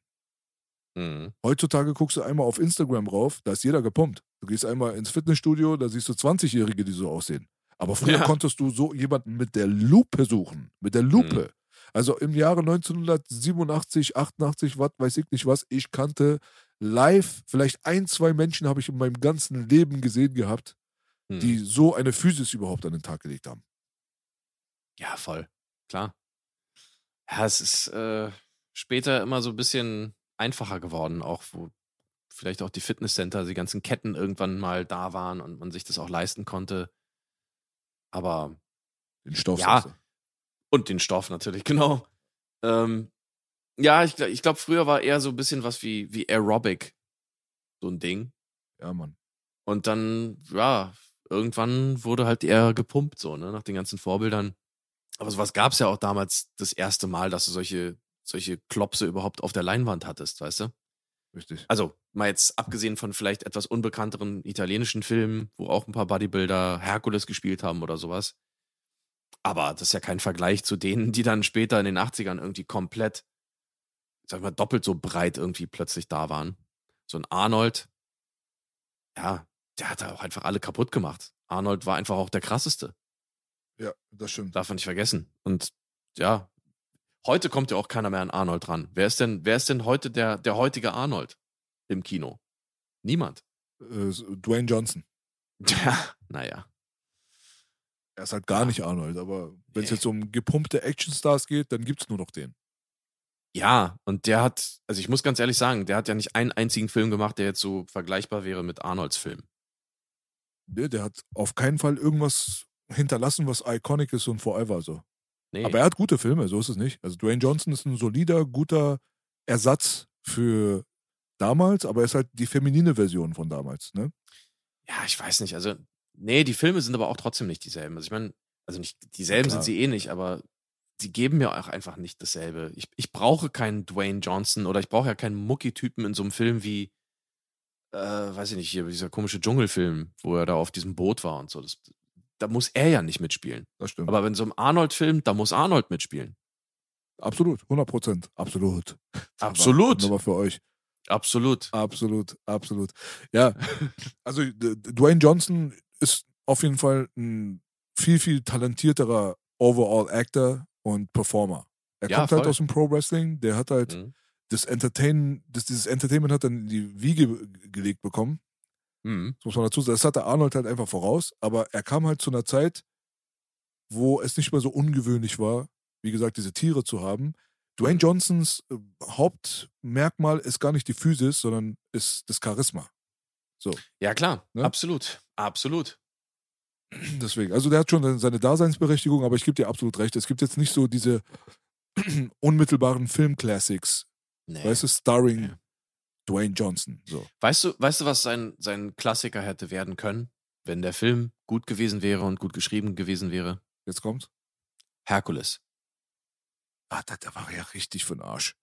A: Mhm.
B: Heutzutage guckst du einmal auf Instagram rauf, da ist jeder gepumpt. Du gehst einmal ins Fitnessstudio, da siehst du 20-Jährige, die so aussehen. Aber früher
A: Ja.
B: konntest du so jemanden mit der Lupe suchen. Mit der Lupe. Also im Jahre 1987, 88, was weiß ich nicht was, ich kannte live, vielleicht ein, zwei Menschen habe ich in meinem ganzen Leben gesehen gehabt,
A: Mhm.
B: die so eine Physis überhaupt an den Tag gelegt haben.
A: Ja, voll. Klar. Ja, es ist äh, später immer so ein bisschen einfacher geworden, auch wo vielleicht auch die Fitnesscenter, die ganzen Ketten irgendwann mal da waren und man sich das auch leisten konnte. Aber
B: Den Stoff.
A: Ja. Und den Stoff natürlich, genau. Ähm, ja, ich, ich glaube, früher war eher so ein bisschen was wie, wie Aerobic. So ein Ding.
B: Ja, Mann.
A: Und dann, ja, irgendwann wurde halt eher gepumpt, so, ne, nach den ganzen Vorbildern. Aber sowas gab es ja auch damals das erste Mal, dass du solche, solche Klopse überhaupt auf der Leinwand hattest, weißt du?
B: Richtig.
A: Also, mal jetzt abgesehen von vielleicht etwas unbekannteren italienischen Filmen, wo auch ein paar Bodybuilder Herkules gespielt haben oder sowas. Aber das ist ja kein Vergleich zu denen, die dann später in den 80ern irgendwie komplett, sag ich mal, doppelt so breit irgendwie plötzlich da waren. So ein Arnold, ja, der hat da auch einfach alle kaputt gemacht. Arnold war einfach auch der krasseste.
B: Ja, das stimmt.
A: Darf man nicht vergessen. Und ja, heute kommt ja auch keiner mehr an Arnold ran. Wer ist denn, wer ist denn heute der, der heutige Arnold im Kino? Niemand.
B: Äh, Dwayne Johnson.
A: Ja, naja.
B: Er ist halt gar nicht Arnold, aber wenn es
A: Nee.
B: jetzt um gepumpte Actionstars geht, dann gibt es nur noch den.
A: Ja, und der hat, also ich muss ganz ehrlich sagen, der hat ja nicht einen einzigen Film gemacht, der jetzt so vergleichbar wäre mit Arnolds Film.
B: Ne, der hat auf keinen Fall irgendwas hinterlassen, was iconic ist und forever so.
A: Nee.
B: Aber er hat gute Filme, so ist es nicht. Also Dwayne Johnson ist ein solider, guter Ersatz für damals, aber er ist halt die feminine Version von damals, ne?
A: ja, ich weiß nicht. Also, nee, die Filme sind aber auch trotzdem nicht dieselben. Also ich meine, also nicht dieselben
B: klar.
A: sind sie eh nicht, aber die geben mir auch einfach nicht dasselbe. Ich, ich brauche keinen Dwayne Johnson oder ich brauche ja keinen Mucki-Typen in so einem Film wie, äh, weiß ich nicht, hier dieser komische Dschungelfilm, wo er da auf diesem Boot war und so. Das, da muss er ja nicht mitspielen.
B: Das stimmt.
A: Aber wenn so ein Arnold-Film, da muss Arnold mitspielen.
B: absolut, 100 Prozent, absolut.
A: Absolut.
B: Aber für euch.
A: Absolut.
B: Absolut, absolut. Ja, also D- Dwayne Johnson ist auf jeden Fall ein viel, viel talentierterer Overall-Actor und Performer. Er
A: Ja,
B: kommt halt
A: voll.
B: aus dem Pro-Wrestling, der hat halt
A: Mhm.
B: das Entertain, das, dieses Entertainment hat dann in die Wiege gelegt bekommen.
A: Mhm.
B: Das muss man dazu sagen. Das hatte Arnold halt einfach voraus, aber er kam halt zu einer Zeit, wo es nicht mehr so ungewöhnlich war, wie gesagt, diese Tiere zu haben. Dwayne Johnsons äh, Hauptmerkmal ist gar nicht die Physis, sondern ist das Charisma.
A: Ja, klar.
B: Ne?
A: Absolut. Absolut.
B: Deswegen, also der hat schon seine Daseinsberechtigung, aber ich gebe dir absolut recht. Es gibt jetzt nicht so diese unmittelbaren Film-Classics,
A: Nee.
B: weißt du, starring
A: Nee.
B: Dwayne Johnson. So.
A: Weißt du, weißt du, was sein, sein Klassiker hätte werden können, wenn der Film gut gewesen wäre und gut geschrieben gewesen wäre?
B: Jetzt kommt's.
A: Herkules.
B: Ah, der, der war ja richtig für den Arsch.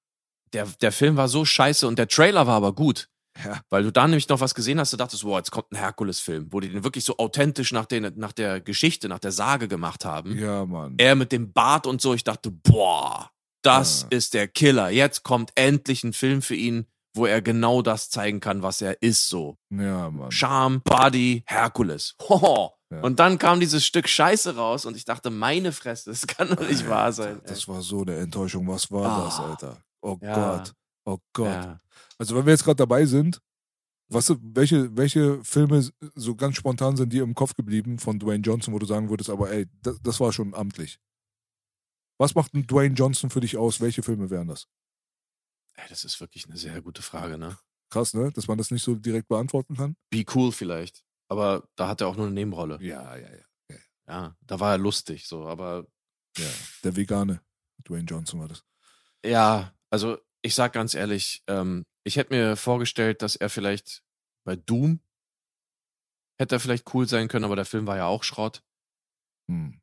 A: Der, der Film war so scheiße und der Trailer war aber gut.
B: Ja.
A: Weil du da nämlich noch was gesehen hast, du dachtest, wow, jetzt kommt ein Herkules-Film, wo die den wirklich so authentisch nach, den, nach der Geschichte, nach der Sage gemacht haben.
B: Ja, Mann.
A: Er mit dem Bart und so, ich dachte, boah, das
B: Ja.
A: ist der Killer. Jetzt kommt endlich ein Film für ihn, wo er genau das zeigen kann, was er ist so.
B: Ja, Mann.
A: Charme, Body, Herkules. Hoho.
B: Ja.
A: Und dann kam dieses Stück Scheiße raus und ich dachte, meine Fresse, das kann doch nicht wahr sein. ey.
B: Das war so eine Enttäuschung. Was war das,
A: Ah.
B: Alter? Oh
A: Ja.
B: Gott. Oh Gott.
A: Ja.
B: Also, wenn wir jetzt gerade dabei sind, was, welche, welche Filme so ganz spontan sind dir im Kopf geblieben von Dwayne Johnson, wo du sagen würdest, aber ey, das, das war schon amtlich? Was macht ein Dwayne Johnson für dich aus? Welche Filme wären das?
A: Ey, das ist wirklich eine sehr gute Frage, ne?
B: Krass, ne? Dass man das nicht so direkt beantworten kann?
A: Be cool vielleicht. Aber da hat er auch nur eine Nebenrolle.
B: Ja, ja, ja.
A: Ja, da war er lustig, so. Aber
B: ja. Der Vegane. Dwayne Johnson war das.
A: ja, also ich sag ganz ehrlich, ähm, ich hätte mir vorgestellt, dass er vielleicht bei Doom hätte er vielleicht cool sein können, aber der Film war ja auch Schrott.
B: Hm.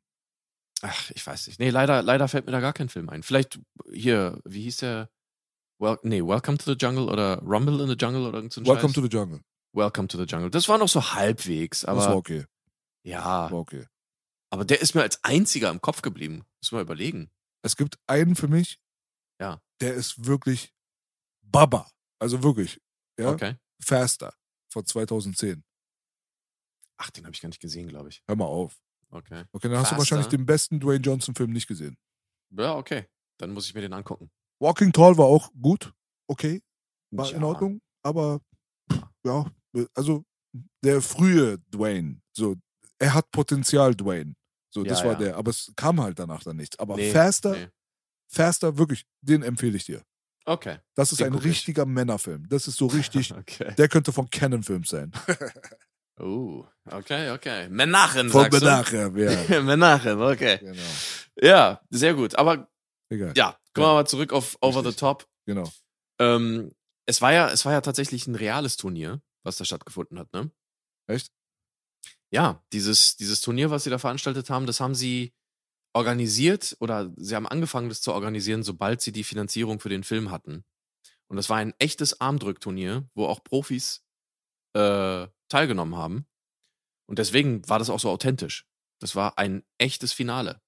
A: Ach, ich weiß nicht. Nee, leider, leider fällt mir da gar kein Film ein. Vielleicht hier, wie hieß der? Well, nee, Welcome to the Jungle oder Rumble in the Jungle oder irgend so ein
B: Welcome
A: Scheiß.
B: to the Jungle.
A: Welcome to the Jungle. Das war noch so halbwegs, aber
B: das war okay.
A: ja,
B: War okay.
A: aber der ist mir als einziger im Kopf geblieben. Muss mal überlegen.
B: Es gibt einen für mich,
A: Ja.
B: der ist wirklich Baba. Also wirklich. Ja?
A: Okay.
B: Faster von 2010.
A: Ach, den habe ich gar nicht gesehen, glaube ich.
B: Hör mal auf.
A: Okay.
B: Okay, dann hast du
A: Faster?
B: wahrscheinlich den besten Dwayne Johnson-Film nicht gesehen.
A: Ja, okay. Dann muss ich mir den angucken.
B: Walking Tall war auch gut. Okay, war in
A: Ja.
B: Ordnung. Aber ja, also der frühe Dwayne, so, er hat Potenzial, Dwayne. So, das
A: Ja,
B: war
A: ja.
B: der. Aber es kam halt danach dann nichts. Aber
A: Nee,
B: Faster,
A: nee.
B: Faster, wirklich, den empfehle ich dir.
A: Okay.
B: Das ist
A: Den
B: ein
A: guck ich.
B: richtiger Männerfilm. Das ist so richtig,
A: Okay.
B: der könnte von Canon Films sein.
A: Oh, okay, okay. Menachem,
B: Von
A: sagst du?
B: Menachem, ja.
A: Menachem, okay.
B: genau.
A: Ja, sehr gut. Aber
B: Egal.
A: ja, kommen wir mal zurück auf Over the
B: Richtig.
A: Top.
B: Genau.
A: Ähm, es war ja, es war ja tatsächlich ein reales Turnier, was da stattgefunden hat, ne?
B: Echt?
A: Ja, dieses, dieses Turnier, was sie da veranstaltet haben, das haben sie organisiert oder sie haben angefangen, das zu organisieren, sobald sie die Finanzierung für den Film hatten. Und das war ein echtes Armdrückturnier, wo auch Profis äh, teilgenommen haben. Und deswegen war das auch so authentisch. Das war ein echtes Finale.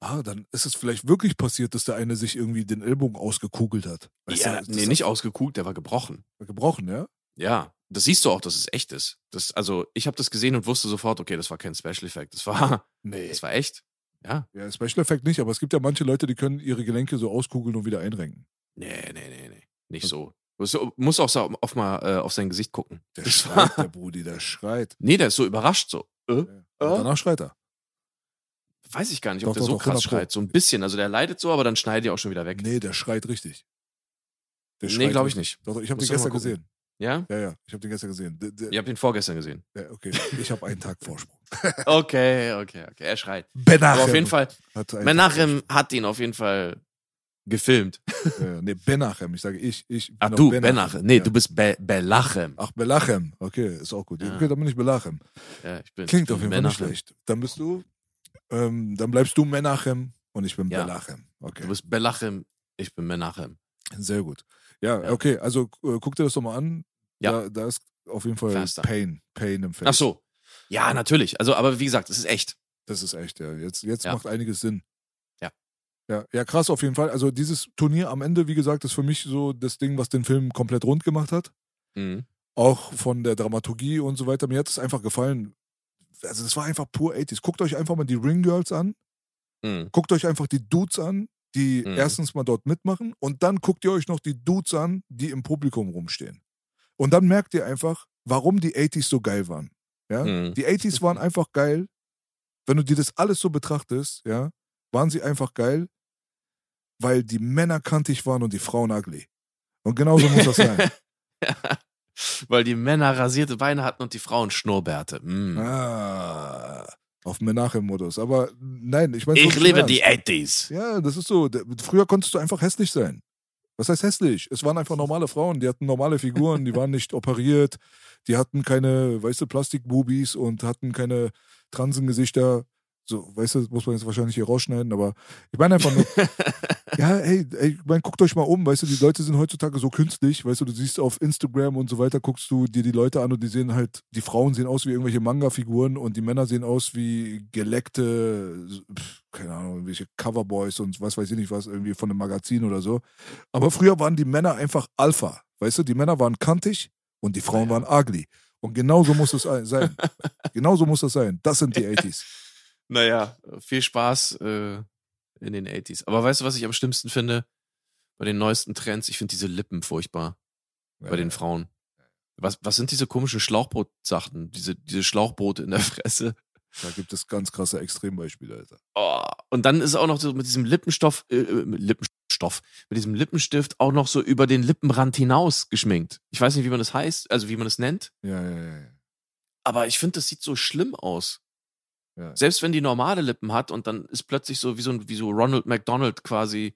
B: Ah, dann ist es vielleicht wirklich passiert, dass der eine sich irgendwie den Ellbogen ausgekugelt hat. Weißt
A: ja,
B: du,
A: nee, nicht ausgekugelt, der war gebrochen.
B: Gebrochen, ja?
A: Ja, das siehst du auch, dass es echt ist. Das, also, ich habe das gesehen und wusste sofort, okay, das war kein Special Effect. Das war,
B: Nee.
A: das war echt. Ja.
B: Ja, Special Effect nicht, aber es gibt ja manche Leute, die können ihre Gelenke so auskugeln und wieder einrenken.
A: Nee, nee, nee, nee. Nicht so. Du musst auch so auf mal äh, auf sein Gesicht gucken.
B: Der
A: Das
B: schreit,
A: war,
B: der Brudi, der schreit.
A: nee, der ist so überrascht so. Äh?
B: Ja. Und danach schreit er.
A: Weiß ich gar nicht,
B: Doch,
A: ob der
B: doch,
A: so
B: doch,
A: krass
B: 100 Pro.
A: schreit. So ein bisschen. Also der leidet so, aber dann schneidet er auch schon wieder weg.
B: Nee, der schreit richtig. Der
A: nee,
B: schreit
A: glaube ich nicht.
B: Doch, ich habe den gestern gesehen.
A: Ja?
B: Ja, ja, ich habe den gestern gesehen. Der, der,
A: Ihr habt ihn vorgestern gesehen.
B: ja, okay, ich habe einen Tag Vorsprung.
A: Okay, okay, okay. Er schreit.
B: Benachem.
A: Aber auf jeden Fall, Menachem hat ihn auf jeden Fall gefilmt.
B: Ja, nee, Benachem. Ich sage ich. ich
A: Ach du, Benachem. Nee,
B: ja.
A: du bist Be Belachem.
B: Ach, Belachem. Okay, ist auch gut.
A: Ja.
B: Okay, dann bin ich Belachem.
A: Ja, ich bin,
B: Klingt
A: ich
B: auf
A: bin
B: jeden Fall nicht schlecht. Dann bist du, ähm, dann bleibst du Menachem und ich bin
A: Ja.
B: Belachem. Okay,
A: Du bist Belachem, ich bin Menachem.
B: sehr gut. Ja,
A: Ja.
B: okay, also äh, guck dir das doch mal an.
A: Ja.
B: Da, da ist auf jeden Fall
A: Faster.
B: Pain, Pain im Face.
A: Ach so. Ja, natürlich. Also, aber wie gesagt, es ist echt.
B: Das ist echt, ja. Jetzt, jetzt
A: Ja.
B: macht einiges Sinn.
A: Ja.
B: ja. Ja, krass auf jeden Fall. Also dieses Turnier am Ende, wie gesagt, ist für mich so das Ding, was den Film komplett rund gemacht hat.
A: Mhm.
B: Auch von der Dramaturgie und so weiter. Mir hat es einfach gefallen. Also das war einfach pur 80s. Guckt euch einfach mal die Ring Girls an.
A: Mhm.
B: Guckt euch einfach die Dudes an, die
A: Mhm.
B: erstens mal dort mitmachen und dann guckt ihr euch noch die Dudes an, die im Publikum rumstehen. Und dann merkt ihr einfach, warum die 80s so geil waren. Ja?
A: Mhm.
B: Die 80s waren einfach geil. Wenn du dir das alles so betrachtest, ja, waren sie einfach geil, weil die Männer kantig waren und die Frauen ugly. Und genauso muss das sein.
A: Weil die Männer rasierte Beine hatten und die Frauen Schnurrbärte. Mm.
B: ah, auf Menachem-Modus. Aber nein, ich meine.
A: ich liebe die 80s.
B: Ja, das ist so. Früher konntest du einfach hässlich sein. Was heißt hässlich? Es waren einfach normale Frauen, die hatten normale Figuren, die waren nicht operiert, die hatten keine, weißt du, Plastikbubis und hatten keine Transengesichter. So, weißt du, das muss man jetzt wahrscheinlich hier rausschneiden, aber ich meine einfach nur, ja, ey, ey, ich meine, guckt euch mal um, weißt du, die Leute sind heutzutage so künstlich, weißt du, du siehst auf Instagram und so weiter, guckst du dir die Leute an und die sehen halt, die Frauen sehen aus wie irgendwelche Manga-Figuren und die Männer sehen aus wie geleckte, pf, keine Ahnung, irgendwelche Coverboys und was weiß ich nicht was, irgendwie von einem Magazin oder so. Aber früher waren die Männer einfach Alpha, weißt du, die Männer waren kantig und die Frauen
A: Ja.
B: waren ugly. Und genauso muss es ein- sein. genauso muss das sein. Das sind die 80s.
A: Naja, viel Spaß äh, in den 80s. Aber weißt du, was ich am schlimmsten finde? Bei den neuesten Trends, ich finde diese Lippen furchtbar. Bei den Frauen. Was, was sind diese komischen Schlauchbrot-Sachen? Diese, diese Schlauchbrote in der Fresse.
B: Da gibt es ganz krasse Extrembeispiele, Alter.
A: Oh. Und dann ist auch noch so mit diesem Lippenstoff, äh, äh, mit Lippenstoff, mit diesem Lippenstift auch noch so über den Lippenrand hinaus geschminkt. Ich weiß nicht, wie man das heißt, also wie man das nennt.
B: Ja, ja, ja. ja.
A: Aber ich finde, das sieht so schlimm aus.
B: Ja.
A: Selbst wenn die normale Lippen hat und dann ist plötzlich so wie so, ein- wie so Ronald McDonald quasi.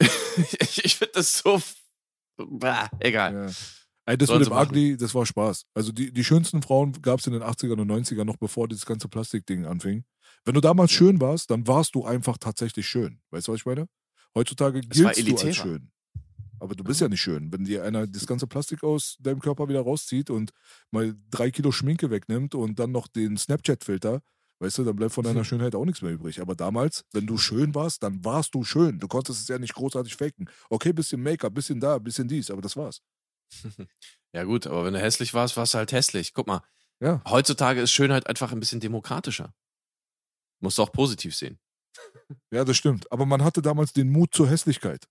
A: ich ich finde das so. Bah, egal.
B: Ja. Ey, das
A: Sollen
B: mit dem. Ugly, das war Spaß. Also die, die schönsten Frauen gab es in den 80ern und 90ern, noch bevor dieses ganze Plastikding anfing. Wenn du damals
A: Ja.
B: schön warst, dann warst du einfach tatsächlich schön. Weißt du, was ich meine? Heutzutage giltst du als schön. Aber du bist ja nicht schön. Wenn dir einer das ganze Plastik aus deinem Körper wieder rauszieht und mal drei Kilo Schminke wegnimmt und dann noch den Snapchat-Filter, weißt du, dann bleibt von deiner
A: Hm.
B: Schönheit auch nichts mehr übrig. Aber damals, wenn du schön warst, dann warst du schön. Du konntest es ja nicht großartig faken. Okay, bisschen Make-up, bisschen da, bisschen dies, aber das war's.
A: Ja, gut, aber wenn du hässlich warst, warst du halt hässlich. Guck mal,
B: Ja.
A: heutzutage ist Schönheit einfach ein bisschen demokratischer. Musst du auch positiv sehen.
B: Ja, das stimmt. Aber man hatte damals den Mut zur Hässlichkeit.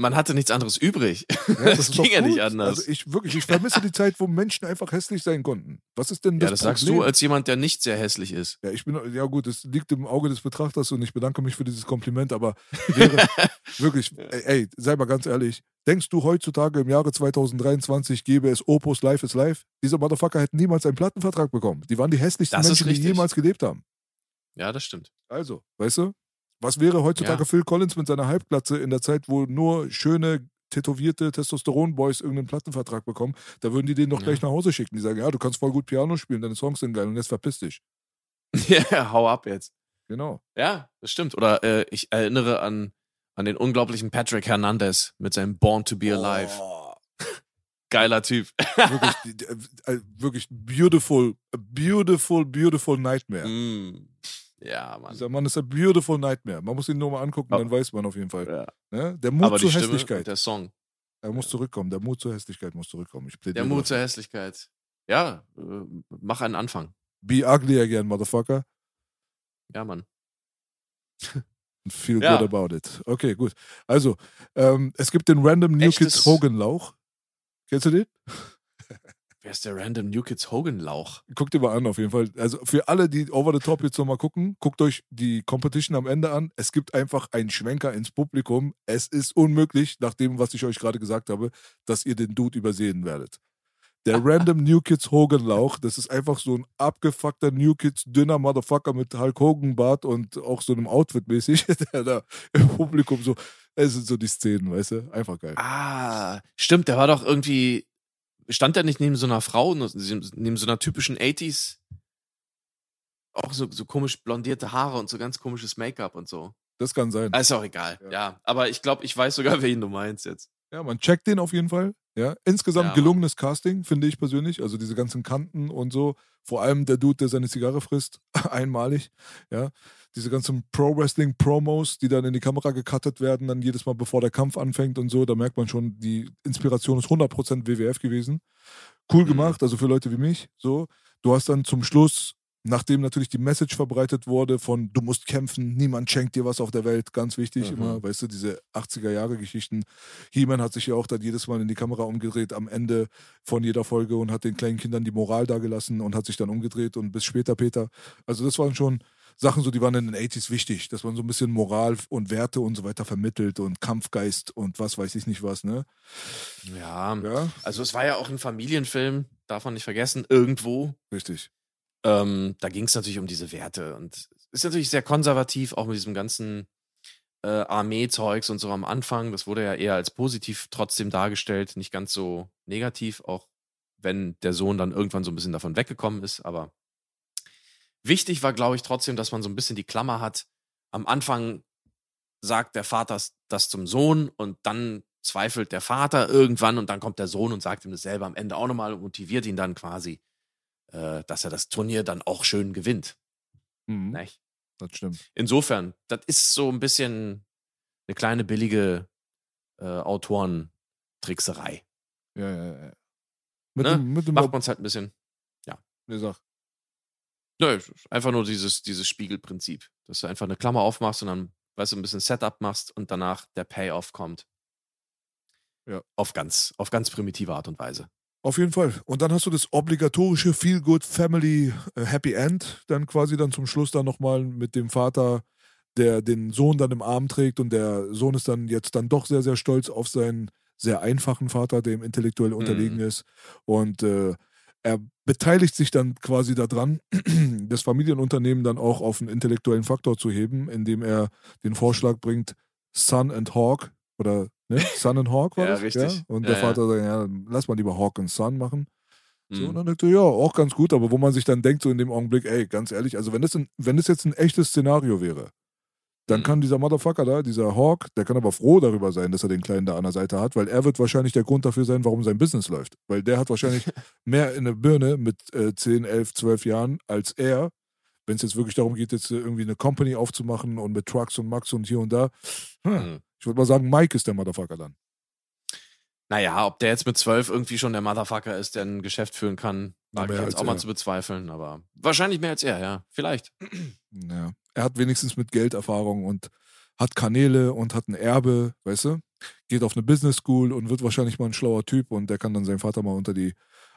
A: Man hatte nichts anderes übrig.
B: Ja,
A: das
B: ist
A: ging ja nicht
B: gut.
A: anders.
B: Also ich wirklich, ich vermisse die Zeit, wo Menschen einfach hässlich sein konnten. Was ist denn das
A: ja, das sagst
B: Problem?
A: du als jemand, der nicht sehr hässlich ist.
B: Ja, ich bin, ja gut, es liegt im Auge des Betrachters und ich bedanke mich für dieses Kompliment, aber wäre, wirklich, ey, ey, sei mal ganz ehrlich, denkst du heutzutage im Jahre 2023 gäbe es Opus Life is Life? Diese Motherfucker hätten niemals einen Plattenvertrag bekommen. Die waren die hässlichsten
A: Das
B: Menschen, die jemals gelebt haben.
A: Ja, das stimmt.
B: Also, weißt du, was wäre heutzutage
A: Ja.
B: Phil Collins mit seiner Halbglatze in der Zeit, wo nur schöne, tätowierte Testosteron-Boys irgendeinen Plattenvertrag bekommen? Da würden die den doch
A: Ja.
B: gleich nach Hause schicken. Die sagen, ja, du kannst voll gut Piano spielen, deine Songs sind geil und jetzt verpiss dich.
A: Ja, hau ab jetzt.
B: Genau.
A: Ja, das stimmt. Oder äh, ich erinnere an, an den unglaublichen Patrick Hernandez mit seinem Born to Be Alive.
B: Oh,
A: Geiler Typ.
B: wirklich, äh, wirklich beautiful, beautiful, beautiful nightmare.
A: Mm. Ja, Mann.
B: Dieser Mann ist ein beautiful nightmare. Man muss ihn nur mal angucken,
A: Aber-
B: dann weiß man auf jeden Fall.
A: Ja.
B: Ne? Der Mut
A: Aber
B: zur
A: Stimme
B: Hässlichkeit.
A: der Song.
B: er muss zurückkommen. Der Mut zur Hässlichkeit muss zurückkommen. Ich
A: Der Mut
B: dafür.
A: zur Hässlichkeit. Ja, äh, mach einen Anfang.
B: Be ugly again, motherfucker.
A: Ja, Mann.
B: Feel
A: Ja.
B: good about it. Okay, gut. Also, ähm, es gibt den Random New
A: Echtes-
B: Kids Hogan Lauch. Kennst du den?
A: Wer ist der random New Kids Hogan Lauch?
B: Guckt dir mal an, auf jeden Fall. Also für alle, die over the top jetzt nochmal gucken, guckt euch die Competition am Ende an. Es gibt einfach einen Schwenker ins Publikum. Es ist unmöglich, nach dem, was ich euch gerade gesagt habe, dass ihr den Dude übersehen werdet. Der Random New Kids Hogan Lauch, das ist einfach so ein abgefuckter New Kids dünner Motherfucker mit Hulk Hogan Bart und auch so einem Outfit mäßig, der da im Publikum so, es sind so die Szenen, weißt du? Einfach geil.
A: Ah, stimmt, der war doch irgendwie. Stand der nicht neben so einer Frau, neben so einer typischen 80s? Auch so, so komisch blondierte Haare und so ganz komisches Make-up und so.
B: Das kann sein.
A: Ah, Ist auch egal.
B: Ja.
A: Ja, aber ich glaube, ich weiß sogar, wen du meinst jetzt.
B: Ja, man checkt den auf jeden Fall. Ja, insgesamt
A: Ja,
B: gelungenes Casting, finde ich persönlich. Also diese ganzen Kanten und so. Vor allem der Dude, der seine Zigarre frisst, einmalig. Ja, diese ganzen Pro-Wrestling-Promos, die dann in die Kamera gecuttet werden, dann jedes Mal, bevor der Kampf anfängt und so. Da merkt man schon, die Inspiration ist 100% WWF gewesen. Cool
A: Mhm.
B: gemacht, also für Leute wie mich. So, du hast dann zum Schluss Nachdem natürlich die Message verbreitet wurde von du musst kämpfen, niemand schenkt dir was auf der Welt, ganz wichtig
A: Mhm.
B: immer, weißt du, diese 80er Jahre Geschichten. He-Man hat sich ja auch dann jedes Mal in die Kamera umgedreht am Ende von jeder Folge und hat den kleinen Kindern die Moral dagelassen und hat sich dann umgedreht und bis später Peter. Also das waren schon Sachen so, die waren in den 80s wichtig, dass man so ein bisschen Moral und Werte und so weiter vermittelt und Kampfgeist und was weiß ich nicht was, ne?
A: Ja,
B: Ja,
A: also es war ja auch ein Familienfilm, darf man nicht vergessen, irgendwo.
B: richtig.
A: Ähm, da ging es natürlich um diese Werte und ist natürlich sehr konservativ, auch mit diesem ganzen äh, Armee-Zeugs und so am Anfang. Das wurde ja eher als positiv trotzdem dargestellt, nicht ganz so negativ, auch wenn der Sohn dann irgendwann so ein bisschen davon weggekommen ist. Aber wichtig war, glaube ich, trotzdem, dass man so ein bisschen die Klammer hat. Am Anfang sagt der Vater das zum Sohn und dann zweifelt der Vater irgendwann und dann kommt der Sohn und sagt ihm dasselbe am Ende auch nochmal und motiviert ihn dann quasi, äh, dass er das Turnier dann auch schön gewinnt.
B: Mhm,
A: Nicht?
B: das stimmt.
A: Insofern, das ist so ein bisschen eine kleine billige äh, Autorentrickserei.
B: Ja, ja, ja. Mit
A: Ne?
B: dem, mit dem
A: Macht man es halt ein bisschen.
B: Nee, sag.
A: Nö, einfach nur dieses, dieses Spiegelprinzip, dass du einfach eine Klammer aufmachst und dann, weißt du, ein bisschen Setup machst und danach der Payoff kommt.
B: Ja.
A: Auf ganz, auf ganz primitive Art und Weise.
B: Auf jeden Fall. Und dann hast du das obligatorische Feel Good Family äh, Happy End, dann quasi dann zum Schluss dann nochmal mit dem Vater, der den Sohn dann im Arm trägt und der Sohn ist dann jetzt dann doch sehr, sehr stolz auf seinen sehr einfachen Vater, der ihm intellektuell unterlegen
A: Mhm.
B: ist. Und äh, er beteiligt sich dann quasi daran, das Familienunternehmen dann auch auf einen intellektuellen Faktor zu heben, indem er den Vorschlag bringt, Son and Hawk oder ne? Son and Hawk war
A: Ja,
B: das?
A: richtig.
B: Ja? Und
A: Ja,
B: der. Vater sagt, ja, lass mal lieber Hawk and Son machen. So, und
A: Mhm.
B: dann denkt er, ja, auch ganz gut, aber wo man sich dann denkt, so in dem Augenblick, ey, ganz ehrlich, also wenn das, ein, wenn das jetzt ein echtes Szenario wäre, dann
A: Mhm.
B: kann dieser Motherfucker da, dieser Hawk, der kann aber froh darüber sein, dass er den Kleinen da an der Seite hat, weil er wird wahrscheinlich der Grund dafür sein, warum sein Business läuft. Weil der hat wahrscheinlich mehr in der Birne mit äh, 10, 11, 12 Jahren als er, wenn es jetzt wirklich darum geht, jetzt äh, irgendwie eine Company aufzumachen und mit Trucks und Max und hier und da. Hm,
A: Mhm.
B: Ich würde mal sagen, Mike ist der Motherfucker dann.
A: Naja, ob der jetzt mit zwölf irgendwie schon der Motherfucker ist, der ein Geschäft führen kann, wage ich jetzt auch mal
B: er.
A: zu bezweifeln, aber wahrscheinlich mehr als er, ja. Vielleicht.
B: Ja. Er hat wenigstens mit Geld Erfahrung und hat Kanäle und hat ein Erbe, weißt du? Geht auf eine Business School und wird wahrscheinlich mal ein schlauer Typ und der kann dann seinen Vater mal unter die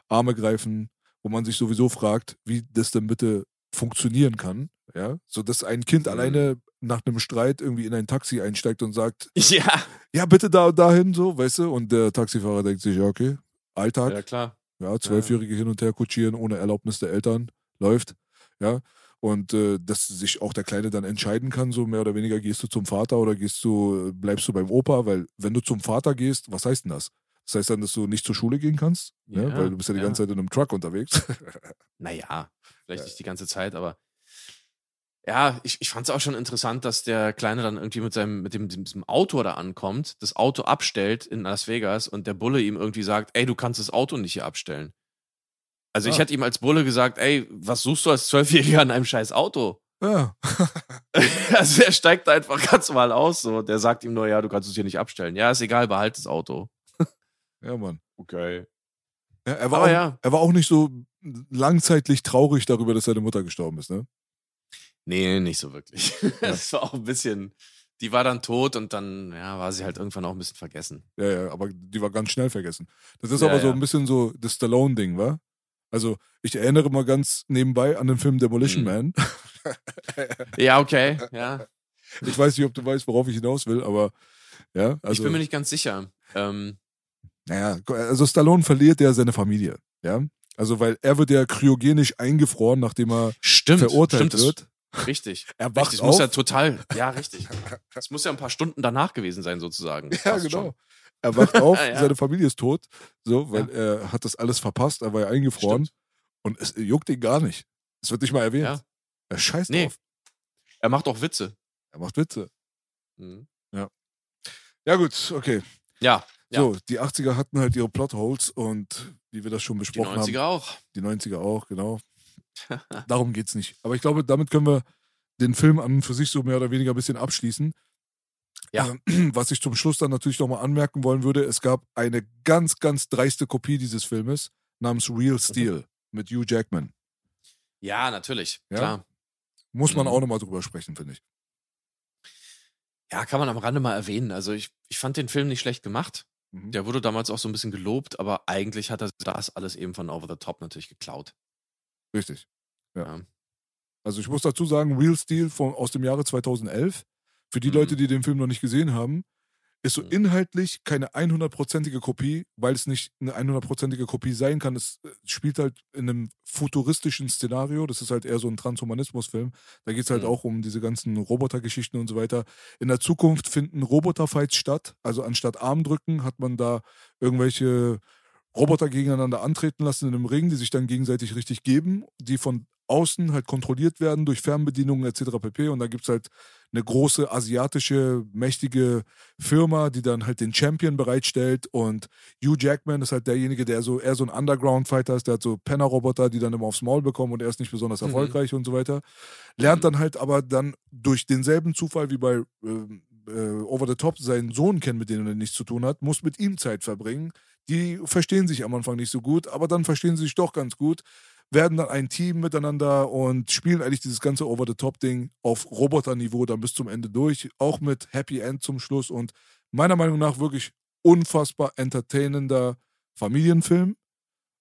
B: Arme greifen, wo man sich sowieso fragt, wie das denn bitte funktionieren kann. Ja, so dass ein Kind
A: Mhm.
B: alleine nach einem Streit irgendwie in ein Taxi einsteigt und sagt,
A: Ja,
B: ja, bitte da und dahin, so, weißt du? Und der Taxifahrer denkt sich, ja, okay, Alltag,
A: ja klar.
B: ja, Zwölfjährige hin und her kutschieren ohne Erlaubnis der Eltern läuft, ja. Und äh, dass sich auch der Kleine dann entscheiden kann, so mehr oder weniger, gehst du zum Vater oder gehst du, äh, bleibst du beim Opa, weil wenn du zum Vater gehst, was heißt denn das? Das heißt dann, dass du nicht zur Schule gehen kannst, ne?
A: Ja,
B: weil du bist ja die
A: ja.
B: ganze Zeit in einem Truck unterwegs.
A: Naja, vielleicht
B: Ja.
A: nicht die ganze Zeit, aber ja, ich, ich fand es auch schon interessant, dass der Kleine dann irgendwie mit seinem, mit dem, diesem Auto da ankommt, das Auto abstellt in Las Vegas und der Bulle ihm irgendwie sagt, ey, du kannst das Auto nicht hier abstellen. Also ich
B: Ah.
A: hätte ihm als Bulle gesagt, ey, was suchst du als Zwölfjähriger an einem scheiß Auto?
B: ja.
A: Also er steigt da einfach ganz normal aus, so. Der sagt ihm nur, ja, du kannst es hier nicht abstellen. Ja, ist egal, behalt das Auto.
B: Ja, Mann.
A: Okay.
B: Ja, er, war
A: Aber
B: auch,
A: ja.
B: er war auch nicht so langzeitlich traurig darüber, dass seine Mutter gestorben ist, ne?
A: Nee, nicht so wirklich. Das war auch ein bisschen, die war dann tot und dann, ja, war sie halt irgendwann auch ein bisschen vergessen.
B: Ja, ja, aber die war ganz schnell vergessen. Das ist
A: Ja,
B: aber so
A: ja.
B: ein bisschen so das Stallone-Ding, wa? Also, ich erinnere mal ganz nebenbei an den Film Demolition
A: Mhm.
B: Man.
A: Ja, okay, ja.
B: Ich weiß nicht, ob du weißt, worauf ich hinaus will, aber ja, also,
A: ich bin mir nicht ganz sicher. Ähm,
B: naja, also Stallone verliert ja seine Familie, ja? Also, weil er wird ja kryogenisch eingefroren, nachdem er
A: stimmt,
B: verurteilt
A: stimmt,
B: wird.
A: Richtig.
B: Er
A: Richtig,
B: wacht
A: das muss ja
B: auf.
A: total, ja, richtig. Es muss ja ein paar Stunden danach gewesen sein, sozusagen.
B: Ja,
A: Fast
B: genau.
A: schon.
B: Er wacht auf,
A: Ja.
B: seine Familie ist tot, so, weil er hat das alles verpasst, er war ja eingefroren
A: Stimmt.
B: und es juckt ihn gar nicht. Es wird nicht mal erwähnt.
A: Ja.
B: Er scheißt
A: Nee.
B: drauf.
A: Er macht auch Witze.
B: Er macht Witze.
A: Mhm.
B: Ja, gut, okay.
A: Ja, ja.
B: So, die 80er hatten halt ihre Plotholes und wie wir das schon
A: die
B: besprochen
A: 90er
B: haben.
A: auch.
B: Die 90er auch, genau. Darum geht's nicht. Aber ich glaube, damit können wir den Film an und für sich so mehr oder weniger ein bisschen abschließen.
A: Ja.
B: Ähm, Was ich zum Schluss dann natürlich nochmal anmerken wollen würde, es gab eine ganz, ganz dreiste Kopie dieses Filmes namens Real Steel mit Hugh Jackman.
A: Ja, natürlich.
B: Ja?
A: Klar.
B: Muss man
A: Mhm.
B: auch nochmal drüber sprechen, finde ich.
A: Ja, kann man am Rande mal erwähnen. Also ich, ich fand den Film nicht schlecht gemacht.
B: Mhm.
A: Der wurde damals auch so ein bisschen gelobt, aber eigentlich hat er das alles eben von Over the Top natürlich geklaut.
B: Richtig. Ja.
A: Ja.
B: Also ich muss dazu sagen, Real Steel von, aus dem Jahre 2011, für die
A: Mhm.
B: Leute, die den Film noch nicht gesehen haben, ist so
A: Mhm.
B: inhaltlich keine 100%ige Kopie, weil es nicht eine 100%ige Kopie sein kann. Es äh, spielt halt in einem futuristischen Szenario. Das ist halt eher so ein Transhumanismus-Film. Da geht es halt
A: Mhm.
B: auch um diese ganzen Robotergeschichten und so weiter. In der Zukunft finden Roboterfights statt. Also anstatt Armdrücken hat man da irgendwelche Roboter gegeneinander antreten lassen in einem Ring, die sich dann gegenseitig richtig geben, die von außen halt kontrolliert werden durch Fernbedienungen etc. pp. Und da gibt es halt eine große asiatische, mächtige Firma, die dann halt den Champion bereitstellt. Und Hugh Jackman ist halt derjenige, der so eher so ein Underground-Fighter ist, der hat so Penner-Roboter, die dann immer aufs Maul bekommen und er ist nicht besonders
A: Mhm.
B: erfolgreich und so weiter. Lernt dann halt aber dann durch denselben Zufall wie bei ähm, äh, Over the Top seinen Sohn kennen, mit dem er nichts zu tun hat, muss mit ihm Zeit verbringen. Die verstehen sich am Anfang nicht so gut, aber dann verstehen sie sich doch ganz gut, werden dann ein Team miteinander und spielen eigentlich dieses ganze Over-the-Top-Ding auf Roboterniveau dann bis zum Ende durch, auch mit Happy End zum Schluss und meiner Meinung nach wirklich unfassbar entertainender Familienfilm.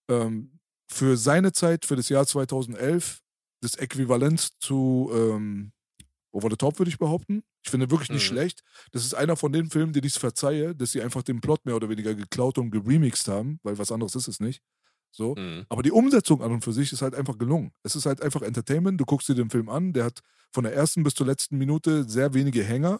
B: Ähm, für seine Zeit, für das Jahr 2011, das Äquivalent zu ähm, Over the Top, würde ich behaupten. Ich finde wirklich nicht
A: Mhm.
B: schlecht. Das ist einer von den Filmen, denen ich es verzeihe, dass sie einfach den Plot mehr oder weniger geklaut und geremixed haben, weil was anderes ist es nicht. So.
A: Mhm.
B: Aber die Umsetzung an und für sich ist halt einfach gelungen. Es ist halt einfach Entertainment. Du guckst dir den Film an, der hat von der ersten bis zur letzten Minute sehr wenige Hänger.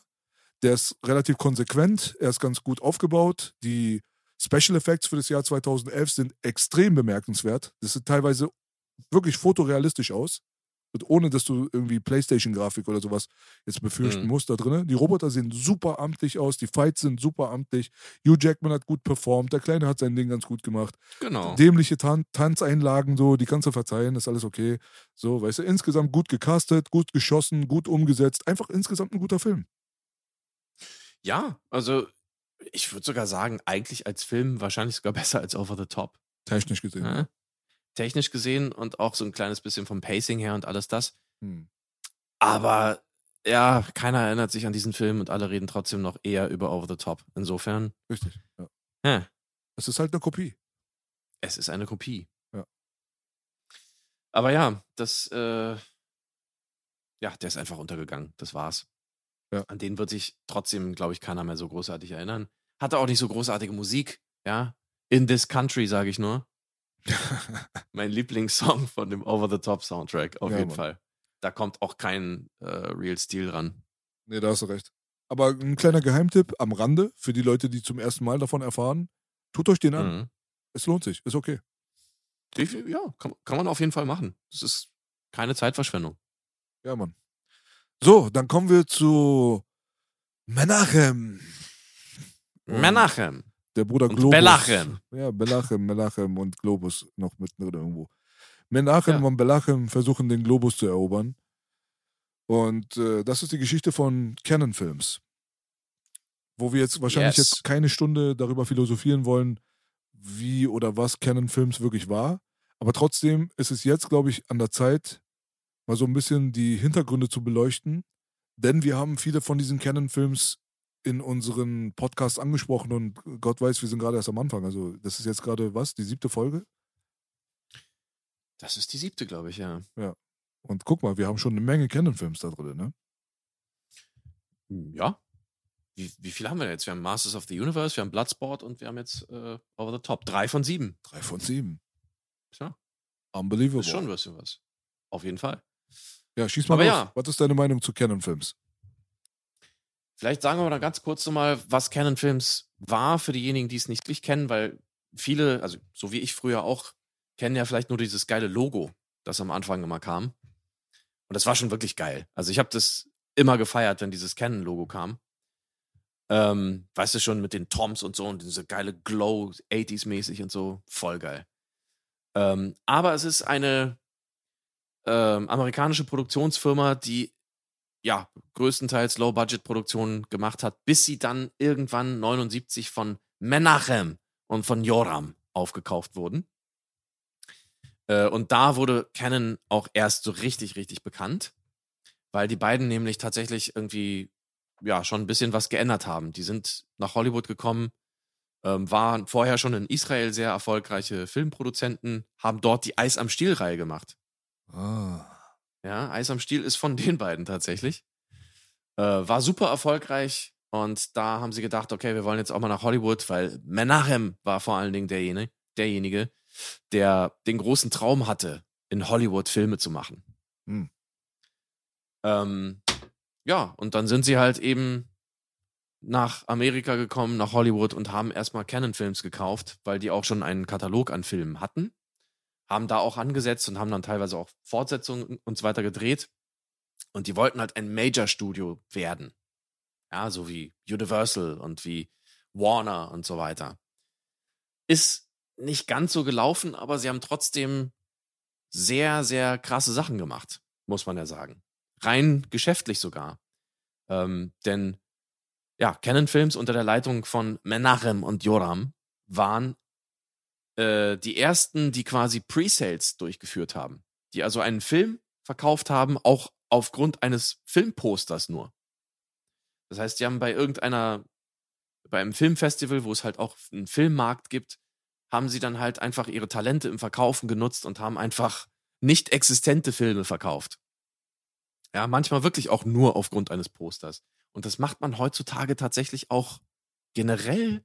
B: Der ist relativ konsequent, er ist ganz gut aufgebaut. Die Special Effects für das Jahr 2011 sind extrem bemerkenswert. Das sieht teilweise wirklich fotorealistisch aus. Ohne, dass du irgendwie Playstation-Grafik oder sowas jetzt befürchten
A: Mhm.
B: musst da drin. Die Roboter sehen super amtlich aus, die Fights sind super amtlich. Hugh Jackman hat gut performt, der Kleine hat sein Ding ganz gut gemacht
A: Genau.
B: dämliche Tan Tanzeinlagen, so, die kannst du verzeihen, ist alles okay. So, weißt du, insgesamt gut gecastet, gut geschossen, gut umgesetzt, einfach insgesamt ein guter Film.
A: Ja, also ich würde sogar sagen, eigentlich als Film wahrscheinlich sogar besser als Over the Top.
B: Technisch gesehen.
A: Ja? Technisch gesehen und auch so ein kleines bisschen vom Pacing her und alles das.
B: Hm.
A: Aber ja, keiner erinnert sich an diesen Film und alle reden trotzdem noch eher über Over the Top. Insofern,
B: Richtig. Ja.
A: ja,
B: Es ist halt eine Kopie.
A: es ist eine Kopie.
B: Ja.
A: Aber ja, das, äh, ja, der ist einfach untergegangen. Das war's.
B: Ja.
A: An den wird sich trotzdem, glaube ich, keiner mehr so großartig erinnern. Hatte auch nicht so großartige Musik, ja. In this country, sage ich nur. Mein Lieblingssong von dem Over the Top Soundtrack, auf
B: Ja,
A: jeden
B: Mann.
A: Fall. Da kommt auch kein äh, Real Steel ran.
B: nee, da hast du recht. Aber ein kleiner Geheimtipp am Rande für die Leute, die zum ersten Mal davon erfahren. Tut euch den an.
A: Mhm.
B: Es lohnt sich. Ist okay.
A: Ja, kann, kann man auf jeden Fall machen. Das ist keine Zeitverschwendung.
B: Ja, Mann. So, dann kommen wir zu Menachem.
A: Menachem
B: Der Bruder
A: und
B: Globus.
A: Belachem.
B: Ja, Belachem, Menachem und Globus noch mittendrin irgendwo. Menachem
A: Ja.
B: und Belachem versuchen den Globus zu erobern. Und äh, das ist die Geschichte von Canon Films. Wo wir jetzt wahrscheinlich
A: Yes.
B: jetzt keine Stunde darüber philosophieren wollen, wie oder was Canon Films wirklich war. Aber trotzdem ist es jetzt, glaube ich, an der Zeit, mal so ein bisschen die Hintergründe zu beleuchten. Denn wir haben viele von diesen Canon Films in unseren Podcasts angesprochen und Gott weiß, wir sind gerade erst am Anfang. Also, das ist jetzt gerade was? Die siebte Folge?
A: Das ist die siebte, glaube ich, ja.
B: Und guck mal, wir haben schon eine Menge Canon-Films da drin, ne?
A: Ja. Wie, wie viele haben wir jetzt? Wir haben Masters of the Universe, wir haben Bloodsport und wir haben jetzt äh, Over the Top. Drei von sieben.
B: Drei von sieben.
A: Tja,
B: Unbelievable.
A: ist schon ein bisschen was. Auf jeden Fall.
B: Ja, schieß mal
A: Aber
B: los.
A: ja.
B: Was ist deine Meinung zu Canon-Films?
A: Vielleicht sagen wir mal ganz kurz nochmal, was Canon Films war für diejenigen, die es nicht wirklich kennen, weil viele, also so wie ich früher auch, kennen ja vielleicht nur dieses geile Logo, das am Anfang immer kam. Und das war schon wirklich geil. Also ich habe das immer gefeiert, wenn dieses Canon-Logo kam. Ähm, weißt du schon, mit den Toms und so und diese geile Glow, 80s-mäßig und so, voll geil. Ähm, aber es ist eine ähm, amerikanische Produktionsfirma, die ja größtenteils Low-Budget-Produktionen gemacht hat, bis sie dann irgendwann 79 von Menachem und von Joram aufgekauft wurden. Äh, und da wurde Canon auch erst so richtig, richtig bekannt, weil die beiden nämlich tatsächlich irgendwie ja schon ein bisschen was geändert haben. Die sind nach Hollywood gekommen, ähm, waren vorher schon in Israel sehr erfolgreiche Filmproduzenten, haben dort die Eis am Stiel-Reihe gemacht.
B: Ah.
A: Ja, Eis am Stiel ist von den beiden tatsächlich. Äh, war super erfolgreich und da haben sie gedacht, okay, wir wollen jetzt auch mal nach Hollywood, weil Menachem war vor allen Dingen derjenige, derjenige der den großen Traum hatte, in Hollywood Filme zu machen.
B: Hm.
A: Ähm, ja, und dann sind sie halt eben nach Amerika gekommen, nach Hollywood und haben erstmal Canon-Films gekauft, weil die auch schon einen Katalog an Filmen hatten haben da auch angesetzt und haben dann teilweise auch Fortsetzungen und so weiter gedreht. Und die wollten halt ein Major-Studio werden. Ja, so wie Universal und wie Warner und so weiter. Ist nicht ganz so gelaufen, aber sie haben trotzdem sehr, sehr krasse Sachen gemacht, muss man ja sagen. Rein geschäftlich sogar. Ähm, denn ja, Canon Films unter der Leitung von Menachem und Joram waren äh, die ersten, die quasi Pre-Sales durchgeführt haben. Die also einen Film verkauft haben, auch aufgrund eines Filmposters nur. Das heißt, die haben bei irgendeiner, bei einem Filmfestival, wo es halt auch einen Filmmarkt gibt, haben sie dann halt einfach ihre Talente im Verkaufen genutzt und haben einfach nicht existente Filme verkauft. Ja, manchmal wirklich auch nur aufgrund eines Posters. Und das macht man heutzutage tatsächlich auch generell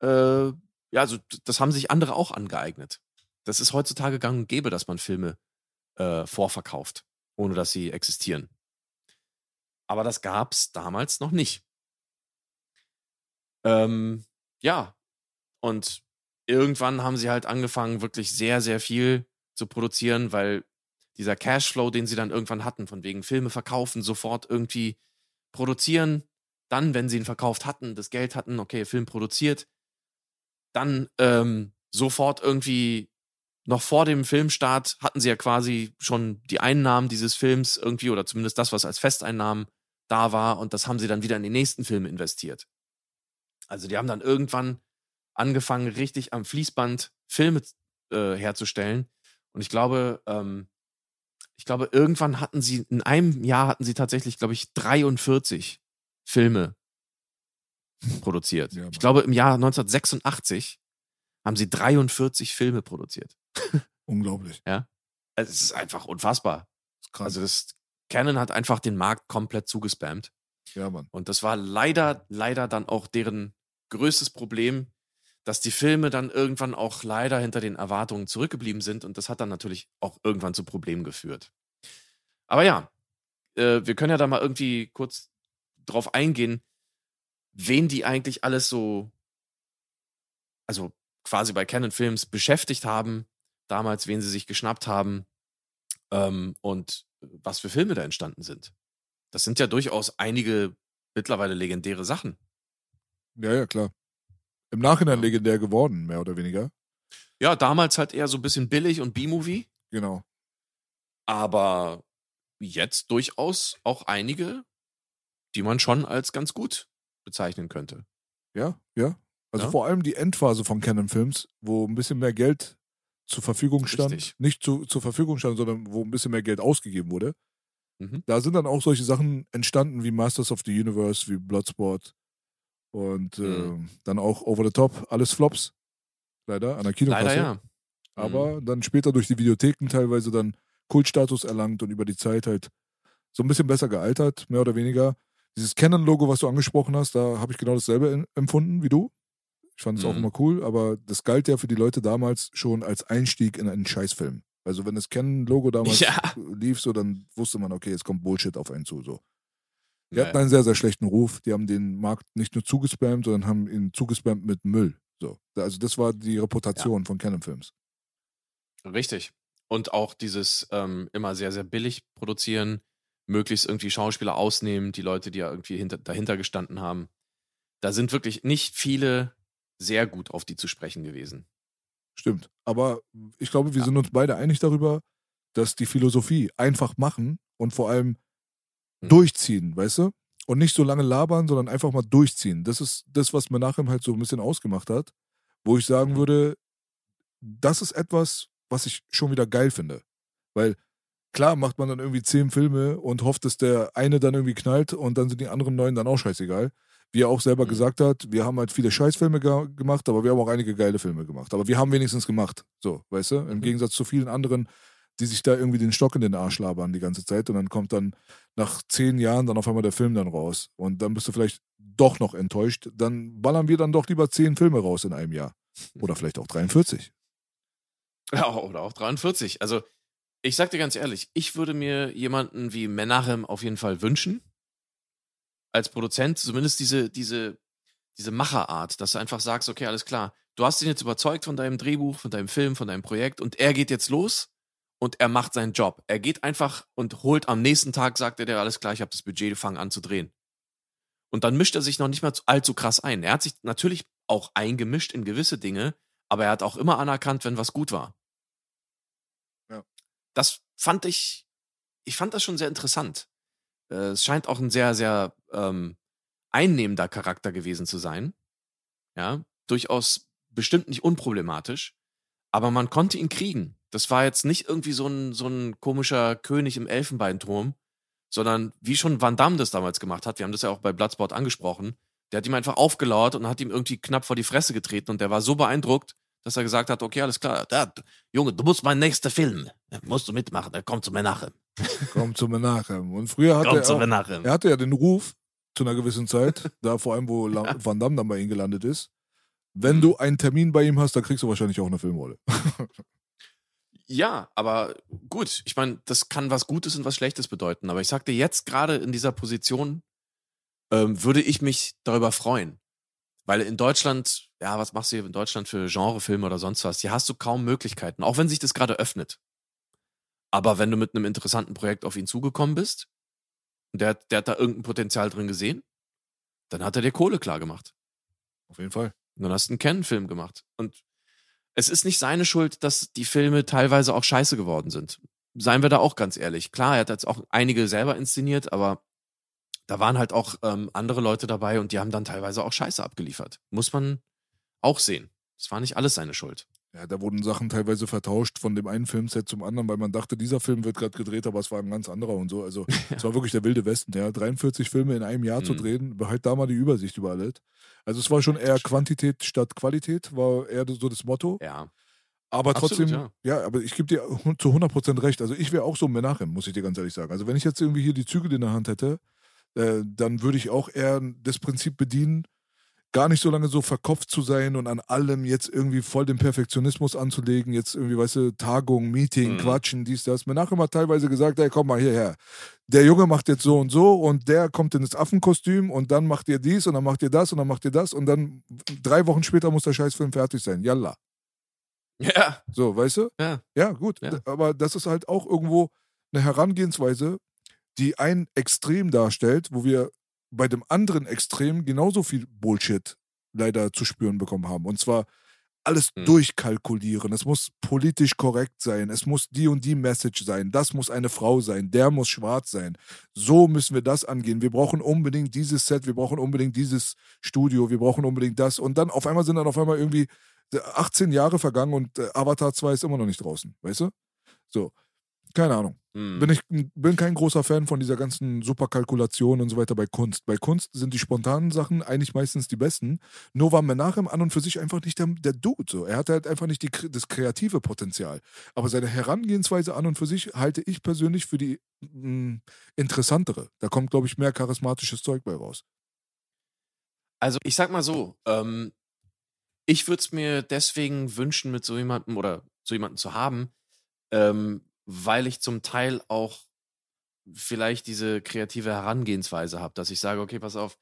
A: äh, ja, also das haben sich andere auch angeeignet. Das ist heutzutage gang und gäbe, dass man Filme äh, vorverkauft, ohne dass sie existieren. Aber das gab's damals noch nicht. Ähm, ja, und irgendwann haben sie halt angefangen, wirklich sehr, sehr viel zu produzieren, weil dieser Cashflow, den sie dann irgendwann hatten, von wegen Filme verkaufen, sofort irgendwie produzieren, dann, wenn sie ihn verkauft hatten, das Geld hatten, okay, Film produziert, dann ähm, sofort irgendwie noch vor dem Filmstart hatten sie ja quasi schon die Einnahmen dieses Films irgendwie oder zumindest das, was als Festeinnahmen da war und das haben sie dann wieder in die nächsten Filme investiert. Also die haben dann irgendwann angefangen, richtig am Fließband Filme äh, herzustellen. Und ich glaube, ähm, ich glaube, irgendwann hatten sie, in einem Jahr hatten sie tatsächlich, glaube ich, 43 Filme produziert.
B: Ja,
A: ich glaube, im Jahr 1986 haben sie 43 Filme produziert.
B: Unglaublich.
A: Ja. Es ist einfach unfassbar.
B: Ist krass.
A: Also das Canon hat einfach den Markt komplett zugespammt.
B: ja, Mann.
A: Und das war leider, leider dann auch deren größtes Problem, dass die Filme dann irgendwann auch leider hinter den Erwartungen zurückgeblieben sind. Und das hat dann natürlich auch irgendwann zu Problemen geführt. Aber ja, äh, wir können ja da mal irgendwie kurz drauf eingehen, wen die eigentlich alles so, also quasi bei Canon Films beschäftigt haben, damals, wen sie sich geschnappt haben ähm, und was für Filme da entstanden sind. Das sind ja durchaus einige mittlerweile legendäre Sachen.
B: Ja, ja, klar. Im Nachhinein
A: Ja.
B: legendär geworden, mehr oder weniger.
A: Ja, damals halt eher so ein bisschen billig und B-Movie,
B: Genau.
A: aber jetzt durchaus auch einige, die man schon als ganz gut bezeichnen könnte.
B: Ja, ja. Also
A: Ja.
B: vor allem die Endphase von Canon Films, wo ein bisschen mehr Geld zur Verfügung stand.
A: Richtig.
B: Nicht zu, zur Verfügung stand, sondern wo ein bisschen mehr Geld ausgegeben wurde.
A: Mhm.
B: Da sind dann auch solche Sachen entstanden wie Masters of the Universe, wie Bloodsport und
A: Mhm.
B: ähm, dann auch Over the Top, alles Flops. Leider, an der Kinokasse.
A: Leider ja. Mhm.
B: Aber dann später durch die Videotheken teilweise dann Kultstatus erlangt und über die Zeit halt so ein bisschen besser gealtert, mehr oder weniger. Dieses Canon-Logo, was du angesprochen hast, da habe ich genau dasselbe empfunden wie du. Ich fand es auch
A: Mhm.
B: immer cool, aber das galt ja für die Leute damals schon als Einstieg in einen Scheißfilm. Also wenn das Canon-Logo damals
A: Ja.
B: lief, so dann wusste man, okay, jetzt kommt Bullshit auf einen zu. So. Die
A: Ja,
B: hatten einen sehr, sehr schlechten Ruf. Die haben den Markt nicht nur zugespammt, sondern haben ihn zugespammt mit Müll. So. Also das war die Reputation von Canon-Films.
A: Richtig. Und auch dieses ähm, immer sehr, sehr billig produzieren, möglichst irgendwie Schauspieler ausnehmen, die Leute, die ja irgendwie hinter, dahinter gestanden haben. Da sind wirklich nicht viele sehr gut auf die zu sprechen gewesen.
B: Stimmt. Aber ich glaube, wir
A: Ja.
B: sind uns beide einig darüber, dass die Philosophie einfach machen und vor allem
A: Mhm.
B: durchziehen, weißt du? Und nicht so lange labern, sondern einfach mal durchziehen. Das ist das, was mir nachher halt so ein bisschen ausgemacht hat, wo ich sagen
A: Mhm.
B: würde, das ist etwas, was ich schon wieder geil finde. Weil klar macht man dann irgendwie zehn Filme und hofft, dass der eine dann irgendwie knallt und dann sind die anderen neun dann auch scheißegal. Wie er auch selber
A: Mhm.
B: gesagt hat, wir haben halt viele Scheißfilme ge gemacht, aber wir haben auch einige geile Filme gemacht. Aber wir haben wenigstens gemacht. So, weißt du? Im
A: Mhm.
B: Gegensatz zu vielen anderen, die sich da irgendwie den Stock in den Arsch labern die ganze Zeit und dann kommt dann nach zehn Jahren dann auf einmal der Film dann raus und dann bist du vielleicht doch noch enttäuscht. Dann ballern wir dann doch lieber zehn Filme raus in einem Jahr. Oder vielleicht auch 43.
A: Ja, oder auch 43. Also, ich sag dir ganz ehrlich, ich würde mir jemanden wie Menachem auf jeden Fall wünschen. Als Produzent, zumindest diese, diese, diese Macherart, dass du einfach sagst, okay, alles klar, du hast ihn jetzt überzeugt von deinem Drehbuch, von deinem Film, von deinem Projekt und er geht jetzt los und er macht seinen Job. Er geht einfach und holt am nächsten Tag, sagt er dir, alles klar, ich habe das Budget, fangen an zu drehen. Und dann mischt er sich noch nicht mal allzu krass ein. Er hat sich natürlich auch eingemischt in gewisse Dinge, aber er hat auch immer anerkannt, wenn was gut war. Das fand ich, ich fand das schon sehr interessant. Äh, Es scheint auch ein sehr, sehr ähm, einnehmender Charakter gewesen zu sein. Ja, durchaus bestimmt nicht unproblematisch, aber man konnte ihn kriegen. Das war jetzt nicht irgendwie so ein, so ein komischer König im Elfenbeinturm, sondern wie schon Van Damme das damals gemacht hat, wir haben das ja auch bei Bloodsport angesprochen, der hat ihm einfach aufgelauert und hat ihm irgendwie knapp vor die Fresse getreten und der war so beeindruckt, dass er gesagt hat, okay, alles klar, da, Junge, du musst mein nächster Film, musst du mitmachen, er kommt zu Menachem.
B: Komm zu Menachem. Und früher hatte er auch, er hatte ja den Ruf zu einer gewissen Zeit, da vor allem, wo La- Van Damme dann bei ihm gelandet ist. Wenn
A: Mhm.
B: du einen Termin bei ihm hast, dann kriegst du wahrscheinlich auch eine Filmrolle.
A: Ja, aber gut, ich meine, das kann was Gutes und was Schlechtes bedeuten. Aber ich sagte jetzt gerade in dieser Position ähm, würde ich mich darüber freuen. Weil in Deutschland, ja, was machst du hier in Deutschland für Genrefilme oder sonst was? Hier hast du kaum Möglichkeiten, auch wenn sich das gerade öffnet. Aber wenn du mit einem interessanten Projekt auf ihn zugekommen bist und der, hat- der hat da irgendein Potenzial drin gesehen, dann hat er dir Kohle klar gemacht.
B: Auf jeden Fall.
A: Und dann hast du einen Ken-Film gemacht. Und es ist nicht seine Schuld, dass die Filme teilweise auch scheiße geworden sind. Seien wir da auch ganz ehrlich. Klar, er hat jetzt auch einige selber inszeniert, aber da waren halt auch ähm, andere Leute dabei und die haben dann teilweise auch Scheiße abgeliefert. Muss man auch sehen. Es war nicht alles seine Schuld.
B: Ja, da wurden Sachen teilweise vertauscht von dem einen Filmset zum anderen, weil man dachte, dieser Film wird gerade gedreht, aber es war ein ganz anderer und so. Also es war wirklich der wilde Westen, ja. 43 Filme in einem Jahr mhm. zu drehen, behalt da mal die Übersicht über alles. Also es war schon eher Quantität statt Qualität, war eher so das Motto.
A: Ja.
B: Aber trotzdem, Absolut, ja. ja. aber ich gebe dir zu 100% recht. Also ich wäre auch so ein Menachem, muss ich dir ganz ehrlich sagen. Also wenn ich jetzt irgendwie hier die Zügel in der Hand hätte, äh, dann würde ich auch eher das Prinzip bedienen, gar nicht so lange so verkopft zu sein und an allem jetzt irgendwie voll den Perfektionismus anzulegen, jetzt irgendwie, weißt du, Tagung, Meeting, mhm. Quatschen, dies, das. Mir nachher mal teilweise gesagt, ey, komm mal hierher. Der Junge macht jetzt so und so und der kommt in das Affenkostüm und dann macht ihr dies und dann macht ihr das und dann macht ihr das und dann drei Wochen später muss der Scheißfilm fertig sein. Yalla.
A: Ja.
B: So, weißt du?
A: Ja.
B: Ja, gut. Ja. Aber das ist halt auch irgendwo eine Herangehensweise, die ein Extrem darstellt, wo wir bei dem anderen Extrem genauso viel Bullshit leider zu spüren bekommen haben. Und zwar alles mhm. durchkalkulieren. Es muss politisch korrekt sein. Es muss die und die Message sein. Das muss eine Frau sein. Der muss schwarz sein. So müssen wir das angehen. Wir brauchen unbedingt dieses Set. Wir brauchen unbedingt dieses Studio. Wir brauchen unbedingt das. Und dann auf einmal sind dann auf einmal irgendwie 18 Jahre vergangen und äh, Avatar 2 ist immer noch nicht draußen. Weißt du? So. Keine Ahnung. Hm. Bin ich bin kein großer Fan von dieser ganzen Superkalkulation und so weiter bei Kunst. Bei Kunst sind die spontanen Sachen eigentlich meistens die besten. Nur war Menachem an und für sich einfach nicht der, der Dude. So. Er hatte halt einfach nicht die, das kreative Potenzial. Aber seine Herangehensweise an und für sich halte ich persönlich für die mh, hm, interessantere. Da kommt, glaube ich, mehr charismatisches Zeug bei raus.
A: Also ich sag mal so, ähm, ich würde es mir deswegen wünschen, mit so jemandem oder so jemandem zu haben, ähm, weil ich zum Teil auch vielleicht diese kreative Herangehensweise habe, dass ich sage, okay, pass auf,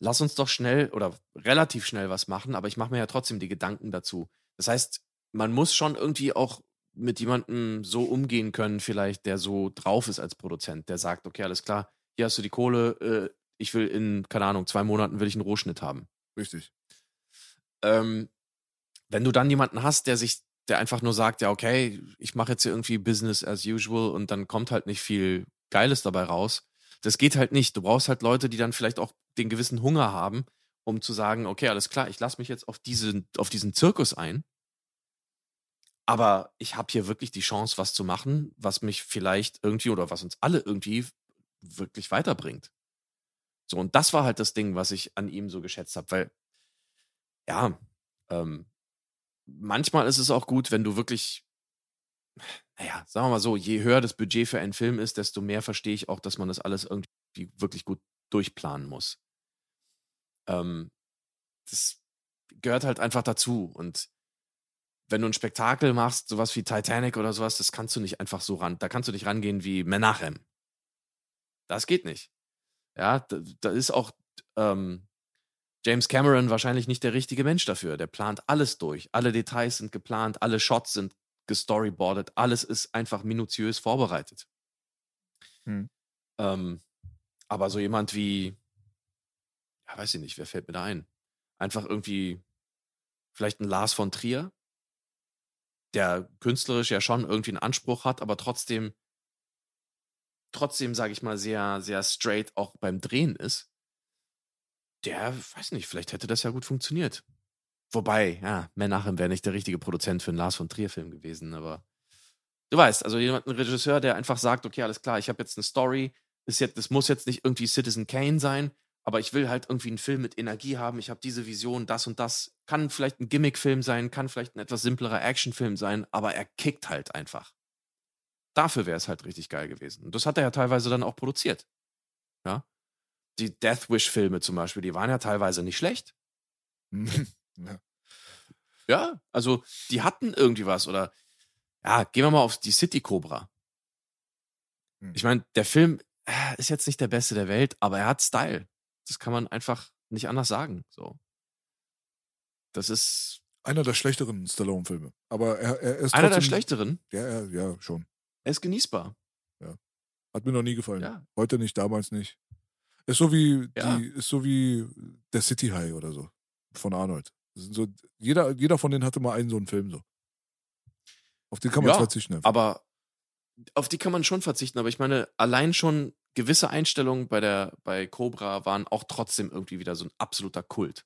A: lass uns doch schnell oder relativ schnell was machen, aber ich mache mir ja trotzdem die Gedanken dazu. Das heißt, man muss schon irgendwie auch mit jemandem so umgehen können, vielleicht, der so drauf ist als Produzent, der sagt, okay, alles klar, hier hast du die Kohle, äh, ich will in, keine Ahnung, zwei Monaten will ich einen Rohschnitt haben.
B: Richtig.
A: Ähm, wenn du dann jemanden hast, der sich der einfach nur sagt, ja, okay, ich mache jetzt hier irgendwie Business as usual und dann kommt halt nicht viel Geiles dabei raus. Das geht halt nicht. Du brauchst halt Leute, die dann vielleicht auch den gewissen Hunger haben, um zu sagen, okay, alles klar, ich lasse mich jetzt auf diesen, auf diesen Zirkus ein. Aber ich habe hier wirklich die Chance, was zu machen, was mich vielleicht irgendwie oder was uns alle irgendwie wirklich weiterbringt. So, und das war halt das Ding, was ich an ihm so geschätzt habe, weil, ja, ähm, manchmal ist es auch gut, wenn du wirklich, naja, sagen wir mal so, je höher das Budget für einen Film ist, desto mehr verstehe ich auch, dass man das alles irgendwie wirklich gut durchplanen muss. Ähm, das gehört halt einfach dazu. Und wenn du ein Spektakel machst, sowas wie Titanic oder sowas, das kannst du nicht einfach so ran. Da kannst du nicht rangehen wie Menachem. Das geht nicht. Ja, da, da ist auch ähm, James Cameron wahrscheinlich nicht der richtige Mensch dafür. Der plant alles durch. Alle Details sind geplant, alle Shots sind gestoryboardet, alles ist einfach minutiös vorbereitet. Hm. Ähm, aber so jemand wie, ja, weiß ich nicht, wer fällt mir da ein? Einfach irgendwie, vielleicht ein Lars von Trier, der künstlerisch ja schon irgendwie einen Anspruch hat, aber trotzdem, trotzdem, sage ich mal, sehr, sehr straight auch beim Drehen ist der, weiß nicht, vielleicht hätte das ja gut funktioniert. Wobei, ja, Menachem wäre nicht der richtige Produzent für einen Lars von Trier-Film gewesen, aber du weißt, also jemand, ein Regisseur, der einfach sagt, okay, alles klar, ich habe jetzt eine Story, ist jetzt, das muss jetzt nicht irgendwie Citizen Kane sein, aber ich will halt irgendwie einen Film mit Energie haben, ich habe diese Vision, das und das, kann vielleicht ein Gimmick-Film sein, kann vielleicht ein etwas simplerer Actionfilm sein, aber er kickt halt einfach. Dafür wäre es halt richtig geil gewesen. Und das hat er ja teilweise dann auch produziert. Ja die Death Wish-Filme zum Beispiel, die waren ja teilweise nicht schlecht. ja. ja, also die hatten irgendwie was. Oder ja, gehen wir mal auf die City Cobra. Hm. Ich meine, der Film äh, ist jetzt nicht der beste der Welt, aber er hat Style. Das kann man einfach nicht anders sagen. So. Das ist.
B: Einer der schlechteren Stallone-Filme. Aber er, er ist.
A: Einer der schlechteren?
B: Ja, ja, ja, schon.
A: Er ist genießbar.
B: Ja. Hat mir noch nie gefallen. Ja. Heute nicht, damals nicht. Ist so wie ja. die, ist so wie der City High oder so von Arnold. So, jeder, jeder von denen hatte mal einen so einen Film so. Auf den kann man ja, verzichten.
A: Einfach. Aber auf die kann man schon verzichten, aber ich meine, allein schon gewisse Einstellungen bei der bei Cobra waren auch trotzdem irgendwie wieder so ein absoluter Kult.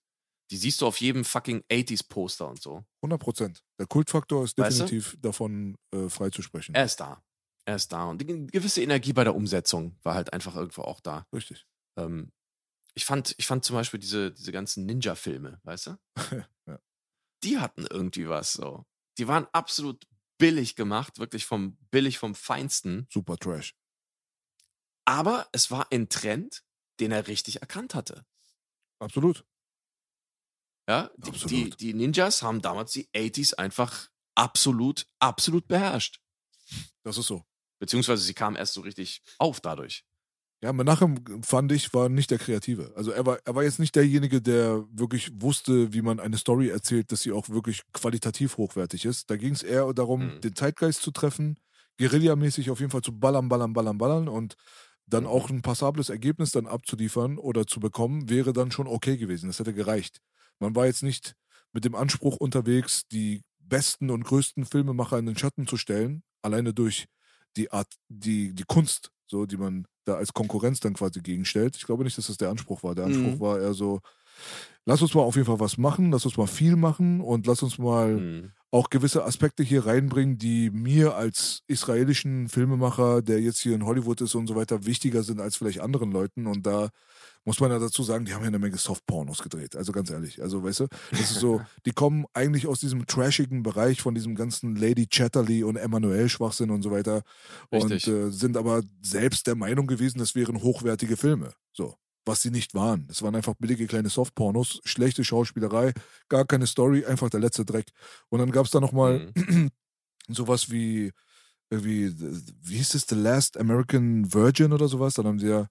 A: Die siehst du auf jedem fucking 80s Poster und so.
B: 100 Prozent. Der Kultfaktor ist
A: Weißt du?
B: definitiv davon äh, freizusprechen.
A: Er ist da. Er ist da. Und die gewisse Energie bei der Umsetzung war halt einfach irgendwo auch da.
B: Richtig.
A: Ähm, ich fand, ich fand zum Beispiel diese, diese ganzen Ninja-Filme, weißt du?
B: Ja.
A: Die hatten irgendwie was so. Die waren absolut billig gemacht, wirklich vom billig vom Feinsten.
B: Super Trash.
A: Aber es war ein Trend, den er richtig erkannt hatte.
B: Absolut.
A: Ja, die, die,
B: Absolut.
A: die Ninjas haben damals die 80s einfach absolut, absolut beherrscht.
B: Das ist so.
A: Beziehungsweise sie kamen erst so richtig auf dadurch.
B: Ja, Menachem fand ich, war nicht der Kreative. Also er war, er war jetzt nicht derjenige, der wirklich wusste, wie man eine Story erzählt, dass sie auch wirklich qualitativ hochwertig ist. Da ging es eher darum,
A: Mhm.
B: den Zeitgeist zu treffen, guerillamäßig auf jeden Fall zu ballern, ballern, ballern, ballern und dann
A: Mhm.
B: auch ein passables Ergebnis dann abzuliefern oder zu bekommen, wäre dann schon okay gewesen. Das hätte gereicht. Man war jetzt nicht mit dem Anspruch unterwegs, die besten und größten Filmemacher in den Schatten zu stellen, alleine durch die Art, die, die Kunst, so, die man da als Konkurrenz dann quasi gegenstellt. Ich glaube nicht, dass das der Anspruch war. Der Anspruch
A: Mhm.
B: war eher so, lass uns mal auf jeden Fall was machen, lass uns mal viel machen und lass uns mal
A: Mhm.
B: auch gewisse Aspekte hier reinbringen, die mir als israelischen Filmemacher, der jetzt hier in Hollywood ist und so weiter, wichtiger sind als vielleicht anderen Leuten. Und da muss man ja dazu sagen, die haben ja eine Menge Softpornos gedreht. Also ganz ehrlich. Also weißt du, das ist so, die kommen eigentlich aus diesem trashigen Bereich von diesem ganzen Lady Chatterley und Emanuel Schwachsinn und so weiter.
A: Richtig.
B: Und äh, sind aber selbst der Meinung gewesen, das wären hochwertige Filme. So. Was sie nicht waren. Es waren einfach billige kleine Softpornos, schlechte Schauspielerei, gar keine Story, einfach der letzte Dreck. Und dann gab es da nochmal
A: Mhm.
B: sowas wie, irgendwie, wie hieß es, The Last American Virgin oder sowas. Dann haben sie ja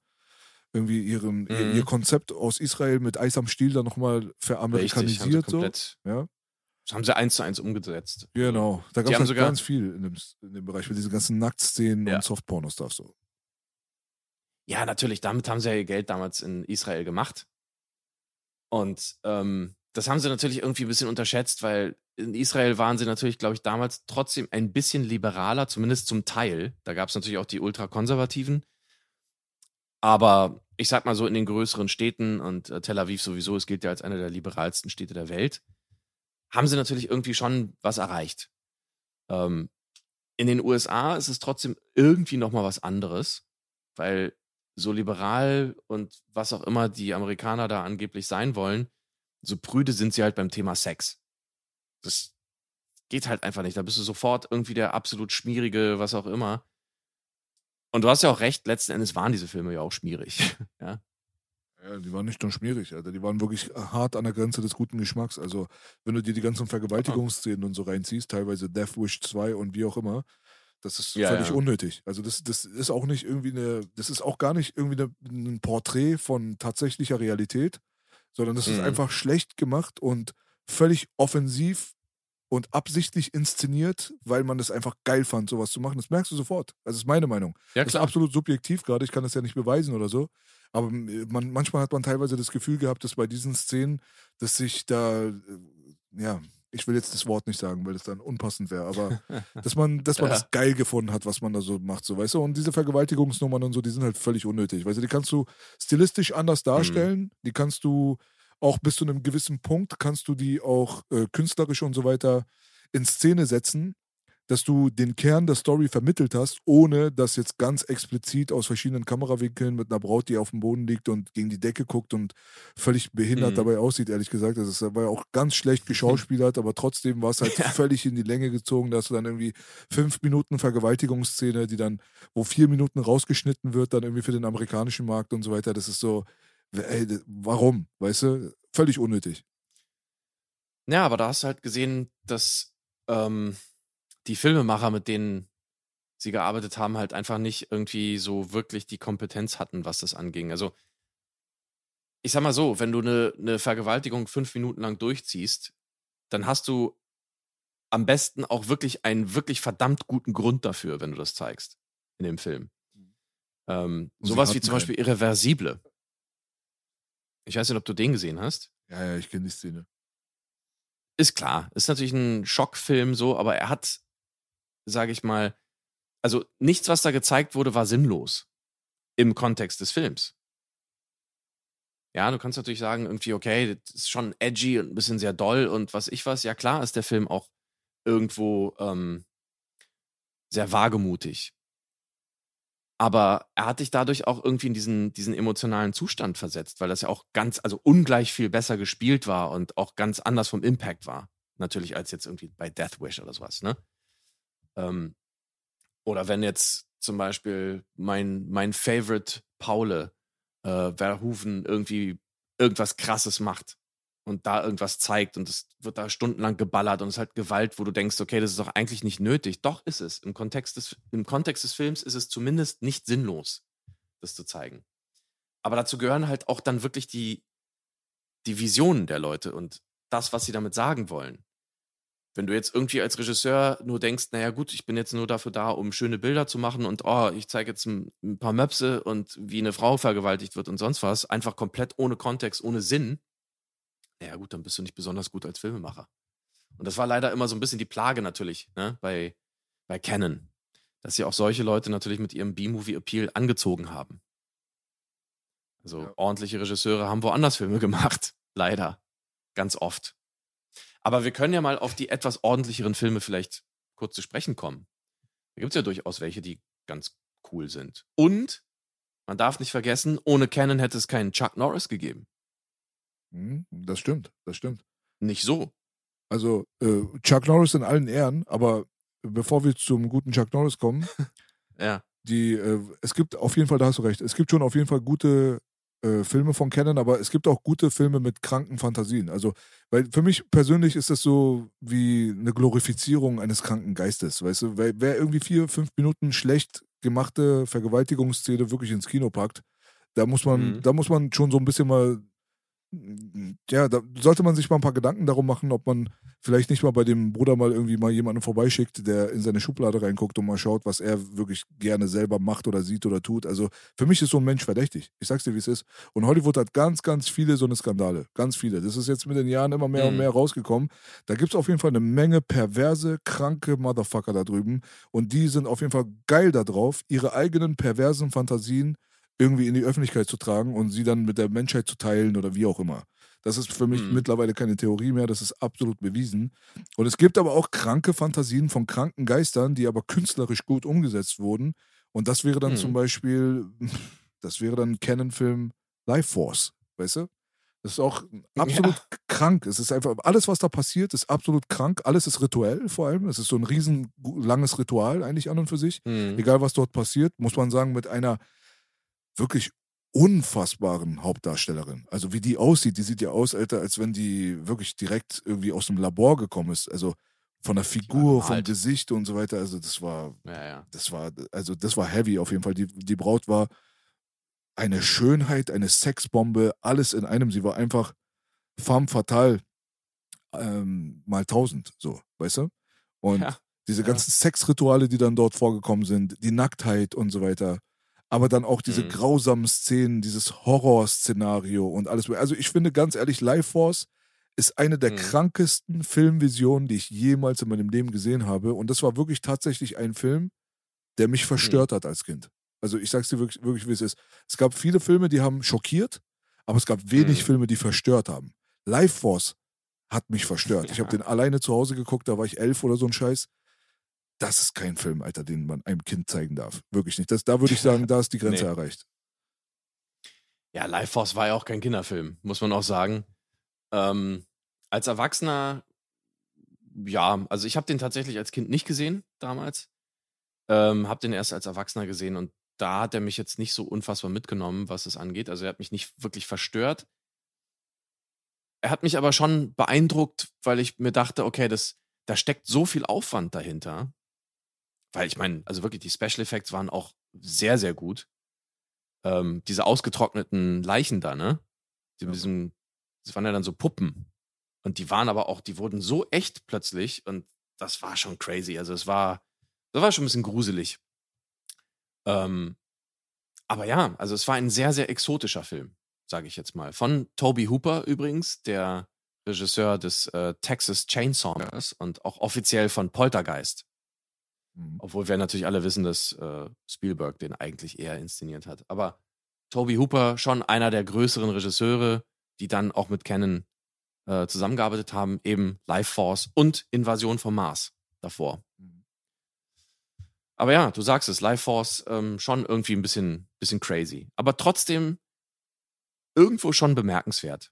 B: irgendwie ihren, ihr,
A: Mhm.
B: ihr Konzept aus Israel mit Eis am Stiel dann nochmal
A: Richtig, haben
B: veramerikanisiert. so. Ja,
A: Das haben sie eins zu eins umgesetzt.
B: genau. Da gab es halt
A: sogar-
B: ganz viel in dem, in dem Bereich mit diesen ganzen Nacktszenen
A: Ja.
B: und Softpornos stuff so.
A: Ja, natürlich, damit haben sie ja ihr Geld damals in Israel gemacht. Und ähm, das haben sie natürlich irgendwie ein bisschen unterschätzt, weil in Israel waren sie natürlich, glaube ich, damals trotzdem ein bisschen liberaler, zumindest zum Teil. Da gab es natürlich auch die Ultrakonservativen. Aber ich sag mal so, in den größeren Städten und äh, Tel Aviv sowieso, es gilt ja als eine der liberalsten Städte der Welt, haben sie natürlich irgendwie schon was erreicht. Ähm, in den USA ist es trotzdem irgendwie nochmal was anderes, weil so liberal und was auch immer die Amerikaner da angeblich sein wollen, so prüde sind sie halt beim Thema Sex. Das geht halt einfach nicht. Da bist du sofort irgendwie der absolut schmierige, was auch immer. Und du hast ja auch recht, letzten Endes waren diese Filme ja auch schmierig. ja.
B: Ja, die waren nicht nur schmierig, Alter. Die waren wirklich hart an der Grenze des guten Geschmacks. Also, wenn du dir die ganzen Vergewaltigungsszenen und so reinziehst, teilweise Death Wish 2 und wie auch immer, das ist
A: Ja,
B: völlig
A: ja.
B: unnötig. Also, das, das ist auch nicht irgendwie eine, das ist auch gar nicht irgendwie eine, ein Porträt von tatsächlicher Realität, sondern das ist
A: Mhm.
B: einfach schlecht gemacht und völlig offensiv und absichtlich inszeniert, weil man es einfach geil fand, sowas zu machen. Das merkst du sofort. Das ist meine Meinung.
A: Ja,
B: Das ist absolut subjektiv gerade, ich kann das ja nicht beweisen oder so. Aber äh, man, manchmal hat man teilweise das Gefühl gehabt, dass bei diesen Szenen, dass sich da, äh, ja, ich will jetzt das Wort nicht sagen, weil das dann unpassend wäre, aber dass man, dass man
A: Ja.
B: das geil gefunden hat, was man da so macht, so weißt du. Und diese Vergewaltigungsnummern und so, die sind halt völlig unnötig. Weißt du, die kannst du stilistisch anders darstellen, die kannst du auch bis zu einem gewissen Punkt, kannst du die auch äh, künstlerisch und so weiter in Szene setzen, dass du den Kern der Story vermittelt hast, ohne dass jetzt ganz explizit aus verschiedenen Kamerawinkeln mit einer Braut, die auf dem Boden liegt und gegen die Decke guckt und völlig behindert
A: Mhm.
B: dabei aussieht, ehrlich gesagt. Das ist- war ja auch ganz schlecht geschauspielert, aber trotzdem war es halt
A: Ja.
B: völlig in die Länge gezogen. Da hast du dann irgendwie fünf Minuten Vergewaltigungsszene, die dann, wo vier Minuten rausgeschnitten wird, dann irgendwie für den amerikanischen Markt und so weiter. Das ist so, ey, d- warum? Weißt du? Völlig unnötig.
A: Ja, aber da hast du halt gesehen, dass ähm, die Filmemacher, mit denen sie gearbeitet haben, halt einfach nicht irgendwie so wirklich die Kompetenz hatten, was das anging. Also, ich sag mal so, wenn du eine, eine Vergewaltigung fünf Minuten lang durchziehst, dann hast du am besten auch wirklich einen wirklich verdammt guten Grund dafür, wenn du das zeigst in dem Film. Ähm,
B: Und sie
A: sowas wie zum
B: keinen.
A: Beispiel Irreversible. Ich weiß nicht, ob du den gesehen hast.
B: Ja, ja, ich kenne die Szene.
A: Ist klar, ist natürlich ein Schockfilm so, aber er hat, sage ich mal, also nichts, was da gezeigt wurde, war sinnlos. im Kontext des Films. Ja, du kannst natürlich sagen, irgendwie, okay, das ist schon edgy und ein bisschen sehr doll und was ich was. Ja, klar ist der Film auch irgendwo ähm, sehr wagemutig. Aber er hat dich dadurch auch irgendwie in diesen, diesen emotionalen Zustand versetzt, weil das ja auch ganz, also ungleich viel besser gespielt war und auch ganz anders vom Impact war. Natürlich als jetzt irgendwie bei Death Wish oder sowas, ne? Ähm, oder wenn jetzt zum Beispiel mein, mein Favorite Paule äh, Verhoeven irgendwie irgendwas krasses macht und da irgendwas zeigt und es wird da stundenlang geballert und es ist halt Gewalt, wo du denkst, okay, das ist doch eigentlich nicht nötig. Doch ist es. Im Kontext des, im Kontext des Films ist es zumindest nicht sinnlos, das zu zeigen. Aber dazu gehören halt auch dann wirklich die, die Visionen der Leute und das, was sie damit sagen wollen. Wenn du jetzt irgendwie als Regisseur nur denkst, naja gut, ich bin jetzt nur dafür da, um schöne Bilder zu machen und oh, ich zeige jetzt ein, ein paar Möpse und wie eine Frau vergewaltigt wird und sonst was, einfach komplett ohne Kontext, ohne Sinn, naja gut, dann bist du nicht besonders gut als Filmemacher. Und das war leider immer so ein bisschen die Plage natürlich, ne, bei, bei Canon. Dass sie auch solche Leute natürlich mit ihrem B-Movie-Appeal angezogen haben. Also ja. ordentliche Regisseure haben woanders Filme gemacht. Leider. Ganz oft. Aber wir können ja mal auf die etwas ordentlicheren Filme vielleicht kurz zu sprechen kommen. Da gibt es ja durchaus welche, die ganz cool sind. Und man darf nicht vergessen, ohne Canon hätte es keinen Chuck Norris gegeben.
B: Hm, das stimmt, das stimmt.
A: Nicht so.
B: Also äh, Chuck Norris in allen Ehren, aber bevor wir zum guten Chuck Norris kommen,
A: ja.
B: die, äh, es gibt auf jeden Fall, da hast du recht, es gibt schon auf jeden Fall gute äh, Filme von Canon, aber es gibt auch gute Filme mit kranken Fantasien. Also, weil für mich persönlich ist das so wie eine Glorifizierung eines kranken Geistes, weißt du? Wer, wer irgendwie vier, fünf Minuten schlecht gemachte Vergewaltigungsszene wirklich ins Kino packt, da muss man, mhm. da muss man schon so ein bisschen mal ja, da sollte man sich mal ein paar Gedanken darum machen, ob man vielleicht nicht mal bei dem Bruder mal irgendwie mal jemanden vorbeischickt, der in seine Schublade reinguckt und mal schaut, was er wirklich gerne selber macht oder sieht oder tut. Also für mich ist so ein Mensch verdächtig. Ich sag's dir, wie es ist. Und Hollywood hat ganz, ganz viele so eine Skandale. Ganz viele. Das ist jetzt mit den Jahren immer mehr mhm. und mehr rausgekommen. Da gibt's auf jeden Fall eine Menge perverse, kranke Motherfucker da drüben. Und die sind auf jeden Fall geil darauf, ihre eigenen perversen Fantasien irgendwie in die Öffentlichkeit zu tragen und sie dann mit der Menschheit zu teilen oder wie auch immer. Das ist für mich mhm. mittlerweile keine Theorie mehr, das ist absolut bewiesen. Und es gibt aber auch kranke Fantasien von kranken Geistern, die aber künstlerisch gut umgesetzt wurden. Und das wäre dann mhm. zum Beispiel, das wäre dann Canon-Film Life Force, weißt du? Das ist auch absolut ja. krank. Es ist einfach, alles, was da passiert, ist absolut krank. Alles ist rituell vor allem. Es ist so ein riesen langes Ritual eigentlich an und für sich. Mhm. Egal, was dort passiert, muss man sagen, mit einer wirklich unfassbaren Hauptdarstellerin. Also wie die aussieht, die sieht ja aus, Alter, als wenn die wirklich direkt irgendwie aus dem Labor gekommen ist. Also von der Figur, vom. Gesicht und so weiter. Also das war,
A: ja, ja.
B: das war, also das war heavy auf jeden Fall. Die, die Braut war eine Schönheit, eine Sexbombe, alles in einem. Sie war einfach femme fatale ähm, mal tausend, so, weißt du? Und ja, diese ganzen Sexrituale, die dann dort vorgekommen sind, die Nacktheit und so weiter aber dann auch diese mhm. grausamen Szenen, dieses Horrorszenario und alles. Also ich finde ganz ehrlich, Life Force ist eine der mhm. krankesten Filmvisionen, die ich jemals in meinem Leben gesehen habe. Und das war wirklich tatsächlich ein Film, der mich verstört mhm. hat als Kind. Also ich sag's dir wirklich, wirklich, wie es ist. Es gab viele Filme, die haben schockiert, aber es gab wenig mhm. Filme, die verstört haben. Life Force hat mich verstört. Ja. Ich habe den alleine zu Hause geguckt, da war ich elf oder so ein Scheiß das ist kein Film, Alter, den man einem Kind zeigen darf. Wirklich nicht. Das, da würde ich sagen, da ist die Grenze nee. erreicht.
A: Ja, Life Force war ja auch kein Kinderfilm, muss man auch sagen. Ähm, als Erwachsener, ja, also ich habe den tatsächlich als Kind nicht gesehen damals. Ähm, habe den erst als Erwachsener gesehen und da hat er mich jetzt nicht so unfassbar mitgenommen, was es angeht. Also er hat mich nicht wirklich verstört. Er hat mich aber schon beeindruckt, weil ich mir dachte, okay, das, da steckt so viel Aufwand dahinter. Weil ich meine, also wirklich, die Special Effects waren auch sehr, sehr gut. Ähm, diese ausgetrockneten Leichen da, ne? Die, ja. diesem, das waren ja dann so Puppen. Und die waren aber auch, die wurden so echt plötzlich und das war schon crazy. Also es war, das war schon ein bisschen gruselig. Ähm, aber ja, also es war ein sehr, sehr exotischer Film, sage ich jetzt mal. Von Toby Hooper übrigens, der Regisseur des äh, Texas Chainsawers und auch offiziell von Poltergeist.
B: Mhm.
A: Obwohl wir natürlich alle wissen, dass äh, Spielberg den eigentlich eher inszeniert hat. Aber Toby Hooper schon einer der größeren Regisseure, die dann auch mit Canon äh, zusammengearbeitet haben, eben Life Force und Invasion vom Mars davor.
B: Mhm.
A: Aber ja, du sagst es, Life Force ähm, schon irgendwie ein bisschen, bisschen crazy. Aber trotzdem irgendwo schon bemerkenswert.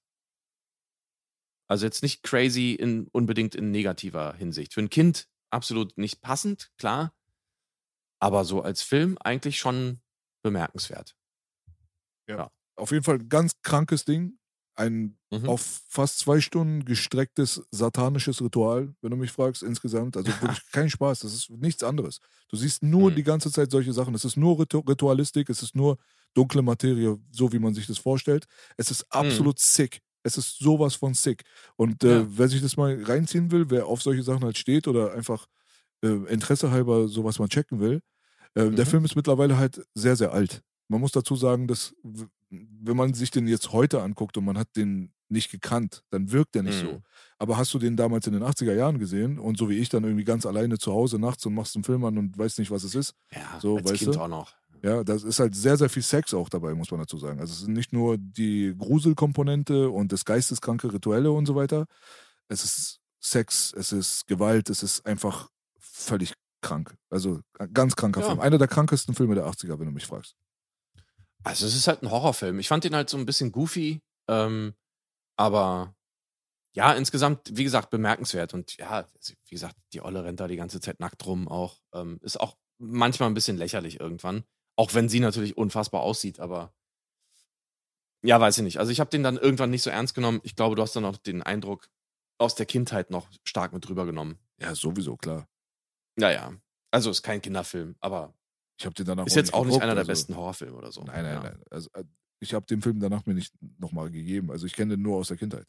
A: Also jetzt nicht crazy in, unbedingt in negativer Hinsicht. Für ein Kind absolut nicht passend, klar. Aber so als Film eigentlich schon bemerkenswert.
B: Auf jeden Fall ganz krankes Ding. Ein
A: Mhm.
B: auf fast zwei Stunden gestrecktes satanisches Ritual, wenn du mich fragst, insgesamt. Also wirklich kein Spaß. Das ist nichts anderes. Du siehst nur
A: Mhm.
B: die ganze Zeit solche Sachen. Es ist nur Ritu Ritualistik, es ist nur dunkle Materie, so wie man sich das vorstellt. Es ist absolut sick. Es ist sowas von sick. Und äh,
A: Ja.
B: wer sich das mal reinziehen will, wer auf solche Sachen halt steht oder einfach äh, Interesse halber sowas mal checken will, äh, der
A: Mhm.
B: Film ist mittlerweile halt sehr, sehr alt. Man muss dazu sagen, dass wenn man sich den jetzt heute anguckt und man hat den nicht gekannt, dann wirkt der nicht
A: Mhm.
B: so. Aber hast du den damals in den 80er Jahren gesehen und so wie ich dann irgendwie ganz alleine zu Hause nachts und machst einen Film an und weißt nicht, was es ist,
A: Ja,
B: So,
A: als
B: weißt
A: Kind
B: du?
A: auch noch.
B: Ja, das ist halt sehr, sehr viel Sex auch dabei, muss man dazu sagen. Also es sind nicht nur die Gruselkomponente und das geisteskranke Rituelle und so weiter. Es ist Sex, es ist Gewalt, es ist einfach völlig krank. Also ganz kranker
A: Ja.
B: Film. Einer der krankesten Filme der 80er, wenn du mich fragst.
A: Also es ist halt ein Horrorfilm. Ich fand den halt so ein bisschen goofy, ähm, aber ja, insgesamt, wie gesagt, bemerkenswert. Und ja, also, wie gesagt, die Olle rennt da die ganze Zeit nackt rum auch. Ähm, ist auch manchmal ein bisschen lächerlich irgendwann. Auch wenn sie natürlich unfassbar aussieht, aber ja, weiß ich nicht. Also ich habe den dann irgendwann nicht so ernst genommen. Ich glaube, du hast dann auch den Eindruck aus der Kindheit noch stark mit drüber genommen.
B: Ja, sowieso, klar.
A: Naja, also ist kein Kinderfilm, aber
B: Ich habe den danach
A: ist jetzt auch nicht
B: geguckt,
A: einer der
B: also-
A: besten Horrorfilme oder so.
B: Nein, nein,
A: ja.
B: nein. Also, äh, ich habe den Film danach mir nicht nochmal gegeben. Also ich kenne den nur aus der Kindheit.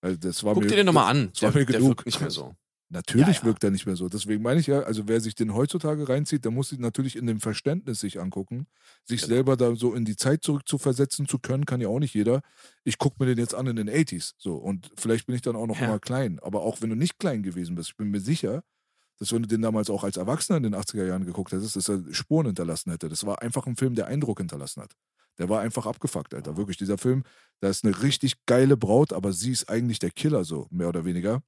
B: Also das war
A: Guck
B: mir,
A: dir den nochmal an.
B: das war
A: Der,
B: mir
A: der
B: genug.
A: nicht mehr so.
B: Natürlich
A: Ja, ja.
B: wirkt er nicht mehr so. Deswegen meine ich ja, also wer sich den heutzutage reinzieht, der muss sich natürlich in dem Verständnis sich angucken. Sich
A: Genau.
B: selber da so in die Zeit zurück zu versetzen zu können, kann ja auch nicht jeder. Ich gucke mir den jetzt an in den 80s. So, und vielleicht bin ich dann auch noch
A: Ja.
B: mal klein. Aber auch wenn du nicht klein gewesen bist, ich bin mir sicher, dass wenn du den damals auch als Erwachsener in den 80er Jahren geguckt hättest, dass er Spuren hinterlassen hätte. Das war einfach ein Film, der Eindruck hinterlassen hat. Der war einfach abgefuckt, Alter. Wirklich, dieser Film, da ist eine richtig geile Braut, aber sie ist eigentlich der Killer, so, mehr oder weniger.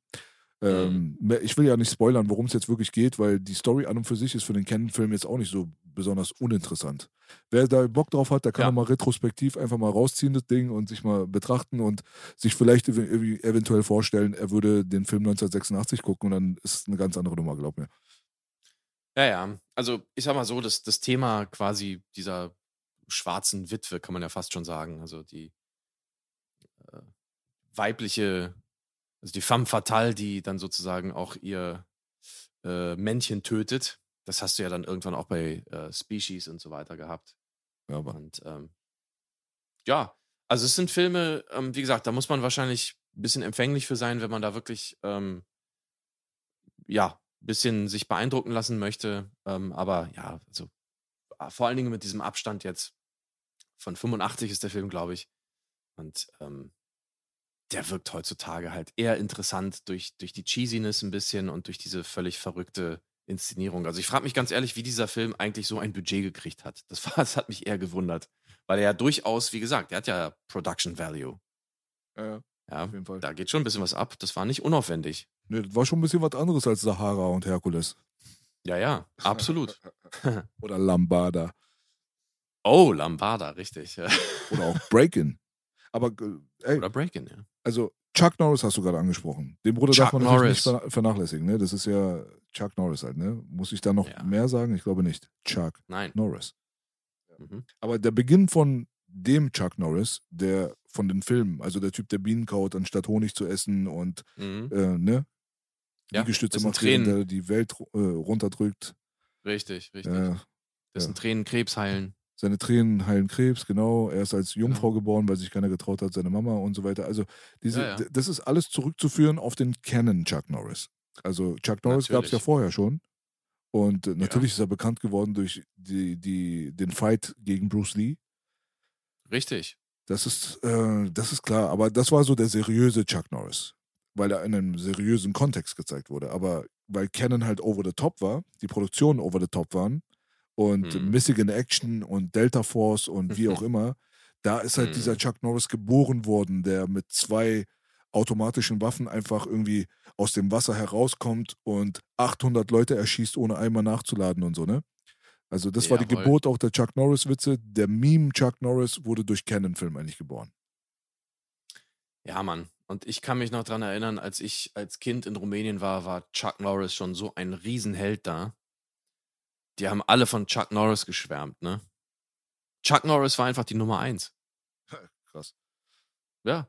B: Ähm, mehr- ich will ja nicht spoilern, worum es jetzt wirklich geht, weil die Story an und für sich ist für den Canon-Film jetzt auch nicht so besonders uninteressant. Wer da Bock drauf hat, der kann
A: Ja.
B: auch mal retrospektiv einfach mal rausziehen, das Ding, und sich mal betrachten und sich vielleicht ev- eventuell vorstellen, er würde den Film 1986 gucken und dann ist es eine ganz andere Nummer, glaub mir.
A: Ja, ja. Also ich sag mal so, das, das Thema quasi dieser schwarzen Witwe, kann man ja fast schon sagen. Also die äh, weibliche, also die femme fatale, die dann sozusagen auch ihr äh, Männchen tötet. Das hast du ja dann irgendwann auch bei äh, Species und so weiter gehabt.
B: Ja, aber
A: Und ähm, ja, also es sind Filme, ähm, wie gesagt, da muss man wahrscheinlich ein bisschen empfänglich für sein, wenn man da wirklich ähm, ja, ein bisschen sich beeindrucken lassen möchte. Ähm, aber ja, also äh, vor allen Dingen mit diesem Abstand jetzt von 85 ist der Film, glaube ich. Und ähm, der wirkt heutzutage halt eher interessant durch, durch die Cheesiness ein bisschen und durch diese völlig verrückte Inszenierung. Also ich frage mich ganz ehrlich, wie dieser Film eigentlich so ein Budget gekriegt hat. Das, war, das hat mich eher gewundert. Weil er ja durchaus, wie gesagt, der hat ja Production Value.
B: ja,
A: Ja,
B: auf jeden Fall.
A: da geht schon ein bisschen was ab. Das war nicht unaufwendig.
B: Nee, das war schon ein bisschen was anderes als Sahara und Herkules.
A: Ja, ja, absolut.
B: Oder Lambada.
A: Oh, Lambada, richtig.
B: Oder auch Breakin. Aber ey,
A: Oder Breakin, ja.
B: also Chuck Norris hast du gerade angesprochen. Den Bruder darf
A: Chuck
B: man natürlich nicht
A: Norris.
B: vernachlässigen. Ne? Das ist ja Chuck Norris halt. Ne? Muss ich da noch
A: Ja.
B: mehr sagen? Ich glaube nicht. Chuck
A: Nein.
B: Norris.
A: Mhm.
B: Aber der Beginn von dem Chuck Norris, der von den Filmen, also der Typ, der Bienen kaut, anstatt Honig zu essen und
A: Mhm.
B: äh, ne?
A: Ja,
B: Liegestütze macht, während
A: Tränen.
B: er die Welt äh, runterdrückt.
A: Richtig, richtig.
B: Äh,
A: Dessen
B: ja.
A: Tränen Krebs heilen.
B: Seine Tränen heilen Krebs, genau. Er ist als Jungfrau
A: Genau.
B: geboren, weil sich keiner getraut hat, seine Mama und so weiter. Also diese,
A: Ja, ja.
B: das ist alles zurückzuführen auf den Canon Chuck Norris. Also Chuck Norris gab es ja vorher schon. Und äh, natürlich ist er bekannt geworden durch die, die, den Fight gegen Bruce Lee.
A: Richtig.
B: Das ist, äh, das ist klar. Aber das war so der seriöse Chuck Norris, weil er in einem seriösen Kontext gezeigt wurde. Aber weil Canon halt over the top war, die Produktionen over the top waren und
A: Mhm.
B: Missing in Action und Delta Force und wie auch immer, da ist halt
A: Mhm.
B: dieser Chuck Norris geboren worden, der mit zwei automatischen Waffen einfach irgendwie aus dem Wasser herauskommt und 800 Leute erschießt, ohne einmal nachzuladen und so, ne? Also das war die
A: Jawohl.
B: Geburt auch der Chuck Norris-Witze. Der Meme Chuck Norris wurde durch Canon-Film eigentlich geboren.
A: Ja, Mann. Und ich kann mich noch dran erinnern, als ich als Kind in Rumänien war, war Chuck Norris schon so ein Riesenheld da. Die haben alle von Chuck Norris geschwärmt, ne? Chuck Norris war einfach die Nummer eins.
B: Krass.
A: Ja.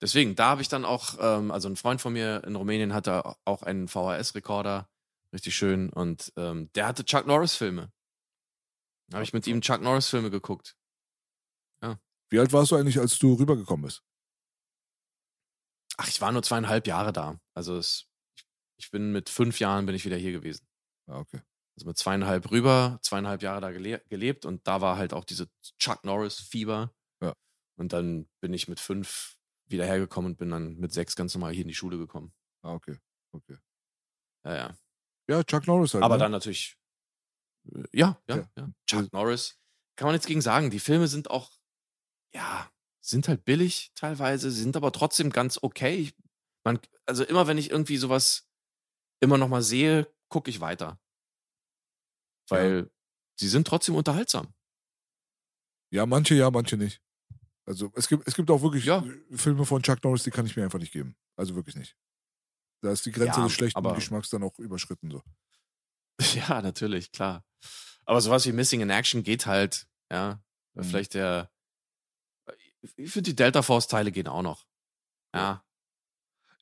A: Deswegen, da habe ich dann auch, ähm, also ein Freund von mir in Rumänien hatte auch einen VHS-Rekorder, richtig schön, und ähm, der hatte Chuck Norris-Filme. Da habe ich mit ihm Chuck Norris-Filme geguckt.
B: Wie alt warst du eigentlich, als du rübergekommen bist?
A: Ach, ich war nur zweieinhalb Jahre da. Also es, ich bin mit fünf Jahren bin ich wieder hier gewesen.
B: Ah, okay.
A: Also mit zweieinhalb rüber, zweieinhalb Jahre da gele gelebt und da war halt auch diese Chuck Norris-Fieber.
B: Ja.
A: Und dann bin ich mit fünf wieder hergekommen und bin dann mit sechs ganz normal hier in die Schule gekommen.
B: Ah, okay. Okay.
A: Ja, ja.
B: Ja, Chuck Norris halt.
A: Aber
B: ne?
A: dann natürlich, äh, ja, ja,
B: Ja.
A: ja. Chuck Norris. Kann man jetzt gegen sagen. Die Filme sind auch, ja, sind halt billig teilweise, sind aber trotzdem ganz okay. Ich, man, also immer wenn ich irgendwie sowas immer noch mal sehe, gucke ich weiter. Weil sie sind trotzdem unterhaltsam.
B: Ja, manche ja, manche nicht. Also es gibt, es gibt auch wirklich
A: Ja.
B: Filme von Chuck Norris, die kann ich mir einfach nicht geben. Also wirklich nicht. Da ist die Grenze
A: Ja,
B: des schlechten Geschmacks dann auch überschritten. So.
A: Ja, natürlich, klar. Aber sowas wie Missing in Action geht halt, ja.
B: Mhm.
A: Vielleicht der. Ich finde, die Delta Force-Teile gehen auch noch. Ja.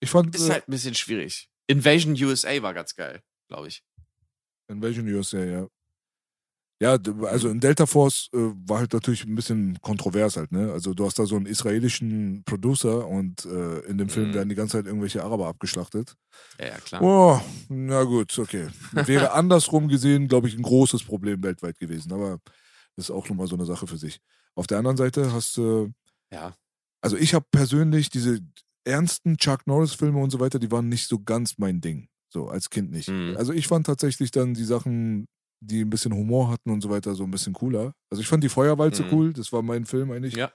B: Ich fand
A: Ist
B: äh,
A: halt ein bisschen schwierig. Invasion USA war ganz geil, glaube ich.
B: Invasion USA, ja. Ja, also in Delta Force äh, war halt natürlich ein bisschen kontrovers halt, ne? Also du hast da so einen israelischen Producer und äh, in dem Film
A: Mhm.
B: werden die ganze Zeit irgendwelche Araber abgeschlachtet.
A: Ja, ja, klar.
B: Oh, na gut, okay. Wäre andersrum gesehen, glaube ich, ein großes Problem weltweit gewesen, aber das ist auch nochmal so eine Sache für sich. Auf der anderen Seite hast du,
A: Ja.
B: also ich habe persönlich diese ernsten Chuck Norris-Filme und so weiter, die waren nicht so ganz mein Ding. So, als Kind nicht.
A: Mhm.
B: Also ich fand tatsächlich dann die Sachen, die ein bisschen Humor hatten und so weiter, so ein bisschen cooler. Also ich fand die Feuerwalze
A: Mhm.
B: cool, das war mein Film eigentlich.
A: Ja.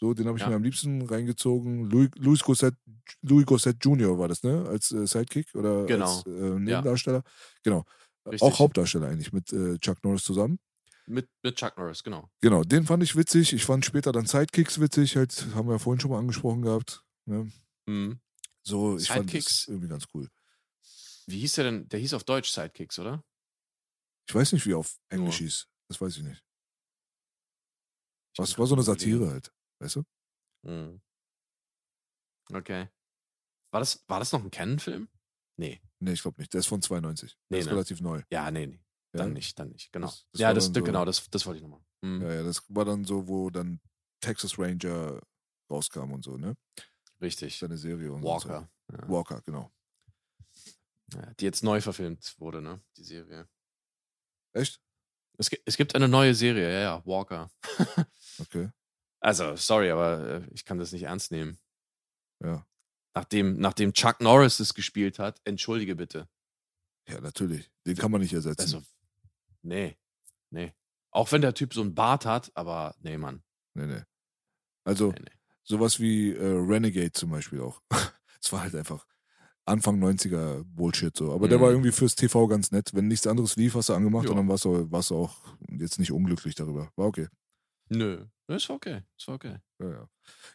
B: So, den habe ich
A: Ja.
B: mir am liebsten reingezogen. Louis, Louis, Gossett, Louis Gossett Jr. war das, ne? Als äh, Sidekick oder
A: Genau.
B: als äh, Nebendarsteller. Genau.
A: Richtig.
B: Auch Hauptdarsteller eigentlich mit äh, Chuck Norris zusammen.
A: Mit, mit Chuck Norris, genau.
B: Genau, den fand ich witzig. Ich fand später dann Sidekicks witzig, halt, haben wir ja vorhin schon mal angesprochen gehabt. Ne?
A: Mhm.
B: So, ich fand
A: Sidekicks?
B: das irgendwie ganz cool.
A: Wie hieß der denn? Der hieß auf Deutsch Sidekicks, oder?
B: Ich weiß nicht, wie auf Englisch
A: Nur.
B: hieß. Das weiß ich nicht.
A: Ich
B: Was war so eine. Satire halt, weißt du?
A: Mhm. Okay. War das, war das noch ein Canon-Film? Nee.
B: Nee, ich glaube nicht. Der ist von 92. Der
A: Nee,
B: ist
A: ne?
B: relativ neu.
A: Ja, nee, nee.
B: Ja?
A: Dann nicht, dann nicht. Genau.
B: Das- das
A: ja, das,
B: so-
A: genau, das, das wollte ich nochmal. Mhm.
B: Ja, ja, das war dann so, wo dann Texas Ranger rauskam und so, ne?
A: Richtig.
B: Seine Serie und
A: Walker.
B: So.
A: Ja.
B: Walker, genau.
A: Ja, die jetzt neu verfilmt wurde, ne? Die Serie.
B: Echt?
A: Es, es gibt eine neue Serie, ja, ja, Walker.
B: Okay.
A: Also, sorry, aber äh, ich kann das nicht ernst nehmen.
B: Ja.
A: Nachdem, nachdem Chuck Norris es gespielt hat, entschuldige bitte.
B: Ja, natürlich. Den kann man nicht ersetzen.
A: Also, nee, nee. Auch wenn der Typ so einen Bart hat, aber nee, Mann.
B: nee, nee. Also,
A: Nee, nee.
B: sowas wie äh, Renegade zum Beispiel auch. Es war halt einfach Anfang 90er Bullshit so. Aber der
A: Mhm.
B: war irgendwie fürs TV ganz nett. Wenn nichts anderes lief, hast du angemacht
A: Ja.
B: und dann warst du, warst du auch jetzt nicht unglücklich darüber. War okay.
A: Nö, ist okay, ist okay.
B: Ja, ja.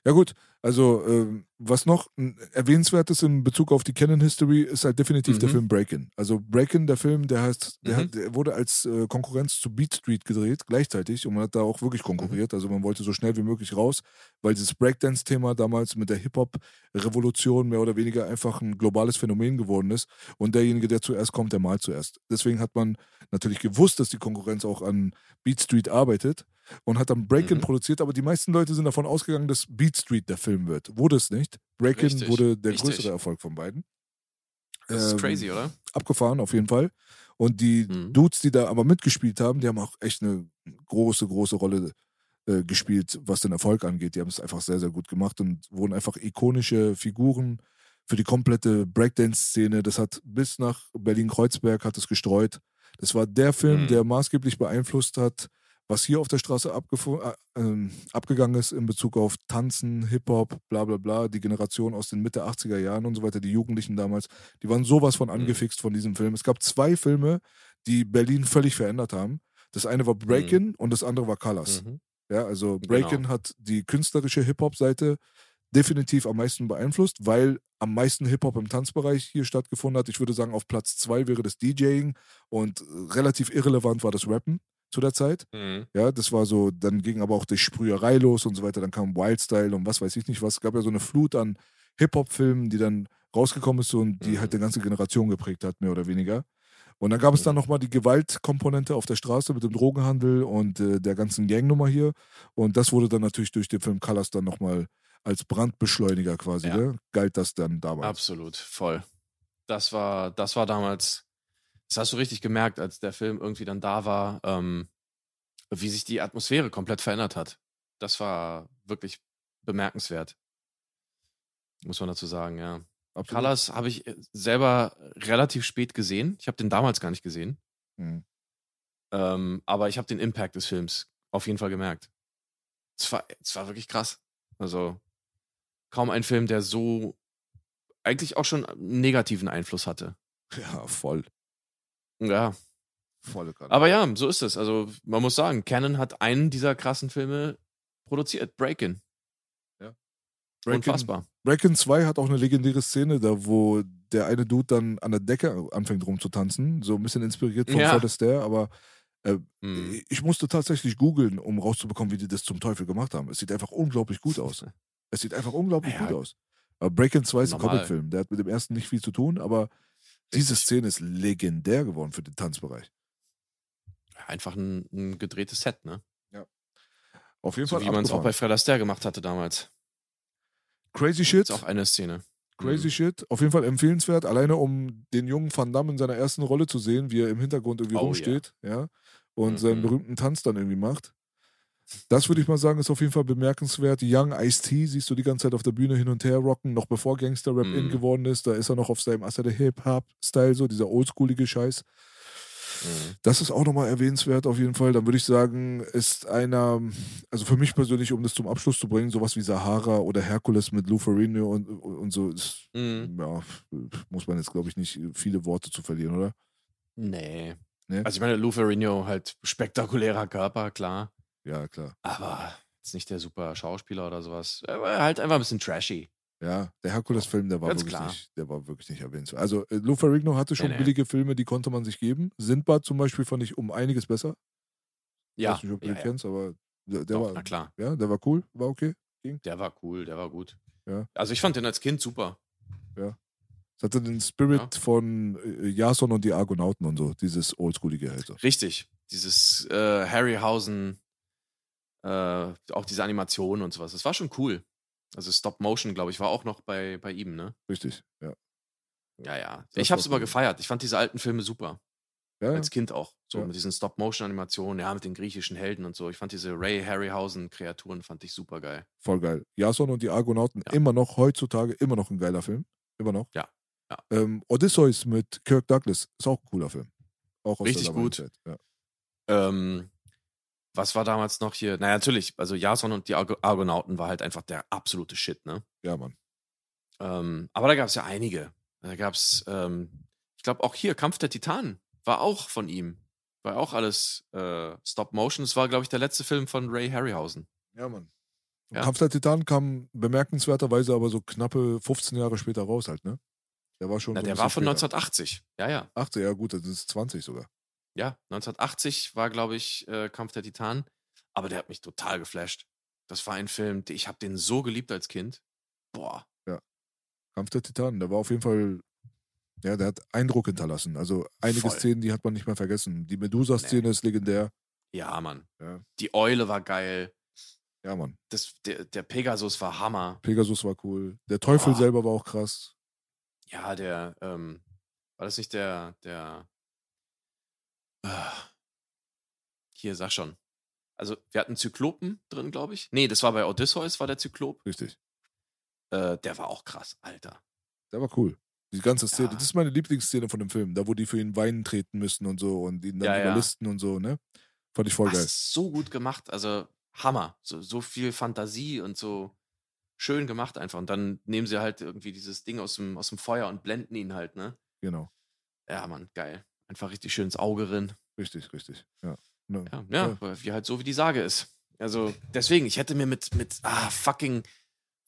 B: ja gut, also ähm, was noch ein erwähnenswertes in Bezug auf die Canon History ist halt definitiv der
A: Mhm.
B: Film Breakin. Also Breakin, der Film, der heißt, der,
A: Mhm.
B: hat, der wurde als äh, Konkurrenz zu Beat Street gedreht, gleichzeitig und man hat da auch wirklich konkurriert. Also man wollte so schnell wie möglich raus, weil dieses Breakdance-Thema damals mit der Hip-Hop-Revolution mehr oder weniger einfach ein globales Phänomen geworden ist und derjenige, der zuerst kommt, der malt zuerst. Deswegen hat man natürlich gewusst, dass die Konkurrenz auch an Beat Street arbeitet und hat dann Breakin
A: Mhm.
B: produziert, aber die meisten Leute sind davon ausgegangen, dass Beat Street der Film wird. Wurde es nicht. Breakin
A: Richtig,
B: wurde der
A: richtig.
B: größere Erfolg von beiden.
A: Das ist
B: Ähm,
A: crazy, oder?
B: Abgefahren, auf jeden Fall. Und die
A: Mhm.
B: Dudes, die da aber mitgespielt haben, die haben auch echt eine große, große Rolle äh, gespielt, was den Erfolg angeht. Die haben es einfach sehr, sehr gut gemacht und wurden einfach ikonische Figuren für die komplette Breakdance-Szene. Das hat bis nach Berlin-Kreuzberg hat es gestreut. Das war der Film,
A: Mhm.
B: der maßgeblich beeinflusst hat, was hier auf der Straße äh, ähm, abgegangen ist in Bezug auf Tanzen, Hip-Hop, bla bla bla, die Generation aus den Mitte 80er Jahren und so weiter, die Jugendlichen damals, die waren sowas von angefixt von diesem Film. Es gab zwei Filme, die Berlin völlig verändert haben. Das eine war Breakin und das andere war Colors.
A: Mhm.
B: Ja, also
A: Genau.
B: Breakin hat die künstlerische Hip-Hop-Seite definitiv am meisten beeinflusst, weil am meisten Hip-Hop im Tanzbereich hier stattgefunden hat. Ich würde sagen, auf Platz zwei wäre das DJing und relativ irrelevant war das Rappen zu der Zeit.
A: Mhm.
B: Ja, das war so, dann ging aber auch die Sprüherei los und so weiter. Dann kam Wildstyle und was weiß ich nicht was. Es gab ja so eine Flut an Hip-Hop-Filmen, die dann rausgekommen ist und die
A: Mhm.
B: halt eine ganze Generation geprägt hat, mehr oder weniger. Und dann gab es dann
A: Mhm.
B: nochmal die Gewaltkomponente auf der Straße mit dem Drogenhandel und äh, der ganzen Gangnummer hier. Und das wurde dann natürlich durch den Film Colors dann nochmal als Brandbeschleuniger quasi,
A: Ja.
B: ne? galt das dann damals.
A: Absolut, voll. Das war, das war damals, das hast du richtig gemerkt, als der Film irgendwie dann da war, ähm, wie sich die Atmosphäre komplett verändert hat. Das war wirklich bemerkenswert. Muss man dazu sagen, ja.
B: Absolut.
A: Colors habe ich äh, selber relativ spät gesehen. Ich habe den damals gar nicht gesehen.
B: Mhm.
A: Ähm, aber ich habe den Impact des Films auf jeden Fall gemerkt. Es war, es war wirklich krass. Also kaum ein Film, der so eigentlich auch schon einen negativen Einfluss hatte.
B: Ja, voll.
A: Ja,
B: Volle Kanne.
A: aber ja, so ist es. Also man muss sagen, Canon hat einen dieser krassen Filme produziert, Breakin.
B: Breakin-
A: Unfassbar.
B: Breakin 2 hat auch eine legendäre Szene, da wo der eine Dude dann an der Decke anfängt rumzutanzen. So ein bisschen inspiriert von
A: Ja.
B: Astaire, aber
A: Hm.
B: ich musste tatsächlich googeln, um rauszubekommen, wie die das zum Teufel gemacht haben. Es sieht einfach unglaublich gut aus. Es sieht einfach unglaublich
A: Ja.
B: gut aus. Breakin 2 ist ein
A: Normal.
B: Comicfilm. Der hat mit dem ersten nicht viel zu tun, aber diese. Szene ist legendär geworden für den Tanzbereich.
A: Einfach ein, ein gedrehtes Set, ne?
B: Auf jeden
A: So
B: Fall
A: wie man es auch bei Fred Astaire gemacht hatte damals.
B: Crazy Shit.
A: Ist auch eine Szene.
B: Crazy
A: Mhm.
B: Shit. Auf jeden Fall empfehlenswert, alleine um den jungen Van Damme in seiner ersten Rolle zu sehen, wie er im Hintergrund irgendwie
A: Oh,
B: rumsteht, ja. Und
A: Mhm.
B: seinen berühmten Tanz dann irgendwie macht. Das würde ich mal sagen, ist auf jeden Fall bemerkenswert. Young Ice-T siehst du die ganze Zeit auf der Bühne hin und her rocken, noch bevor Gangster-Rap in
A: Mhm.
B: geworden ist. Da ist er noch auf seinem Asser der Hip-Hop-Style, so dieser oldschoolige Scheiß.
A: Mhm.
B: Das ist auch nochmal erwähnenswert auf jeden Fall. Dann würde ich sagen, ist einer, also für mich persönlich, um das zum Abschluss zu bringen, sowas wie Sahara oder Hercules mit Lou Ferrigno und, und so, ist,
A: Mhm.
B: ja, muss man jetzt, glaube ich, nicht viele Worte zu verlieren, oder?
A: Nee.
B: Nee?
A: Also ich meine, Lou Ferrigno halt spektakulärer Körper, klar.
B: Ja, klar.
A: Aber ist nicht der super Schauspieler oder sowas. Er war halt einfach ein bisschen trashy.
B: Ja, der Hercules-Film, der war
A: Ganz
B: wirklich
A: klar.
B: nicht, der war wirklich nicht erwähnenswert. Also äh, Lou Ferrigno hatte schon
A: Nee, nee.
B: billige Filme, die konnte man sich geben. Sindbad zum Beispiel fand ich um einiges besser. Ich
A: Ja,
B: weiß nicht, ob du
A: ja,
B: den
A: ja.
B: kennst, aber der, der
A: Doch,
B: war,
A: na klar.
B: ja, der war cool, war okay.
A: Der war cool, der war gut.
B: Ja.
A: Also ich fand den als Kind super.
B: Es hatte den Spirit von äh, Jason und die Argonauten und so, dieses Oldschoolige halt so.
A: Richtig. Dieses äh, Harryhausen, äh, auch diese Animationen und sowas. Das war schon cool. Also Stop Motion, glaube ich, war auch noch bei, bei ihm, ne?
B: Richtig, ja.
A: Ja, ja.
B: Das
A: ich hab's
B: war
A: immer gefeiert. Ich fand diese alten Filme super.
B: Ja,
A: Als Kind auch. So
B: Ja.
A: mit diesen Stop-Motion-Animationen, ja, mit den griechischen Helden und so. Ich fand diese Ray Harryhausen-Kreaturen fand ich super geil.
B: voll geil. Jason und die Argonauten,
A: Ja.
B: immer noch, heutzutage, immer noch ein geiler Film. Immer noch.
A: Ja, ja.
B: Ähm, Odysseus mit Kirk Douglas ist auch ein cooler Film. Auch aus
A: Richtig
B: der
A: gut.
B: Zeit.
A: Ähm, was war damals noch hier? Naja, natürlich, also Jason und die Argo Argonauten war halt einfach der absolute Shit, ne?
B: Ja. Mann.
A: Ähm, aber da gab es ja einige. Da gab es, ähm, ich glaube auch hier, Kampf der Titanen war auch von ihm. War auch alles äh, Stop Motion. Es war, glaube ich, der letzte Film von Ray Harryhausen.
B: Ja, Mann.
A: Ja.
B: Kampf der Titanen kam bemerkenswerterweise aber so knappe 15 Jahre später raus halt, ne? Der war schon
A: Na,
B: so
A: der war von
B: später.
A: 1980. Ja, ja.
B: 80, ja gut, das ist 20 sogar.
A: Ja, 1980 war, glaube ich, äh, Kampf der Titanen. Aber der hat mich total geflasht. Das war ein Film, ich habe den so geliebt als Kind. Boah.
B: Kampf der Titanen, der war auf jeden Fall, ja, der hat Eindruck hinterlassen. Also einige
A: Voll.
B: Szenen, die hat man nicht mehr vergessen. Die Medusa-Szene ist legendär.
A: Ja, Mann.
B: Ja.
A: Die Eule war geil.
B: ja, Mann.
A: Das, der, der Pegasus war Hammer.
B: Pegasus war cool. Der Teufel
A: Boah.
B: selber war auch krass.
A: Ja, der, ähm, war das nicht der, der, hier, sag schon. Also, wir hatten Zyklopen drin, glaube ich. Nee, das war bei Odysseus, war der Zyklop.
B: Richtig.
A: Äh, der war auch krass, Alter.
B: Der war cool. Die ganze Szene,
A: Ja.
B: das ist meine Lieblingsszene von dem Film, da wo die für ihn weinen treten müssen und so und ihn dann
A: Ja, ja.
B: überlisten und so, ne? Fand ich voll geil.
A: ist so gut gemacht. Also Hammer. So, so viel Fantasie und so schön gemacht einfach. Und dann nehmen sie halt irgendwie dieses Ding aus dem, aus dem Feuer und blenden ihn halt, ne?
B: Genau.
A: Ja, Mann, geil. Einfach richtig schön ins Auge rin.
B: Richtig, richtig. Ja. Ne.
A: Ja, ja, aber wie halt so, wie die Sage ist. Also, deswegen, ich hätte mir mit, mit, ah, fucking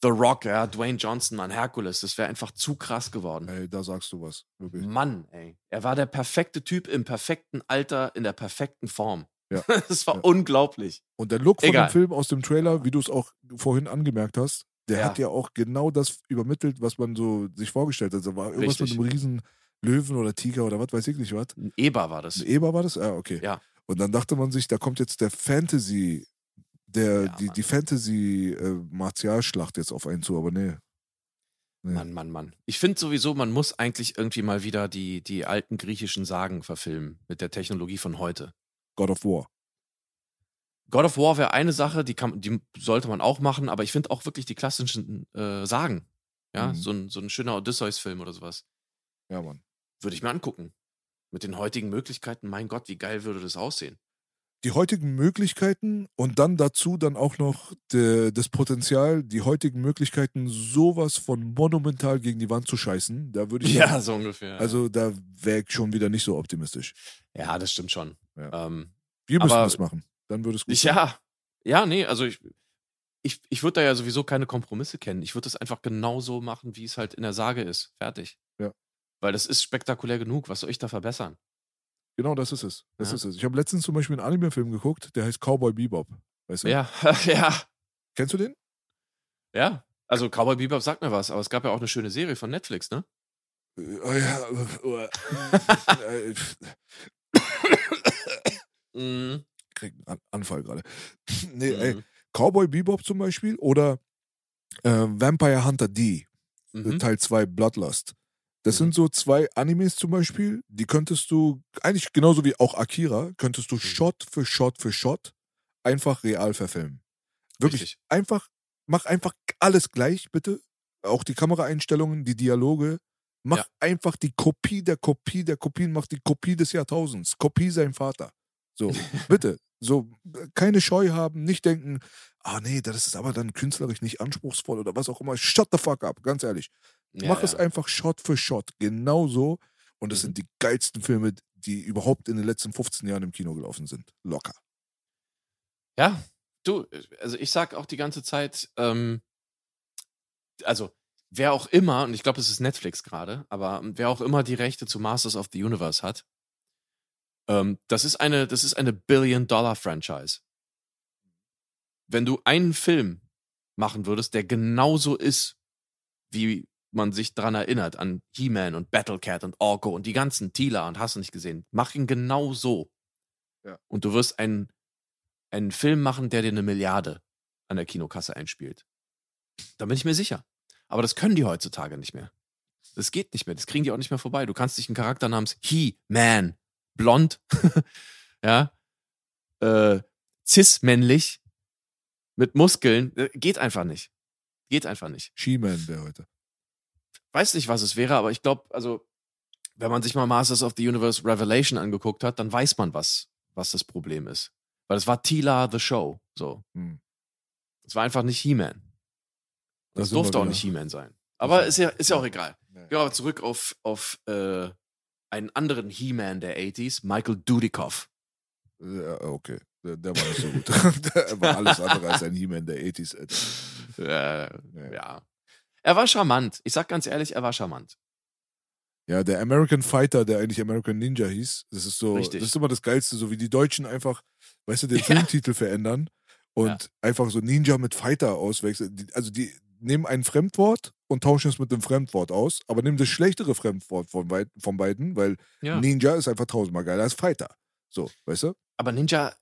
A: The Rock, ja, Dwayne Johnson, Mann, Herkules, das wäre einfach zu krass geworden.
B: Ey, da sagst du was. Wirklich.
A: Mann, ey. Er war der perfekte Typ im perfekten Alter, in der perfekten Form.
B: Ja.
A: Das war
B: Ja.
A: unglaublich.
B: Und der Look von
A: Egal.
B: dem Film aus dem Trailer, wie du es auch vorhin angemerkt hast, der
A: Ja.
B: hat ja auch genau das übermittelt, was man so sich vorgestellt hat. Da war irgendwas
A: Richtig.
B: mit einem riesen Löwen oder Tiger oder was weiß ich nicht was.
A: Ein Eber war das.
B: Ein Eber war das? Ah, okay.
A: Ja.
B: Und dann dachte man sich, da kommt jetzt der Fantasy, der,
A: Ja,
B: die,
A: Mann.
B: die Fantasy-Martialschlacht jetzt auf einen zu, aber nee. nee.
A: Mann, Mann, Mann. Ich finde sowieso, man muss eigentlich irgendwie mal wieder die, die alten griechischen Sagen verfilmen mit der Technologie von heute.
B: God of War.
A: God of War wäre eine Sache, die, kann, die sollte man auch machen, aber ich finde auch wirklich die klassischen äh, Sagen. Ja,
B: Mhm.
A: so, ein, so ein schöner Odysseus-Film oder sowas.
B: Ja, Mann.
A: Würde ich mir angucken. Mit den heutigen Möglichkeiten, mein Gott, wie geil würde das aussehen?
B: Die heutigen Möglichkeiten und dann dazu dann auch noch de, das Potenzial, die heutigen Möglichkeiten, sowas von monumental gegen die Wand zu scheißen, da würde ich sagen,
A: so ungefähr.
B: also da wäre ich schon wieder nicht so optimistisch.
A: ja, das stimmt schon.
B: Ja.
A: Ähm,
B: Wir müssen
A: Aber-
B: das machen. Dann würde es gut sein.
A: ja, ja, nee, also ich, ich, ich würde da ja sowieso keine Kompromisse kennen. Ich würde das einfach genauso machen, wie es halt in der Sage ist. Fertig.
B: Ja.
A: Weil das ist spektakulär genug. Was soll ich da verbessern?
B: Genau, das ist es. Das
A: Ja.
B: ist es. Ich habe letztens zum Beispiel einen Anime-Film geguckt, der heißt Cowboy Bebop. Weißt du?
A: Ja, ja,
B: Kennst du den?
A: ja. Also Cowboy Bebop sagt mir was, aber es gab ja auch eine schöne Serie von Netflix, ne?
B: Äh, Oh ja. äh,
A: Mhm.
B: ich krieg einen An- Anfall gerade. nee, ey,
A: Mhm.
B: Cowboy Bebop zum Beispiel oder äh, Vampire Hunter D,
A: Mhm.
B: Teil 2 Bloodlust. Das
A: Mhm.
B: sind so zwei Animes zum Beispiel, die könntest du, eigentlich genauso wie auch Akira, könntest du
A: Mhm.
B: Shot für Shot für Shot einfach real verfilmen. Wirklich
A: Richtig.
B: einfach, mach einfach alles gleich, bitte. Auch die Kameraeinstellungen, die Dialoge. Mach
A: Ja.
B: einfach die Kopie der Kopie der Kopien, mach die Kopie des Jahrtausends. Kopie sein Vater. So, bitte. So, keine Scheu haben, nicht denken, ah nee, das ist aber dann künstlerisch nicht anspruchsvoll oder was auch immer. Shut the fuck up, ganz ehrlich.
A: Ja,
B: Mach
A: ja.
B: es einfach Shot für Shot, genauso. Und das
A: Mhm.
B: sind die geilsten Filme, die überhaupt in den letzten 15 Jahren im Kino gelaufen sind. Locker.
A: Ja, du, also ich sag auch die ganze Zeit, ähm, also wer auch immer, und ich glaube, es ist Netflix gerade, aber wer auch immer die Rechte zu Masters of the Universe hat, ähm, das ist eine, das ist eine Billion-Dollar-Franchise. Wenn du einen Film machen würdest, der genauso ist, wie man sich dran erinnert, an He-Man und Battlecat und Orko und die ganzen Tila und hast du nicht gesehen, mach ihn genau so.
B: Ja.
A: Und du wirst einen, einen Film machen, der dir eine Milliarde an der Kinokasse einspielt. Da bin ich mir sicher. Aber das können die heutzutage nicht mehr. Das geht nicht mehr. Das kriegen die auch nicht mehr vorbei. Du kannst dich einen Charakter namens He-Man, blond, ja, äh, cis-männlich, mit Muskeln, äh, geht einfach nicht. Geht einfach nicht.
B: She-Man wäre heute.
A: Weiß nicht, was es wäre, aber ich glaube, also, wenn man sich mal Masters of the Universe Revelation angeguckt hat, dann weiß man, was, was das Problem ist. Weil es war Tila the Show, so.
B: Hm.
A: Es war einfach nicht He-Man.
B: Da
A: Das durfte auch
B: wieder.
A: nicht He-Man sein. Aber ist ja, ist ja auch egal.
B: Ja.
A: Gehen wir aber zurück auf, auf äh, einen anderen He-Man der 80s, Michael Dudikoff.
B: Ja, okay. Der, der war nicht so gut. der war alles andere als ein He-Man der 80s. Alter.
A: Äh, ja. Er war charmant. Ich sag ganz ehrlich, er war charmant.
B: Ja, der American Fighter, der eigentlich American Ninja hieß, das ist so,
A: Richtig.
B: das ist immer das Geilste, so wie die Deutschen einfach, weißt du, den
A: Ja.
B: Filmtitel verändern und
A: Ja.
B: einfach so Ninja mit Fighter auswechseln. Also die nehmen ein Fremdwort und tauschen es mit dem Fremdwort aus, aber nehmen das schlechtere Fremdwort von, von beiden, weil
A: Ja.
B: Ninja ist einfach tausendmal geiler als Fighter. So, weißt du?
A: Aber Ninja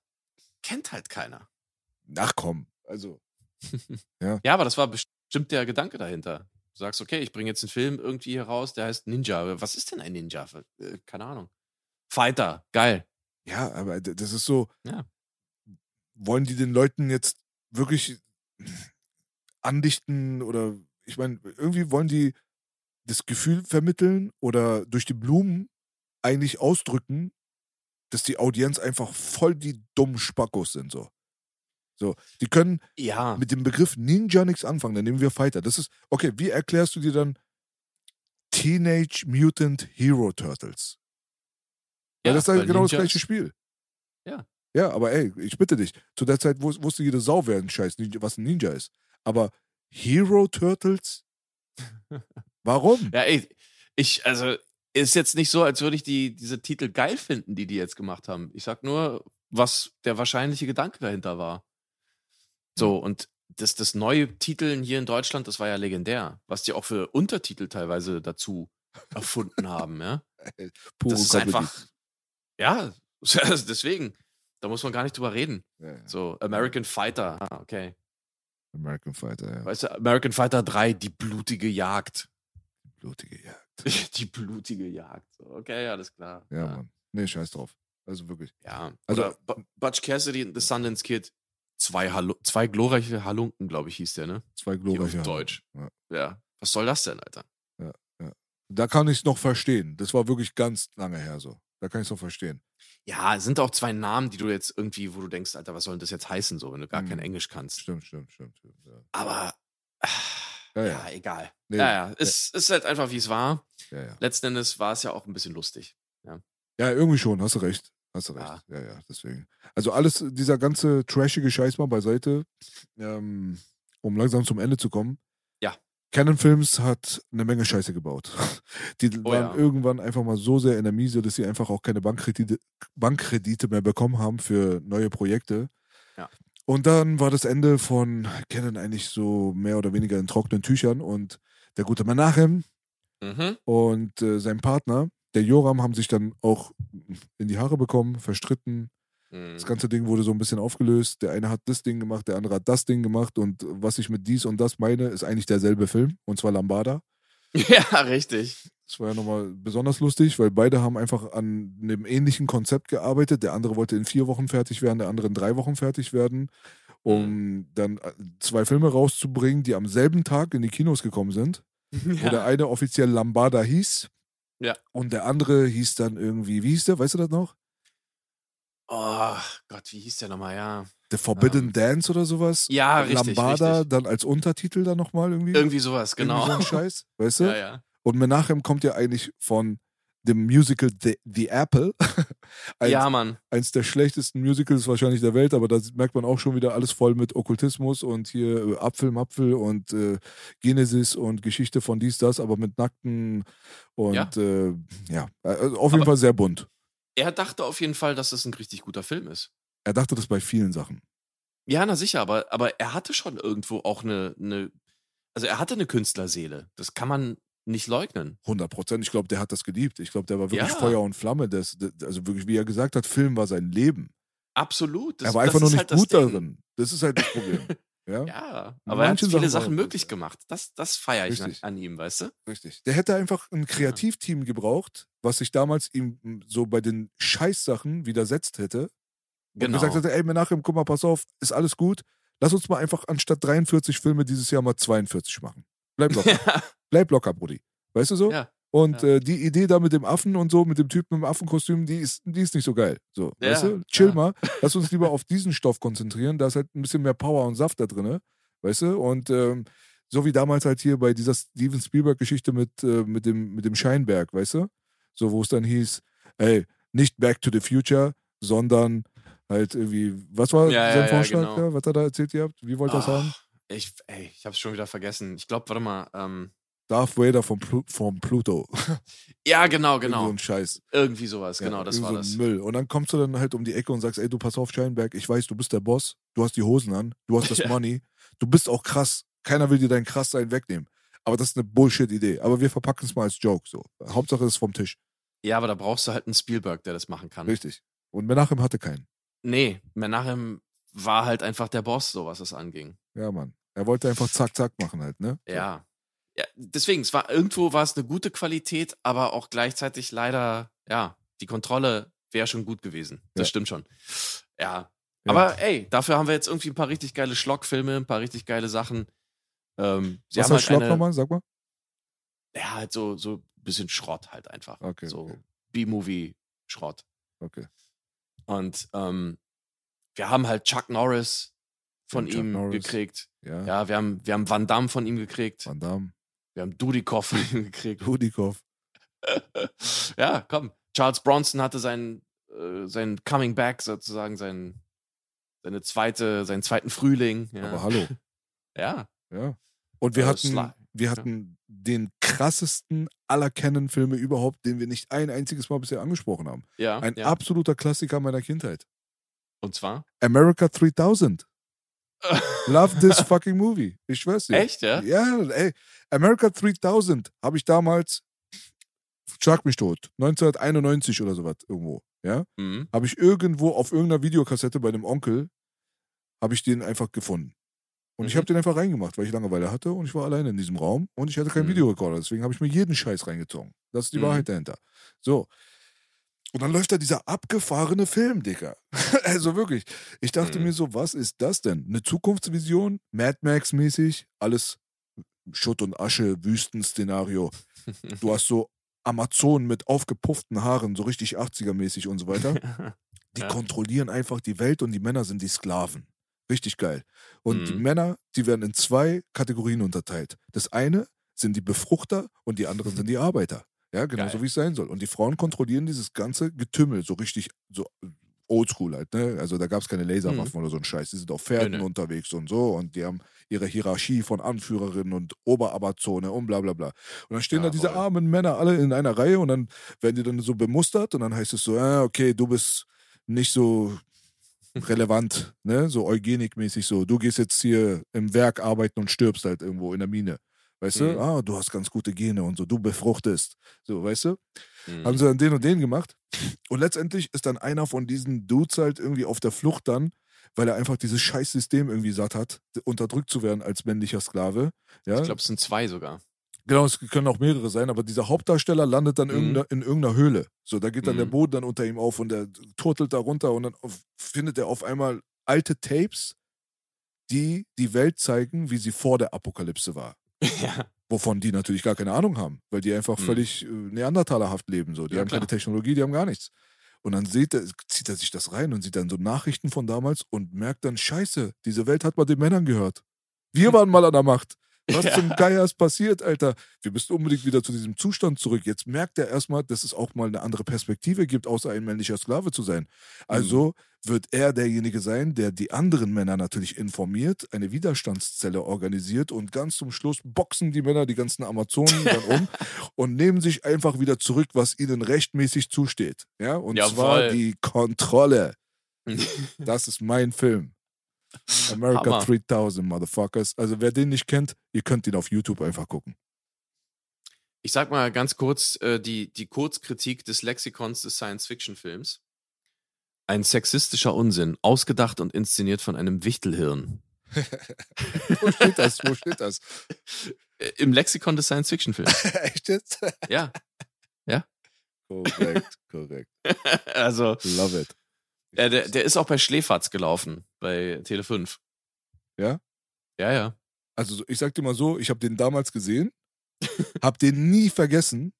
A: kennt halt keiner.
B: Ach komm, also.
A: Ja, aber das war bestimmt der Gedanke dahinter. Du sagst, okay, ich bringe jetzt einen Film irgendwie hier raus, der heißt Ninja. Was ist denn ein Ninja? Äh, Keine Ahnung. Fighter, geil.
B: Ja, aber das ist so.
A: Ja.
B: Wollen die den Leuten jetzt wirklich andichten oder ich meine, irgendwie wollen die das Gefühl vermitteln oder durch die Blumen eigentlich ausdrücken, dass die Audienz einfach voll die dummen Spackos sind, so. So, die können
A: Ja.
B: mit dem Begriff Ninja nichts anfangen, dann nehmen wir Fighter. Das ist, okay, wie erklärst du dir dann Teenage Mutant Hero Turtles? Weil
A: ja,
B: das ist halt
A: weil
B: genau das
A: Ninjas-
B: gleiche Spiel.
A: Ja.
B: Ja, aber ey, ich bitte dich. Zu der Zeit wus wusste jede Sau, wer ein Scheiß Ninja, was ein Ninja ist. Aber Hero Turtles? Warum?
A: Ja, ey, ich, also, ist jetzt nicht so, als würde ich die, diese Titel geil finden, die die jetzt gemacht haben. Ich sag nur, was der wahrscheinliche Gedanke dahinter war. So, und das, das neue Titeln hier in Deutschland, das war ja legendär, was die auch für Untertitel teilweise dazu erfunden haben, ja.
B: Pure
A: Das ist
B: Comedy.
A: einfach, ja, deswegen, da muss man gar nicht drüber reden.
B: Ja, ja.
A: So, American Fighter, ah, okay.
B: American Fighter, ja.
A: Weißt du, American Fighter 3, die blutige Jagd.
B: Blutige Jagd.
A: Die blutige Jagd. Okay, alles klar.
B: Ja, Mann. Nee, scheiß drauf. Also wirklich.
A: Ja.
B: Also-
A: Oder Bu- Butch Cassidy the Sundance Kid. Zwei, Hallo zwei glorreiche Halunken, glaube ich, hieß der, ne?
B: Zwei glorreiche.
A: auf Deutsch.
B: Ja.
A: Ja. Was soll das denn, Alter?
B: Da kann ich es noch verstehen. Das war wirklich ganz lange her so. Da kann ich es noch verstehen.
A: Ja, es sind auch zwei Namen, die du jetzt irgendwie, wo du denkst, Alter, was soll denn das jetzt heißen, so, wenn du gar
B: Mhm.
A: kein Englisch kannst.
B: Stimmt, stimmt, stimmt. stimmt ja.
A: Aber,
B: Ja,
A: ja,
B: ja.
A: egal.
B: Nee,
A: ja, ja. Es ist halt einfach, wie es war.
B: ja, ja.
A: Letzten Endes war es ja auch ein bisschen lustig.
B: Ja, irgendwie schon, hast du recht. Hast du recht.
A: Ja.
B: Ja, ja, deswegen. Also alles, dieser ganze trashige Scheiß mal beiseite, ähm, um langsam zum Ende zu kommen.
A: Ja.
B: Canon Films hat eine Menge Scheiße gebaut. Die
A: Oh
B: waren
A: ja.
B: irgendwann einfach mal so sehr in der Miese, dass sie einfach auch keine Bankkredite, Bankkredite mehr bekommen haben für neue Projekte.
A: Ja.
B: Und dann war das Ende von Canon eigentlich so mehr oder weniger in trockenen Tüchern und der gute Menachem,
A: Mhm.
B: und äh, sein Partner, der Joram, haben sich dann auch in die Haare bekommen, verstritten.
A: Mhm.
B: Das ganze Ding wurde so ein bisschen aufgelöst. Der eine hat das Ding gemacht, der andere hat das Ding gemacht. Und was ich mit dies und das meine, ist eigentlich derselbe Film, und zwar Lambada.
A: Ja, richtig.
B: Das war ja nochmal besonders lustig, weil beide haben einfach an einem ähnlichen Konzept gearbeitet. Der andere wollte in vier Wochen fertig werden, der andere in drei Wochen fertig werden, um dann äh, zwei Filme rauszubringen, die am selben Tag in die Kinos gekommen sind wo der eine offiziell Lambada hieß.
A: Ja.
B: Und der andere hieß dann irgendwie, wie hieß der? Weißt du das noch?
A: Oh Gott, wie hieß der nochmal? Ja.
B: The Forbidden
A: Ähm.
B: Dance oder sowas?
A: Ja, richtig.
B: Lambada
A: richtig.
B: dann als Untertitel dann nochmal irgendwie.
A: Irgendwie sowas, genau.
B: Irgendwie so ein Scheiß, weißt du?
A: ja, ja.
B: Und Menachem kommt ja eigentlich von dem Musical The, The Apple. eins,
A: ja, Mann.
B: eins der schlechtesten Musicals wahrscheinlich der Welt, aber da merkt man auch schon wieder alles voll mit Okkultismus und hier äh, Apfel, Mapfel und äh, Genesis und Geschichte von dies, das, aber mit Nackten und
A: Ja.
B: äh, ja also auf jeden
A: Aber-
B: Fall sehr bunt.
A: Er dachte auf jeden Fall, dass es ein richtig guter Film ist.
B: Er dachte das bei vielen Sachen.
A: Ja, na sicher, aber, aber er hatte schon irgendwo auch eine, eine, also er hatte eine Künstlerseele. Das kann man nicht leugnen.
B: 100 Prozent. Ich glaube, der hat das geliebt. Ich glaube, der war wirklich
A: Ja.
B: Feuer und Flamme. Das, das, also wirklich, wie er gesagt hat, Film war sein Leben.
A: Absolut. Das,
B: er war einfach nur nicht
A: halt
B: gut darin. Das ist halt das Problem. ja?
A: Ja, aber er hat viele
B: Sachen
A: Sachen möglich gemacht. Das, das feiere ich an,
B: Richtig.
A: an ihm, weißt du?
B: Richtig. Der hätte einfach ein Kreativteam gebraucht, was sich damals ihm so bei den Scheißsachen widersetzt hätte. Und
A: Genau.
B: gesagt hätte, ey Menachem, guck mal, pass auf, ist alles gut. Lass uns mal einfach anstatt 43 Filme dieses Jahr mal 42 machen. Bleib locker.
A: ja,
B: Bleib locker, Brudi. Weißt du so?
A: ja,
B: Und
A: ja.
B: äh, die Idee da mit dem Affen und so, mit dem Typen im Affenkostüm, die ist, die ist nicht so geil. So,
A: Ja,
B: weißt du? Chill
A: ja.
B: mal. Lass uns lieber auf diesen Stoff konzentrieren. Da ist halt ein bisschen mehr Power und Saft da drin. Weißt du? Und ähm, so wie damals halt hier bei dieser Steven Spielberg-Geschichte mit, äh, mit, dem, mit dem Scheinberg, weißt du? So, wo es dann hieß, ey, nicht Back to the Future, sondern halt irgendwie, was war sein Vorschlag
A: genau.
B: Was er da erzählt gehabt? Wie wollte er das haben?
A: Ich, ey, ich hab's schon wieder vergessen. Ich glaube, warte mal. Ähm,
B: Darth Vader vom, Plu vom Pluto.
A: ja, genau,
B: Irgendwie
A: genau.
B: so ein Scheiß.
A: Irgendwie sowas, genau,
B: Ja,
A: das
B: irgend
A: war
B: so
A: das.
B: Müll. Und dann kommst du dann halt um die Ecke und sagst, ey, du pass auf, Scheinberg, ich weiß, du bist der Boss, du hast die Hosen an, du hast das. Money, du bist auch krass. Keiner will dir dein Krasssein wegnehmen. Aber das ist eine Bullshit-Idee. Aber wir verpacken es mal als Joke. So. Hauptsache es ist vom Tisch.
A: Ja, aber da brauchst du halt einen Spielberg, der das machen kann.
B: Richtig. Und Menachem hatte keinen.
A: Nee, Menachem war halt einfach der Boss, so was es anging.
B: Ja, Mann. Er wollte einfach zack, zack machen halt, ne?
A: Ja. ja. Deswegen, es war irgendwo war es eine gute Qualität, aber auch gleichzeitig leider, ja, die Kontrolle wäre schon gut gewesen. Das
B: Ja.
A: stimmt schon. Ja.
B: Ja.
A: Aber ey, dafür haben wir jetzt irgendwie ein paar richtig geile Schlockfilme, ein paar richtig geile Sachen. Ähm, sie
B: Was
A: haben halt
B: Schlock
A: eine,
B: nochmal? Sag mal.
A: ja, halt so, so ein bisschen Schrott halt einfach.
B: Okay,
A: So
B: okay.
A: B-Movie-Schrott.
B: Okay.
A: Und ähm, wir haben halt Chuck Norris von
B: Ja, Chuck
A: ihm
B: Norris.
A: gekriegt.
B: Ja.
A: Ja, wir haben, wir haben Van Damme von ihm gekriegt.
B: Van Damme.
A: Wir haben Dudikoff von ihm gekriegt.
B: Dudikoff.
A: ja, komm. Charles Bronson hatte sein, äh, sein Coming Back sozusagen, sein, seine zweite, seinen zweiten Frühling. Ja.
B: Aber hallo.
A: ja.
B: Ja. Und wir
A: Äh,
B: hatten, wir hatten den krassesten aller Canon-Filme überhaupt, den wir nicht ein einziges Mal bisher angesprochen haben.
A: Ja.
B: Ein
A: ja.
B: absoluter Klassiker meiner Kindheit.
A: Und zwar?
B: America 3000. Love this fucking movie. Ich schwör's dir.
A: Echt, ja?
B: Ja, ey. America 3000 habe ich damals, schlag mich tot, 1991 oder sowas irgendwo, ja,
A: Mhm.
B: habe ich irgendwo auf irgendeiner Videokassette bei dem Onkel, habe ich den einfach gefunden. Und ich
A: Mhm.
B: habe den einfach reingemacht, weil ich Langeweile hatte und ich war alleine in diesem Raum und ich hatte keinen
A: Mhm.
B: Videorekorder. Deswegen habe ich mir jeden Scheiß reingezogen. Das ist die
A: Mhm.
B: Wahrheit dahinter. So. Und dann läuft da dieser abgefahrene Film, Digga. also wirklich. Ich dachte
A: Mhm.
B: mir so, was ist das denn? Eine Zukunftsvision? Mad Max-mäßig? Alles Schutt und Asche, Wüstenszenario. Du hast so Amazonen mit aufgepufften Haaren, so richtig 80er-mäßig und so weiter. Die
A: Ja.
B: kontrollieren einfach die Welt und die Männer sind die Sklaven. Richtig geil. Und die
A: Mhm.
B: Männer, die werden in zwei Kategorien unterteilt. Das eine sind die Befruchter und die anderen sind die Arbeiter. Ja, genau
A: Geil.
B: so wie es sein soll. Und die Frauen kontrollieren dieses ganze Getümmel, so richtig, so oldschool halt, ne? Also da gab es keine Laserwaffen oder so ein Scheiß. Die sind auf Pferden
A: Mhm. nö.
B: unterwegs und so und die haben ihre Hierarchie von Anführerinnen und Oberamazone und bla bla bla. Und dann stehen da diese
A: Jawohl.
B: armen Männer alle in einer Reihe und dann werden die dann so bemustert und dann heißt es so, ah, okay, du bist nicht so relevant, ne? So eugenikmäßig so. Du gehst jetzt hier im Werk arbeiten und stirbst halt irgendwo in der Mine. Weißt
A: Mhm.
B: du? Ah, du hast ganz gute Gene und so, du befruchtest. So, weißt du?
A: Mhm.
B: Haben sie dann den und den gemacht. Und letztendlich ist dann einer von diesen Dudes halt irgendwie auf der Flucht dann, weil er einfach dieses Scheißsystem irgendwie satt hat, unterdrückt zu werden als männlicher Sklave. Ja?
A: Ich glaube, es sind zwei sogar.
B: Genau, es können auch mehrere sein, aber dieser Hauptdarsteller landet dann
A: Mhm.
B: in irgendeiner Höhle. So, da geht dann der
A: Mhm.
B: Boden dann unter ihm auf und er turtelt da runter und dann auf, findet er auf einmal alte Tapes, die die Welt zeigen, wie sie vor der Apokalypse war.
A: ja.
B: Wovon die natürlich gar keine Ahnung haben, weil die einfach
A: Mhm.
B: völlig äh, neandertalerhaft leben. So. Die
A: Ja,
B: haben
A: klar.
B: keine Technologie, die haben gar nichts. Und dann sieht er, zieht er sich das rein und sieht dann so Nachrichten von damals und merkt dann, scheiße, diese Welt hat mal den Männern gehört. Wir waren mal an der Macht. Was
A: Ja.
B: zum Geier ist passiert, Alter? Wir müssen unbedingt wieder zu diesem Zustand zurück. Jetzt merkt er erstmal, dass es auch mal eine andere Perspektive gibt, außer ein männlicher Sklave zu sein. Also wird er derjenige sein, der die anderen Männer natürlich informiert, eine Widerstandszelle organisiert und ganz zum Schluss boxen die Männer die ganzen Amazonen dann um und nehmen sich einfach wieder zurück, was ihnen rechtmäßig zusteht. Ja, und zwar
A: Jawohl.
B: die Kontrolle. Das ist mein Film. America
A: Hammer.
B: 3000, Motherfuckers. Also wer den nicht kennt, ihr könnt ihn auf YouTube einfach gucken.
A: Ich sag mal ganz kurz äh, die, die Kurzkritik des Lexikons des Science-Fiction-Films. Ein sexistischer Unsinn, ausgedacht und inszeniert von einem Wichtelhirn.
B: Wo steht das? Wo steht das?
A: Äh, Im Lexikon des Science-Fiction-Films.
B: Echt jetzt?
A: ja.
B: korrekt, korrekt.
A: Also,
B: Love it.
A: äh, der, der ist auch bei Schläferz gelaufen, bei Tele 5.
B: Ja?
A: Ja, ja.
B: Also so- ich sag dir mal so, ich habe den damals gesehen, habe den nie vergessen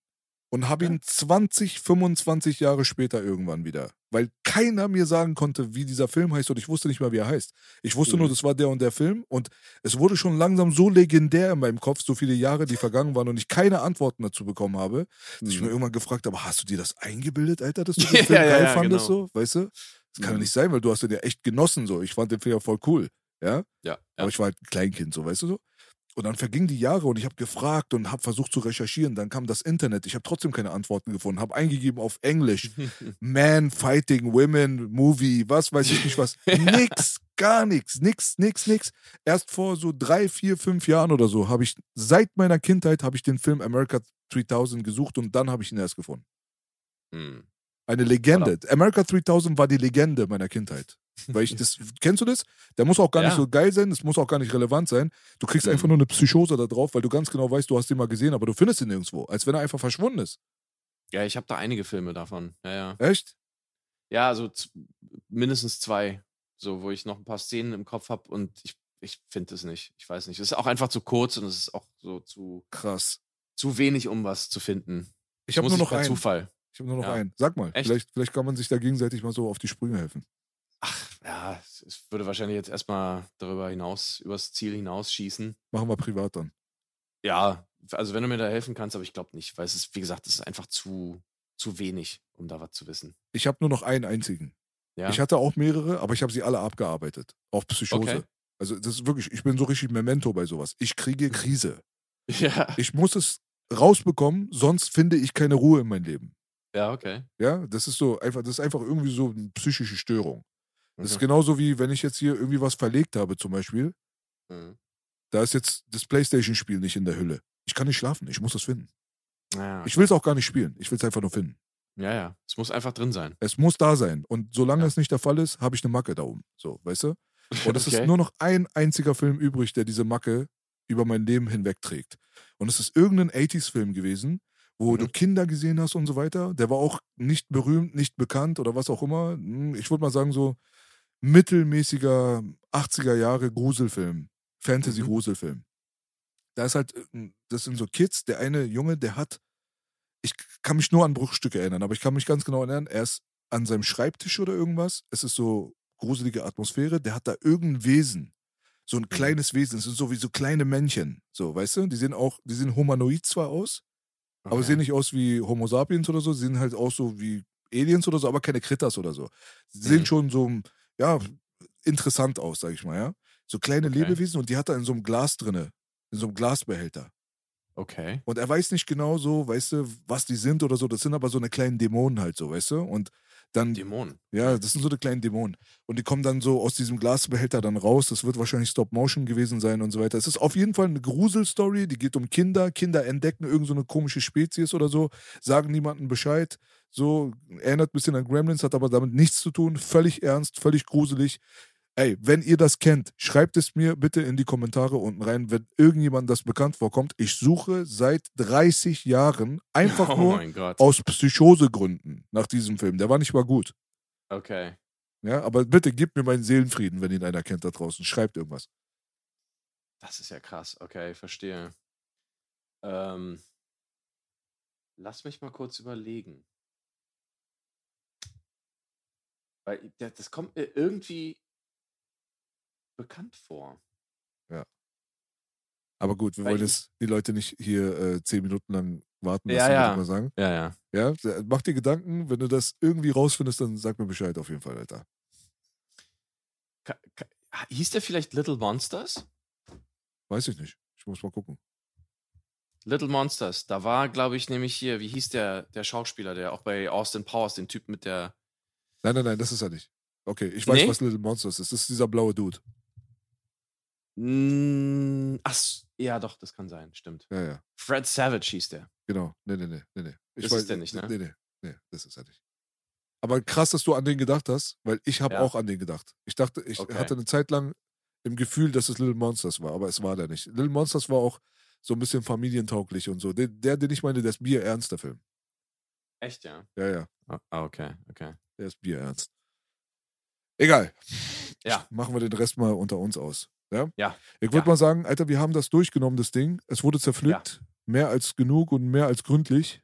B: und habe ihn 20, 25 Jahre später irgendwann wieder. Weil keiner mir sagen konnte, wie dieser Film heißt und ich wusste nicht mal, wie er heißt. Ich wusste nur,
A: Mhm.
B: das war der und der Film und es wurde schon langsam so legendär in meinem Kopf, so viele Jahre, die vergangen waren und ich keine Antworten dazu bekommen habe, dass ich mir
A: Mhm.
B: irgendwann gefragt habe, hast du dir das eingebildet, Alter, dass du den Film
A: ja,
B: geil
A: ja,
B: fandest,
A: genau.
B: so, weißt du? Das kann ja
A: Mhm.
B: nicht sein, weil du hast den ja echt genossen, so. Ich fand den Film ja voll cool, ja?
A: Ja, ja.
B: Aber ich war halt ein Kleinkind, so, weißt du so? Und dann vergingen die Jahre und ich habe gefragt und habe versucht zu recherchieren. Dann kam das Internet. Ich habe trotzdem keine Antworten gefunden. Habe eingegeben auf Englisch. Man fighting women movie, was weiß ich nicht was. nix, gar nichts, nix, nix, nix. Erst vor so drei, vier, fünf Jahren oder so habe ich, seit meiner Kindheit habe ich den Film America 3000 gesucht und dann habe ich ihn erst gefunden.
A: Hm.
B: Eine Legende. America 3000 war die Legende meiner Kindheit. Weil ich das, kennst du das? Der muss auch gar nicht
A: Ja.
B: so geil sein, das muss auch gar nicht relevant sein. Du kriegst
A: Mhm.
B: einfach nur eine Psychose da drauf, weil du ganz genau weißt, du hast den mal gesehen, aber du findest ihn nirgendwo. Als wenn er einfach verschwunden ist.
A: Ja, ich habe da einige Filme davon. Ja, ja.
B: Echt?
A: Ja, also mindestens zwei, so wo ich noch ein paar Szenen im Kopf habe und ich, ich finde es nicht. Ich weiß nicht. Es ist auch einfach zu kurz und es ist auch so zu,
B: Krass.
A: zu wenig, um was zu finden.
B: Ich habe
A: Muss
B: nur noch einen.
A: Zufall.
B: Ich habe nur noch
A: Ja.
B: einen. Sag mal,
A: Echt?
B: vielleicht, vielleicht kann man sich da gegenseitig mal so auf die Sprünge helfen.
A: Ach, ja, es- würde wahrscheinlich jetzt erstmal darüber hinaus, übers Ziel hinausschießen.
B: Machen wir privat dann.
A: Ja, also wenn du mir da helfen kannst, aber ich glaube nicht, weil es ist, wie gesagt, es ist einfach zu, zu wenig, um da was zu wissen.
B: Ich habe nur noch einen einzigen.
A: Ja.
B: Ich hatte auch mehrere, aber ich habe sie alle abgearbeitet. Auf Psychose.
A: Okay.
B: Also das ist wirklich, ich bin so richtig Memento bei sowas. Ich kriege Krise.
A: ja.
B: Ich muss es rausbekommen, sonst finde ich keine Ruhe in meinem Leben.
A: Ja, okay.
B: Ja, das ist so einfach, das ist einfach irgendwie so eine psychische Störung. Das ist
A: Mhm.
B: genauso wie wenn ich jetzt hier irgendwie was verlegt habe, zum Beispiel.
A: Mhm.
B: Da ist jetzt das Playstation-Spiel nicht in der Hülle. Ich kann nicht schlafen, ich muss es finden.
A: Ja,
B: Ich will es auch gar nicht spielen, ich will es einfach nur finden.
A: ja, ja. Es muss einfach drin sein.
B: Es muss da sein. Und solange
A: Ja.
B: es nicht der Fall ist, habe ich eine Macke da oben. So, weißt du? Und es
A: Okay.
B: ist nur noch ein einziger Film übrig, der diese Macke über mein Leben hinwegträgt. Und es ist irgendein 80s-Film gewesen, wo
A: Mhm.
B: du Kinder gesehen hast und so weiter. Der war auch nicht berühmt, nicht bekannt oder was auch immer. Hm, Ich würde mal sagen, so mittelmäßiger 80er Jahre Gruselfilm, Fantasy-Gruselfilm. Da ist halt, äh, das sind so Kids. Der eine Junge, der hat, ich kann mich nur an Bruchstücke erinnern, aber ich kann mich ganz genau erinnern, er ist an seinem Schreibtisch oder irgendwas. Es ist so gruselige Atmosphäre. Der hat da irgendein Wesen. So ein kleines Wesen. Es sind so wie so kleine Männchen. So, weißt du? Die sehen auch, die sehen humanoid zwar aus, aber
A: Okay.
B: sehen nicht aus wie Homo sapiens oder so. Sie sehen halt auch so wie Aliens oder so, aber keine Kritters oder so. Sie sehen
A: Mhm.
B: schon so, ja, interessant aus, sag ich mal, ja. So kleine
A: Okay.
B: Lebewesen und die hat er in so einem Glas drinne. In so einem Glasbehälter.
A: Okay.
B: Und er weiß nicht genau so, weißt du, was die sind oder so. Das sind aber so eine kleinen Dämonen halt so, weißt du? Und dann,
A: Dämonen.
B: ja, das sind so eine kleinen Dämonen. Und die kommen dann so aus diesem Glasbehälter dann raus. Das wird wahrscheinlich Stop-Motion gewesen sein und so weiter. Es ist auf jeden Fall eine Gruselstory, die geht um Kinder. Kinder entdecken irgendeine so eine komische Spezies oder so, sagen niemandem Bescheid. So, erinnert ein bisschen an Gremlins, hat aber damit nichts zu tun. Völlig ernst, völlig gruselig. Ey, wenn ihr das kennt, schreibt es mir bitte in die Kommentare unten rein, wenn irgendjemand das bekannt vorkommt. Ich suche seit 30 Jahren einfach
A: oh
B: nur aus Psychosegründen nach diesem Film. Der war nicht mal gut.
A: Okay.
B: Ja, aber bitte gebt mir meinen Seelenfrieden, wenn ihn einer kennt da draußen. Schreibt irgendwas.
A: Das ist ja krass. Okay, verstehe. Ähm, lass mich mal kurz überlegen. Weil das kommt mir irgendwie bekannt vor.
B: Aber gut, wir
A: Weil
B: wollen jetzt die Leute nicht hier äh, zehn Minuten lang warten lassen,
A: Ja,
B: würde
A: ja.
B: ich mal sagen.
A: Ja, ja.
B: Ja, mach dir Gedanken. Wenn du das irgendwie rausfindest, dann sag mir Bescheid auf jeden Fall, Alter.
A: Ka ka hieß der vielleicht Little Monsters?
B: Weiß ich nicht. Ich muss mal gucken.
A: Little Monsters. Da war, glaube ich, nämlich hier, wie hieß der, der Schauspieler, der auch bei Austin Powers, den Typ mit der.
B: Nein, nein, nein, das ist er nicht. Okay, ich weiß,
A: Nee?
B: was Little Monsters ist. Das ist dieser blaue Dude.
A: Mm, ach, ja, doch, das kann sein, stimmt.
B: Ja, ja,
A: Fred Savage hieß der.
B: genau. Nee, nee, nee, nee, nee. Ich
A: Das ist der nicht, ne?
B: Nee, nee, nee, das ist er nicht. Aber krass, dass du an den gedacht hast, weil ich habe
A: Ja.
B: auch an den gedacht. Ich dachte, ich
A: Okay.
B: hatte eine Zeit lang im Gefühl, dass es Little Monsters war, aber es war der nicht. Little Monsters war auch so ein bisschen familientauglich und so. Der, der den ich meine, der ist bierernst, der Film.
A: Echt, ja?
B: Ja, ja,
A: Ah, ah, okay, okay.
B: der ist bierernst. Egal.
A: Ja.
B: Machen wir den Rest mal unter uns aus. Ja?
A: Ja.
B: Ich würde
A: Ja.
B: mal sagen, Alter, wir haben das durchgenommen, das Ding. Es wurde zerpflückt. Mehr als genug und mehr als gründlich.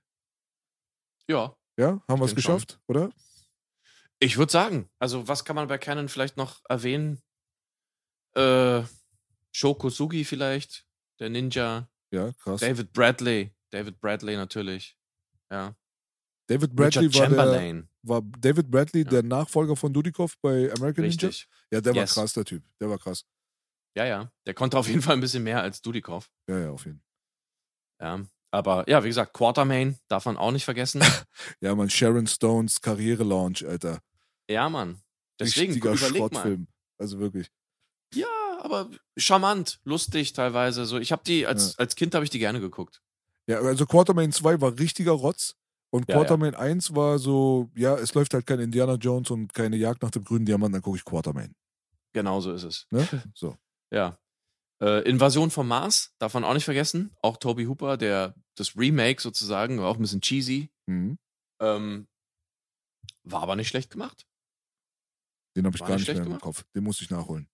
A: Ja,
B: Ja, haben wir es
A: denke schon.
B: geschafft, oder?
A: ich würde sagen, also was kann man bei Canon vielleicht noch erwähnen? Äh, Shokosugi vielleicht, der Ninja,
B: Ja, krass.
A: David Bradley, David Bradley natürlich. Ja.
B: David Bradley
A: Richard
B: war, der, war David Bradley
A: Ja.
B: der Nachfolger von Dudikoff bei American Ninja?
A: Richtig.
B: Ja, der
A: Yes.
B: war krass, der Typ. Der war krass.
A: Ja, ja. Der konnte auf jeden Fall ein bisschen mehr als Dudikoff.
B: Ja, ja, auf jeden Fall.
A: Ja. Aber ja, wie gesagt, Quartermain darf man auch nicht vergessen.
B: Ja, man, Sharon Stones Karriere-Launch, Alter.
A: ja, Mann. Deswegen
B: Richtiger. Schrottfilm. Also wirklich.
A: Ja, aber charmant, lustig teilweise. So, ich habe die als,
B: Ja.
A: als Kind habe ich die gerne geguckt.
B: Ja, also Quartermain 2 war richtiger Rotz. Und
A: Ja, ja.
B: Quartermain 1 war so, ja, es läuft halt kein Indiana Jones und keine Jagd nach dem grünen Diamant, dann gucke ich Quartermain.
A: Genau so ist es.
B: Ne? So.
A: Ja. Äh, Invasion vom Mars darf man auch nicht vergessen. Auch Toby Hooper, der das Remake sozusagen, war auch ein bisschen cheesy.
B: Mhm.
A: Ähm, war aber nicht schlecht gemacht.
B: Den habe ich
A: War
B: gar
A: nicht
B: nicht mehr
A: schlecht
B: im
A: gemacht.
B: Kopf. Den muss ich nachholen.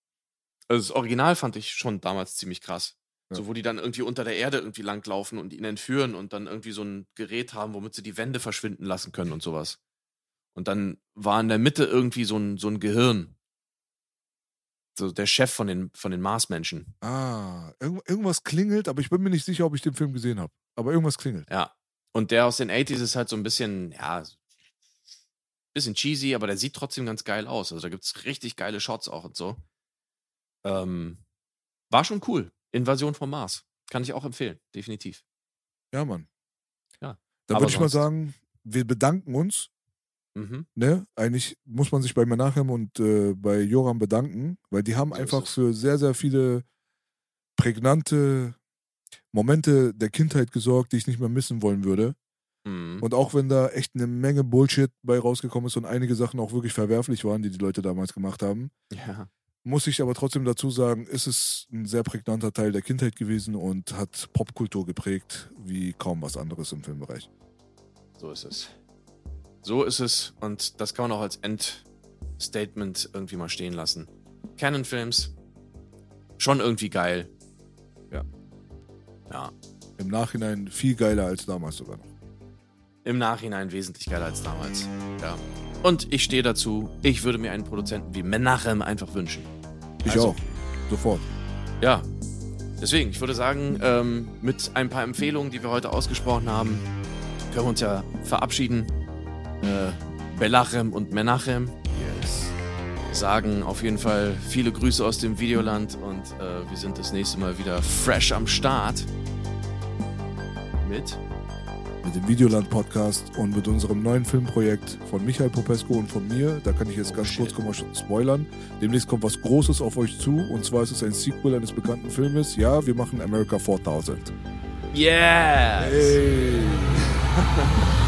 A: Also das Original fand ich schon damals ziemlich krass.
B: Ja.
A: So, wo die dann irgendwie unter der Erde irgendwie langlaufen und ihn entführen und dann irgendwie so ein Gerät haben, womit sie die Wände verschwinden lassen können und sowas. Und dann war in der Mitte irgendwie so ein, so ein Gehirn. So der Chef von den, von den Marsmenschen.
B: Ah, irgend, irgendwas klingelt, aber ich bin mir nicht sicher, ob ich den Film gesehen habe. Aber irgendwas klingelt.
A: Ja. Und der aus den 80s ist halt so ein bisschen, ja, bisschen cheesy, aber der sieht trotzdem ganz geil aus. Also da gibt's richtig geile Shots auch und so. Ähm, war schon cool. Invasion vom Mars. Kann ich auch empfehlen, definitiv.
B: Ja, Mann.
A: Ja.
B: Dann würde ich mal sagen, wir bedanken uns.
A: Mhm.
B: Ne? Eigentlich muss man sich bei Menachem und äh, bei Joram bedanken, weil die haben
A: So
B: einfach für sehr, sehr viele prägnante Momente der Kindheit gesorgt, die ich nicht mehr missen wollen würde.
A: Mhm.
B: Und auch wenn da echt eine Menge Bullshit bei rausgekommen ist und einige Sachen auch wirklich verwerflich waren, die die Leute damals gemacht haben,
A: ja.
B: muss ich aber trotzdem dazu sagen, ist es ein sehr prägnanter Teil der Kindheit gewesen und hat Popkultur geprägt wie kaum was anderes im Filmbereich.
A: So ist es. So ist es. Und das kann man auch als Endstatement irgendwie mal stehen lassen. Canon-Films, schon irgendwie geil.
B: Ja.
A: Ja.
B: Im Nachhinein viel geiler als damals sogar noch.
A: Im Nachhinein wesentlich geiler als damals. Ja. Und ich stehe dazu, ich würde mir einen Produzenten wie Menachem einfach wünschen.
B: Ich
A: Also-
B: auch. Sofort.
A: Ja. Deswegen, ich würde sagen, ähm, mit ein paar Empfehlungen, die wir heute ausgesprochen haben, können wir uns ja verabschieden. Äh, Belachem und Menachem.
B: Yes.
A: sagen auf jeden Fall viele Grüße aus dem Videoland und äh, wir sind das nächste Mal wieder fresh am Start. Mit
B: Mit dem Videoland-Podcast und mit unserem neuen Filmprojekt von Michael Popesco und von mir. Da kann ich jetzt ganz
A: shit.
B: kurz spoilern. Demnächst kommt was Großes auf euch zu. Und zwar ist es ein Sequel eines bekannten Filmes. Ja, wir machen America 4000.
A: Yes!
B: Hey!